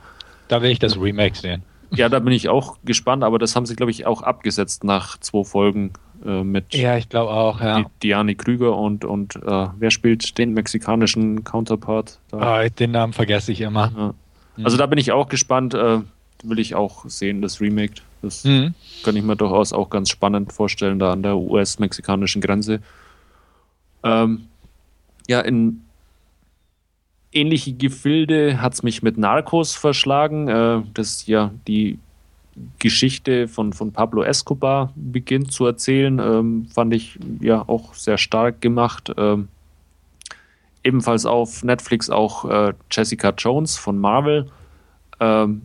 Da will ich das Remake sehen. Ja, da bin ich auch gespannt, aber das haben sie, glaube ich, auch abgesetzt nach zwei Folgen äh, mit. Ja, ich glaube auch, ja. Diane Krüger und, und äh, wer spielt den mexikanischen Counterpart? Da? Oh, den Namen vergesse ich immer. Ja. Mhm. Also da bin ich auch gespannt, äh, will ich auch sehen, das Remake. Das mhm. kann ich mir durchaus auch ganz spannend vorstellen, da an der US-mexikanischen Grenze. Ähm, ja, in ähnliche Gefilde hat es mich mit Narcos verschlagen. Äh, das ja die Geschichte von, von Pablo Escobar beginnt zu erzählen. Ähm, fand ich ja auch sehr stark gemacht. Ähm, ebenfalls auf Netflix auch äh, Jessica Jones von Marvel. Ähm,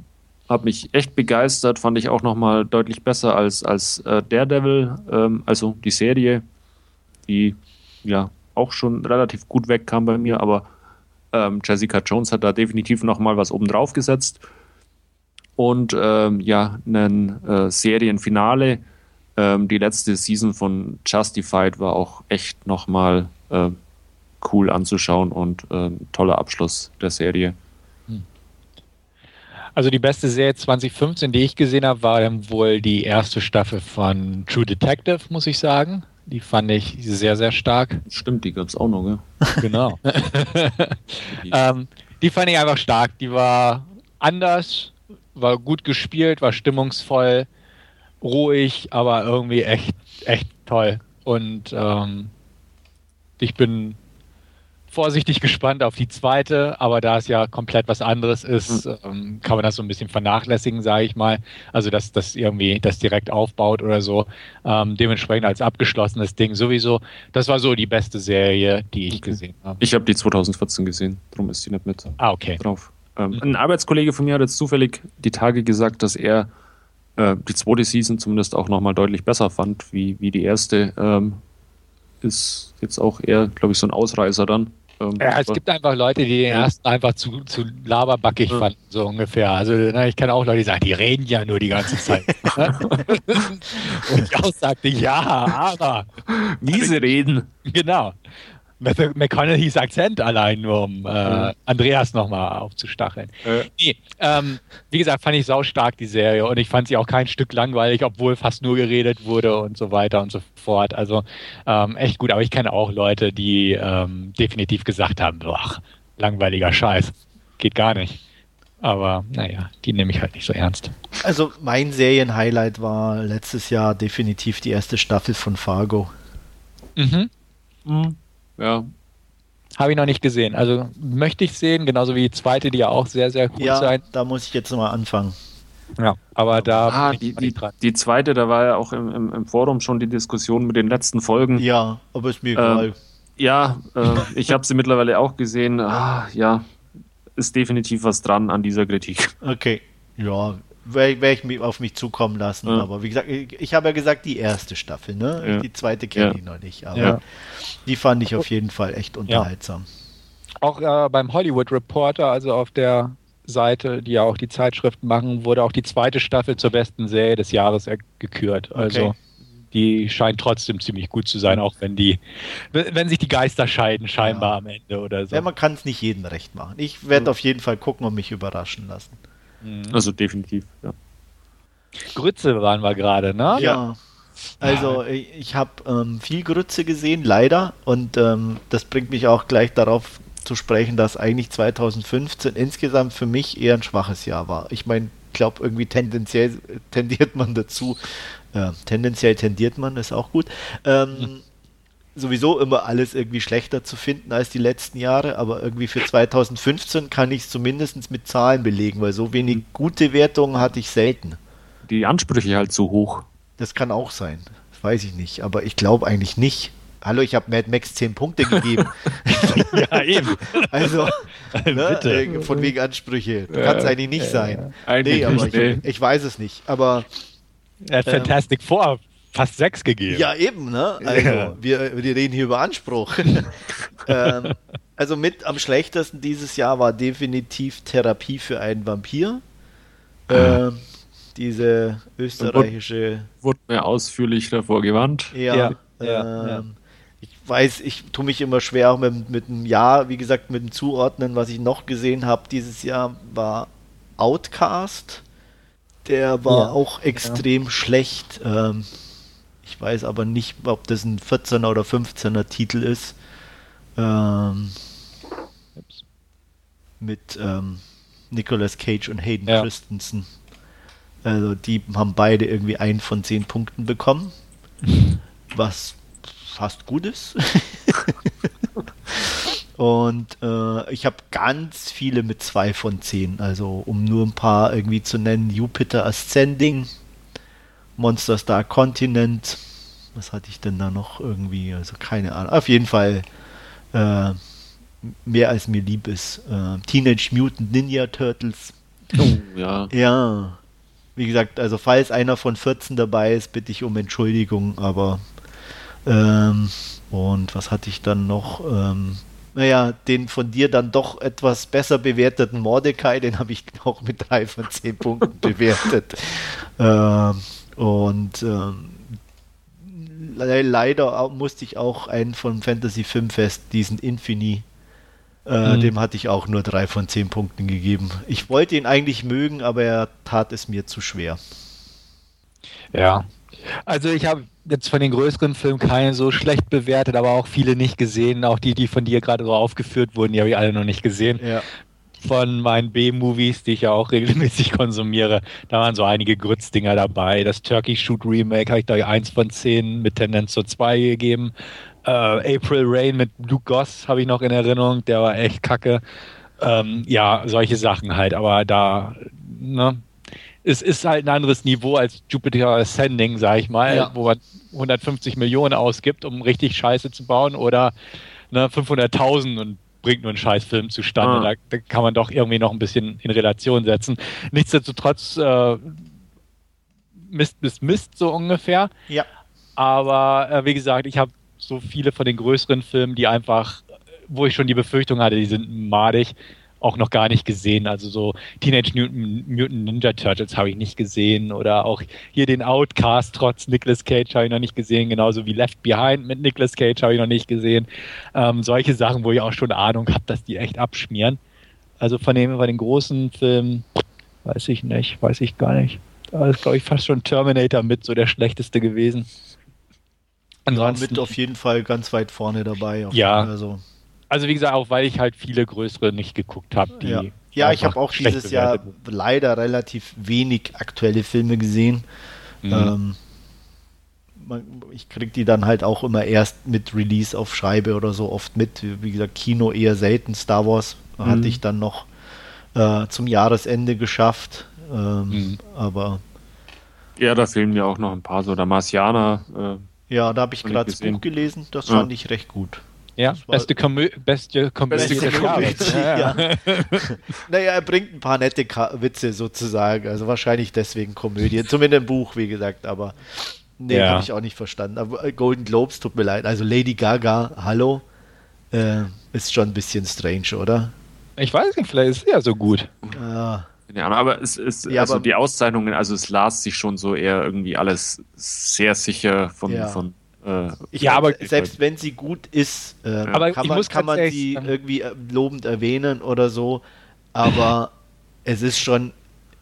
hat mich echt begeistert, fand ich auch nochmal deutlich besser als, als äh, Daredevil, ähm, also die Serie, die ja auch schon relativ gut wegkam bei mir, aber ähm, Jessica Jones hat da definitiv nochmal was oben drauf gesetzt. Und ähm, ja, ein äh, Serienfinale. Ähm, die letzte Season von Justified war auch echt nochmal äh, cool anzuschauen und äh, toller Abschluss der Serie. Hm. Also die beste Serie 2015, die ich gesehen habe, war dann wohl die erste Staffel von True Detective, muss ich sagen. Die fand ich sehr, sehr stark. Stimmt, die gab es auch noch, ja. Genau. ähm, die fand ich einfach stark. Die war anders, war gut gespielt, war stimmungsvoll, ruhig, aber irgendwie echt, echt toll. Und ähm, ich bin vorsichtig gespannt auf die zweite, aber da es ja komplett was anderes ist, mhm. ähm, kann man das so ein bisschen vernachlässigen, sage ich mal. Also dass das irgendwie das direkt aufbaut oder so. Ähm, dementsprechend als abgeschlossenes Ding sowieso. Das war so die beste Serie, die ich okay. gesehen habe. Ich habe die 2014 gesehen, darum ist die nicht mit ah, okay. drauf. Ähm, mhm. Ein Arbeitskollege von mir hat jetzt zufällig die Tage gesagt, dass er äh, die zweite Season zumindest auch nochmal deutlich besser fand, wie, wie die erste. Ähm, ist jetzt auch eher, glaube ich, so ein Ausreißer dann. Ähm, ja, es gibt einfach Leute, die den ersten einfach zu, zu laberbackig ja. fanden, so ungefähr. Also na, ich kann auch Leute sagen, die reden ja nur die ganze Zeit. Und ich auch sagte, ja, aber. Wie sie reden. Genau. McConaughey's Akzent allein, nur um äh, Andreas nochmal aufzustacheln. Äh. Nee, ähm, wie gesagt, fand ich saustark die Serie und ich fand sie auch kein Stück langweilig, obwohl fast nur geredet wurde und so weiter und so fort. Also ähm, echt gut, aber ich kenne auch Leute, die ähm, definitiv gesagt haben, boah, langweiliger Scheiß, geht gar nicht. Aber naja, die nehme ich halt nicht so ernst. Also mein Serienhighlight war letztes Jahr definitiv die erste Staffel von Fargo. Mhm. mhm. Ja. Habe ich noch nicht gesehen. Also möchte ich sehen, genauso wie die zweite, die ja auch sehr, sehr gut ja, sein. Da muss ich jetzt nochmal anfangen. Ja, aber da. Ah, die, die, die, zweite, da war ja auch im, im, im, Forum schon die Diskussion mit den letzten Folgen. Ja, aber ist mir egal. Ähm, ja, äh, ich habe sie mittlerweile auch gesehen. Ah, ja, ist definitiv was dran an dieser Kritik. Okay, ja, werde werd ich auf mich zukommen lassen. Ja. Aber wie gesagt, ich, ich habe ja gesagt, die erste Staffel, ne? Ja. Die zweite kenne ja. ich noch nicht. Aber die fand ich auf jeden Fall echt unterhaltsam. Auch äh, beim Hollywood Reporter, also auf der Seite, die ja auch die Zeitschriften machen, wurde auch die zweite Staffel zur besten Serie des Jahres gekürt. Also okay. die scheint trotzdem ziemlich gut zu sein, auch wenn die, wenn sich die Geister scheiden, scheinbar ja. am Ende oder so. Ja, man kann es nicht jedem recht machen. Ich werde mhm. auf jeden Fall gucken und mich überraschen lassen. Mhm. Also definitiv, ja. Grütze waren wir gerade, ne? Ja. Also ich habe ähm, viel Grütze gesehen, leider. Und ähm, das bringt mich auch gleich darauf zu sprechen, dass eigentlich 2015 insgesamt für mich eher ein schwaches Jahr war. Ich meine, ich glaube, irgendwie tendenziell tendiert man dazu, äh, tendenziell tendiert man, ist auch gut, ähm, hm. Sowieso immer alles irgendwie schlechter zu finden als die letzten Jahre, aber irgendwie für 2015 kann ich es zumindest mit Zahlen belegen, weil so wenig hm. gute Wertungen hatte ich selten. Die Ansprüche halt so hoch. Das kann auch sein, das weiß ich nicht, aber ich glaube eigentlich nicht. Hallo, ich habe Mad Max 10 Punkte gegeben. ja, eben. Also, ne, äh, von wegen Ansprüche. Ja, Kann es eigentlich nicht ja, sein. Eigentlich nee, aber ich, ich, weiß es nicht. Aber. Er hat ähm, Fantastic Four fast 6 gegeben. Ja, eben, ne? Also, ja. wir, wir reden hier über Anspruch. ähm, also, mit am schlechtesten dieses Jahr war definitiv Therapie für einen Vampir. Ähm, diese österreichische. Wurde mir ausführlich davor gewarnt. Ja. ja. Ähm, ich weiß, ich tue mich immer schwer auch mit, mit einem Jahr, wie gesagt, mit dem Zuordnen. Was ich noch gesehen habe dieses Jahr war Outcast. Der war ja, auch extrem ja. schlecht. Ähm, ich weiß aber nicht, ob das ein 14er oder 15er Titel ist. Ähm, mit ähm, Nicolas Cage und Hayden ja. Christensen. Also die haben beide irgendwie einen von zehn Punkten bekommen. Was fast gut ist. Und äh, ich habe ganz viele mit zwei von zehn. Also um nur ein paar irgendwie zu nennen: Jupiter Ascending, Monster Star Continent. Was hatte ich denn da noch irgendwie? Also keine Ahnung. Auf jeden Fall äh, mehr als mir lieb ist. Äh, Teenage Mutant Ninja Turtles. Oh, ja. Ja. Wie gesagt, also falls einer von 14 dabei ist, bitte ich um Entschuldigung, aber ähm, und was hatte ich dann noch? Ähm, naja, den von dir dann doch etwas besser bewerteten Mordecai, den habe ich auch mit drei von zehn Punkten bewertet. Ähm, und ähm, leider musste ich auch einen von Fantasy Filmfest, diesen Infini, äh, mhm. dem hatte ich auch nur drei von zehn Punkten gegeben. Ich wollte ihn eigentlich mögen, aber er tat es mir zu schwer. Ja, also ich habe jetzt von den größeren Filmen keine so schlecht bewertet, aber auch viele nicht gesehen. Auch die, die von dir gerade so aufgeführt wurden, die habe ich alle noch nicht gesehen. Ja. Von meinen B-Movies, die ich ja auch regelmäßig konsumiere, da waren so einige Grützdinger dabei. Das Turkey Shoot Remake habe ich da eins von zehn mit Tendenz zu zwei gegeben. Äh, April Rain mit Luke Goss habe ich noch in Erinnerung, der war echt kacke. Ähm, ja, solche Sachen halt, aber da, ne, es ist halt ein anderes Niveau als Jupiter Ascending, sag ich mal, ja. wo man 150 Millionen ausgibt, um richtig Scheiße zu bauen oder ne, 500.000 und bringt nur einen Scheißfilm zustande. Ah. Da, da, kann man doch irgendwie noch ein bisschen in Relation setzen. Nichtsdestotrotz äh, Mist bis Mist so ungefähr. Ja. Aber äh, wie gesagt, ich habe so viele von den größeren Filmen, die einfach, wo ich schon die Befürchtung hatte, die sind madig auch noch gar nicht gesehen. Also so Teenage Mutant, Mutant Ninja Turtles habe ich nicht gesehen oder auch hier den Outcast trotz Nicolas Cage habe ich noch nicht gesehen, genauso wie Left Behind mit Nicolas Cage habe ich noch nicht gesehen. Ähm, solche Sachen, wo ich auch schon Ahnung habe, dass die echt abschmieren. Also von, dem, von den großen Filmen weiß ich nicht, weiß ich gar nicht. Da ist, glaube ich, fast schon Terminator mit so der schlechteste gewesen. Ansonsten, ja, mit auf jeden Fall ganz weit vorne dabei. Ja, also also wie gesagt, auch weil ich halt viele größere nicht geguckt habe. Ja. ja, ich habe auch dieses Jahr leider relativ wenig aktuelle Filme gesehen. Mhm. Ähm, ich kriege die dann halt auch immer erst mit Release auf Scheibe oder so oft mit. Wie gesagt, Kino eher selten. Star Wars mhm. hatte ich dann noch äh, zum Jahresende geschafft. Ähm, mhm. Aber. Ja, da fehlen mir auch noch ein paar, so der Marcianer. Äh, ja, da habe ich gerade das Buch gelesen, das ja. fand ich recht gut. Ja, beste, Komö beste Komödie beste Jahres. Ja. ja. naja, er bringt ein paar nette Ka Witze sozusagen, also wahrscheinlich deswegen Komödie, zumindest im Buch, wie gesagt, aber nee, ja. habe ich auch nicht verstanden. Aber äh, Golden Globes, tut mir leid, also Lady Gaga, hallo, äh, ist schon ein bisschen strange, oder? Ich weiß nicht, vielleicht ist sie ja so gut. Ja. Ja, aber es ist, ja, also aber die Auszeichnungen, also es las sich schon so eher irgendwie alles sehr sicher von, ja. von äh, ja, aber selbst wenn sie gut ist, äh, aber kann man, kann man sie irgendwie äh, lobend erwähnen oder so. Aber es ist schon,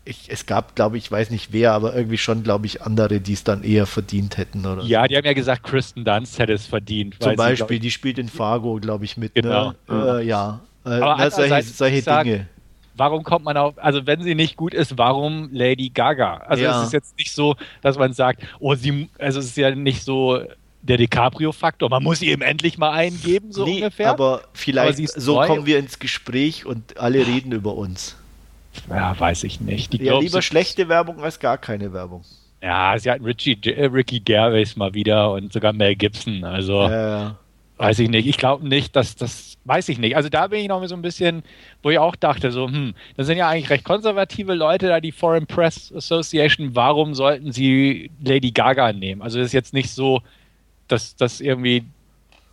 ich, es gab, glaube ich, weiß nicht wer, aber irgendwie schon, glaube ich, andere, die es dann eher verdient hätten. Oder ja, so. die haben ja gesagt, Kristen Dunst hätte es verdient. Zum Beispiel, sie, die spielt in Fargo, glaube ich, mit. Ne? Genau. Ne? Äh, ja, äh, na, solche, solche Dinge. warum kommt man auf, also wenn sie nicht gut ist, warum Lady Gaga? Also ja. es ist jetzt nicht so, dass man sagt, oh, sie, also es ist ja nicht so, der DiCaprio-Faktor. Man muss ihm endlich mal eingeben, so nee, ungefähr. Aber vielleicht aber so neu. kommen wir ins Gespräch und alle reden über uns. Ja, weiß ich nicht. Die ja, lieber schlechte Werbung als gar keine Werbung. Ja, sie hat Richie, äh, Ricky Gervais mal wieder und sogar Mel Gibson. Also ja, weiß ich nicht. Ich glaube nicht, dass das, weiß ich nicht. Also da bin ich noch so ein bisschen, wo ich auch dachte, so, hm, das sind ja eigentlich recht konservative Leute da, die Foreign Press Association. Warum sollten sie Lady Gaga nehmen? Also das ist jetzt nicht so, dass das irgendwie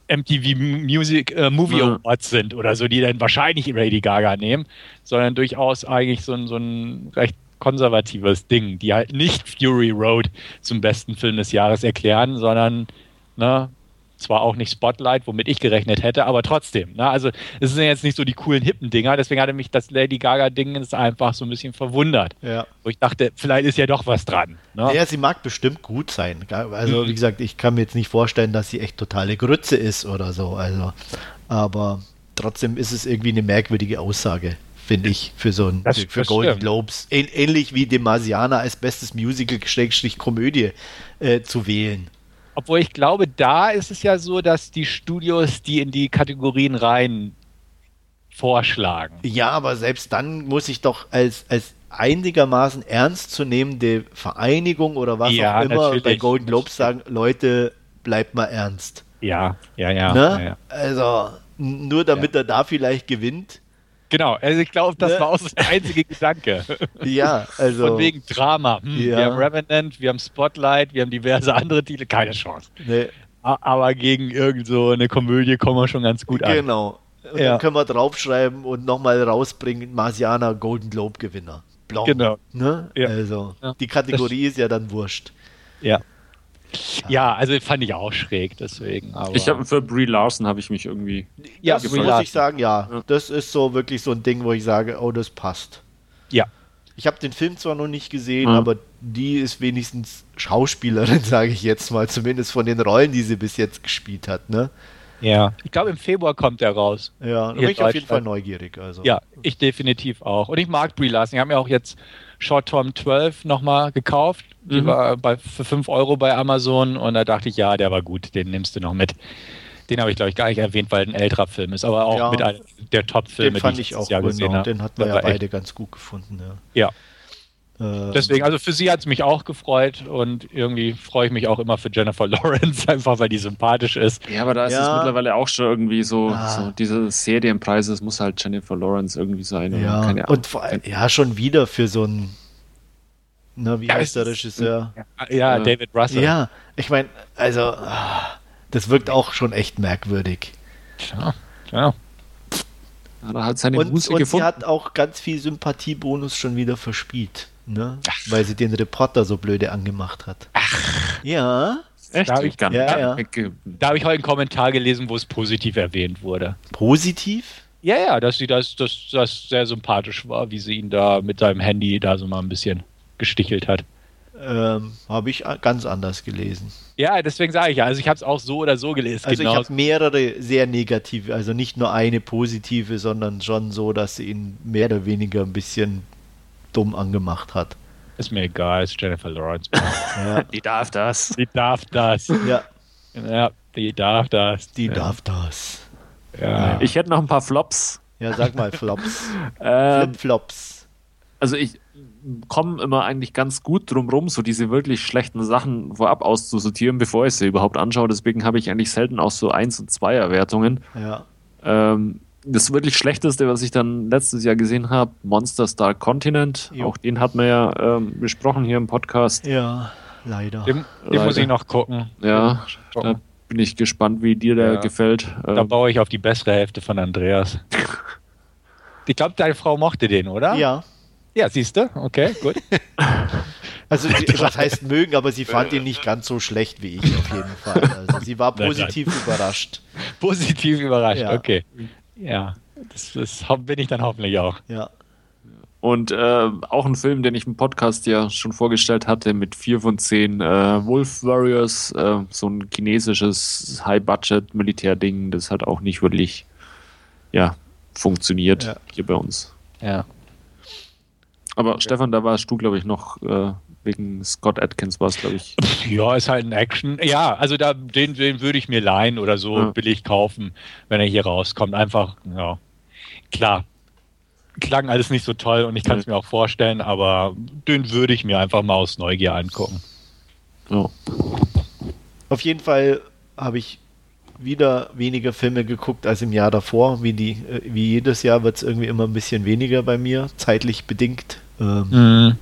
MTV Music äh, Movie ja. Awards sind oder so, die dann wahrscheinlich Lady Gaga nehmen, sondern durchaus eigentlich so ein, so ein recht konservatives Ding, die halt nicht Fury Road zum besten Film des Jahres erklären, sondern ne, zwar auch nicht Spotlight, womit ich gerechnet hätte, aber trotzdem. Ne? Also es sind jetzt nicht so die coolen hippen Dinger, deswegen hatte mich das Lady Gaga-Ding einfach so ein bisschen verwundert. Ja. Wo ich dachte, vielleicht ist ja doch was dran. Ne? Ja, sie mag bestimmt gut sein. Also wie gesagt, ich kann mir jetzt nicht vorstellen, dass sie echt totale Grütze ist oder so. Also, aber trotzdem ist es irgendwie eine merkwürdige Aussage finde ich, für so ein das, für, Golden Globes. Ähnlich wie dem Marsianer als bestes Musical-Komödie äh, zu wählen. Obwohl ich glaube, da ist es ja so, dass die Studios die in die Kategorien rein vorschlagen. Ja, aber selbst dann muss ich doch als, als einigermaßen ernstzunehmende Vereinigung oder was ja, auch immer bei Golden Globes sagen, Leute, bleibt mal ernst. Ja, ja, ja. Ne? ja, ja. Also nur damit er da vielleicht gewinnt, Genau, also ich glaube, das ne? war auch so der einzige Gedanke. Ja, also. Von wegen Drama. Hm, ja. Wir haben Revenant, wir haben Spotlight, wir haben diverse andere Titel, keine Chance. Nee. Aber gegen irgend so eine Komödie kommen wir schon ganz gut an. Genau. Und ja. dann können wir draufschreiben und nochmal rausbringen, Marsianer Golden Globe Gewinner. Blanc. Genau. Ne? Ja. Also, die Kategorie das ist ja dann wurscht. Ja. Ja, also fand ich auch schräg, deswegen. Aber ich habe für Brie Larson habe ich mich irgendwie. Ja, das muss ich sagen, ja, ja. Das ist so wirklich so ein Ding, wo ich sage, oh, das passt. Ja. Ich habe den Film zwar noch nicht gesehen, mhm. aber die ist wenigstens Schauspielerin, sage ich jetzt mal, zumindest von den Rollen, die sie bis jetzt gespielt hat, ne? Ja, ich glaube im Februar kommt er raus. Ja, da bin ich auf jeden Fall neugierig. Also. Ja, ich definitiv auch. Und ich mag Brie Larson. Ich habe mir auch jetzt Short Tom 12 nochmal gekauft. Die mhm. war bei, für 5 Euro bei Amazon und da dachte ich, ja, der war gut, den nimmst du noch mit. Den habe ich, glaube ich, gar nicht erwähnt, weil ein älterer Film ist, aber auch ja, mit einem der Top-Filme, den fand ich, ich auch Jahr habe. Den hatten wir ja beide echt. ganz gut gefunden. Ja. ja. Ähm. Deswegen, also für sie hat es mich auch gefreut und irgendwie freue ich mich auch immer für Jennifer Lawrence, einfach weil die sympathisch ist. Ja, aber da ist ja. es mittlerweile auch schon irgendwie so, ah. so diese Serienpreise, es muss halt Jennifer Lawrence irgendwie sein. Ja, und vor allem, ja, schon wieder für so ein na, wie ja, heißt der Regisseur? Ja, ja, David Russell. Ja, ich meine, also, das wirkt auch schon echt merkwürdig. Ja, ja. Ja, hat seine und, und gefunden. sie hat auch ganz viel Sympathiebonus schon wieder verspielt, ne? weil sie den Reporter so blöde angemacht hat. Ach. Ja. Echt? Da habe ich, ja, ja. Da hab ich heute einen Kommentar gelesen, wo es positiv erwähnt wurde. Positiv? Ja, ja, dass sie das, das, das sehr sympathisch war, wie sie ihn da mit seinem Handy da so mal ein bisschen gestichelt hat. Ähm, habe ich ganz anders gelesen. Ja, deswegen sage ich ja, also ich habe es auch so oder so gelesen. Also genau. ich habe mehrere sehr negative, also nicht nur eine positive, sondern schon so, dass sie ihn mehr oder weniger ein bisschen dumm angemacht hat. Ist mir egal, ist Jennifer Lawrence. ja. Die darf das. Die darf das. Ja. Ja, die darf das. Die ja. darf das. Ja. Ich hätte noch ein paar Flops. Ja, sag mal Flops. ähm, Flip-Flops. Also ich, komme immer eigentlich ganz gut drum rum, so diese wirklich schlechten Sachen vorab auszusortieren, bevor ich sie überhaupt anschaue. Deswegen habe ich eigentlich selten auch so 1 und 2 Wertungen. Ja. Ähm, das wirklich Schlechteste, was ich dann letztes Jahr gesehen habe, Monster Star Continent. Jo. Auch den hat man ja ähm, besprochen hier im Podcast. Ja, leider. Den, den leider. muss ich noch gucken. Ja, da bin ich gespannt, wie dir der ja. gefällt. Da ähm, baue ich auf die bessere Hälfte von Andreas. ich glaube, deine Frau mochte den, oder? Ja. Ja, siehst du? Okay, gut. Also, sie, was heißt mögen, aber sie fand ihn nicht ganz so schlecht wie ich auf jeden Fall. Also, sie war positiv überrascht. Positiv überrascht, ja. okay. Ja, das, das bin ich dann hoffentlich auch. Ja. Und äh, auch ein Film, den ich im Podcast ja schon vorgestellt hatte, mit vier von zehn äh, Wolf Warriors, äh, so ein chinesisches High-Budget-Militär-Ding, das hat auch nicht wirklich ja, funktioniert ja. hier bei uns. Ja. Aber okay. Stefan, da warst du, glaube ich, noch äh, wegen Scott Atkins, war es, glaube ich. Ja, ist halt ein Action. Ja, also da, den, den würde ich mir leihen oder so ja. billig kaufen, wenn er hier rauskommt. Einfach, ja. Klar, klang alles nicht so toll und ich kann es mir auch vorstellen, aber den würde ich mir einfach mal aus Neugier angucken. Ja. Auf jeden Fall habe ich wieder weniger Filme geguckt als im Jahr davor. Wie, die, äh, wie jedes Jahr wird es irgendwie immer ein bisschen weniger bei mir, zeitlich bedingt. Ähm, mhm.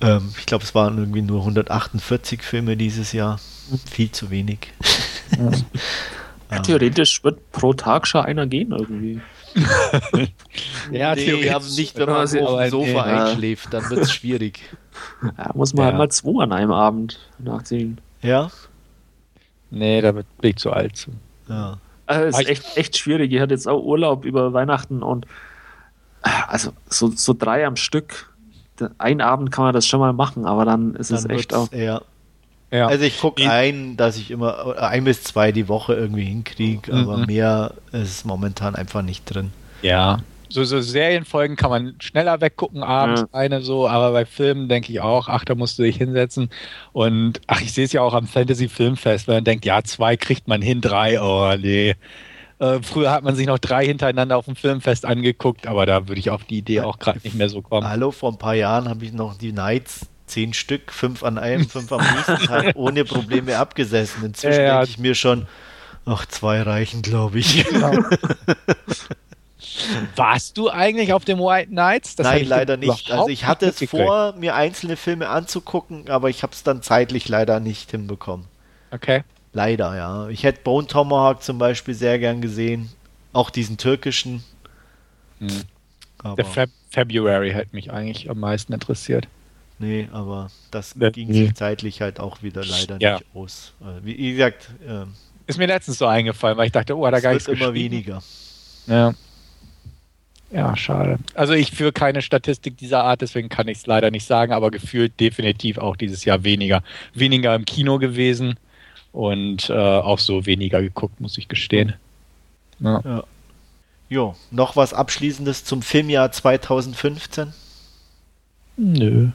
Ähm, ich glaube, es waren irgendwie nur 148 Filme dieses Jahr. Viel zu wenig. Ja. Theoretisch wird pro Tag schon einer gehen irgendwie. ja, nee, aber nicht, wenn man auf dem Sofa nee, einschläft, dann wird es schwierig. Ja, muss man ja. halt mal zwei an einem Abend nachziehen. Ja? Nee, da bin ich zu alt zu. Ja. Also, ist echt, echt schwierig. Ich hatte jetzt auch Urlaub über Weihnachten und also so, so drei am Stück. Ein Abend kann man das schon mal machen, aber dann ist dann es echt auch. Ja. Ja. Also ich gucke ein, dass ich immer ein bis zwei die Woche irgendwie hinkriege, mhm. aber mehr ist momentan einfach nicht drin. Ja. So, so Serienfolgen kann man schneller weggucken, abends ja. eine so, aber bei Filmen denke ich auch, ach, da musst du dich hinsetzen. Und ach, ich sehe es ja auch am Fantasy Filmfest, wenn man denkt, ja, zwei kriegt man hin, drei, oh nee. Äh, früher hat man sich noch drei hintereinander auf dem Filmfest angeguckt, aber da würde ich auf die Idee auch gerade nicht mehr so kommen. Hallo, vor ein paar Jahren habe ich noch die Nights zehn Stück, fünf an einem, fünf am nächsten Tag ohne Probleme abgesessen. Inzwischen ja, denke ich mir schon, ach, zwei reichen, glaube ich. Genau. Warst du eigentlich auf dem White Nights? Das Nein, leider nicht. Also ich hatte es vor, mir einzelne Filme anzugucken, aber ich habe es dann zeitlich leider nicht hinbekommen. Okay. Leider, ja. Ich hätte Bone Tomahawk zum Beispiel sehr gern gesehen. Auch diesen türkischen. Hm. Der Feb February hätte mich eigentlich am meisten interessiert. Nee, aber das ja, ging nee. sich zeitlich halt auch wieder leider ja. nicht aus. Äh, wie gesagt, ähm, ist mir letztens so eingefallen, weil ich dachte, oh, da gar nichts immer weniger. Ja. Ja, schade. Also ich führe keine Statistik dieser Art, deswegen kann ich es leider nicht sagen, aber gefühlt definitiv auch dieses Jahr weniger. Weniger im Kino gewesen und äh, auch so weniger geguckt, muss ich gestehen. Ja. ja. Jo, noch was Abschließendes zum Filmjahr 2015? Nö.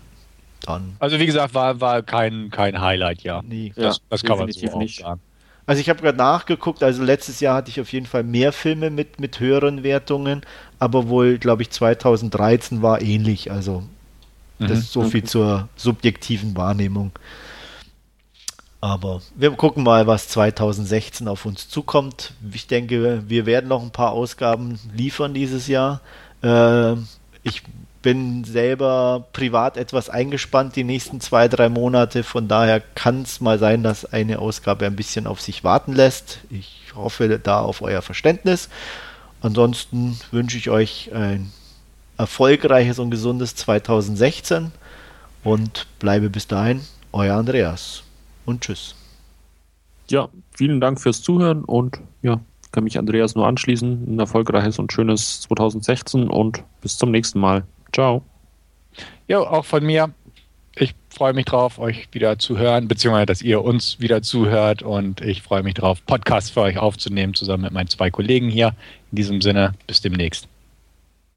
Dann. Also wie gesagt, war, war kein, kein Highlight, ja. Nee, das, das kann man so nicht sagen. Also ich habe gerade nachgeguckt, also letztes Jahr hatte ich auf jeden Fall mehr Filme mit, mit höheren Wertungen, aber wohl, glaube ich, 2013 war ähnlich. Also das mhm. ist so viel zur subjektiven Wahrnehmung. Aber wir gucken mal, was 2016 auf uns zukommt. Ich denke, wir werden noch ein paar Ausgaben liefern dieses Jahr. Äh, ich bin selber privat etwas eingespannt die nächsten zwei, drei Monate. Von daher kann es mal sein, dass eine Ausgabe ein bisschen auf sich warten lässt. Ich hoffe da auf euer Verständnis. Ansonsten wünsche ich euch ein erfolgreiches und gesundes 2016 und bleibe bis dahin euer Andreas und tschüss. Ja, vielen Dank fürs Zuhören und ja, kann mich Andreas nur anschließen. Ein erfolgreiches und schönes 2016 und bis zum nächsten Mal. Ciao. Ja, auch von mir. Ich freue mich drauf, euch wieder zu hören, beziehungsweise dass ihr uns wieder zuhört und ich freue mich drauf, Podcasts für euch aufzunehmen, zusammen mit meinen zwei Kollegen hier. In diesem Sinne, bis demnächst.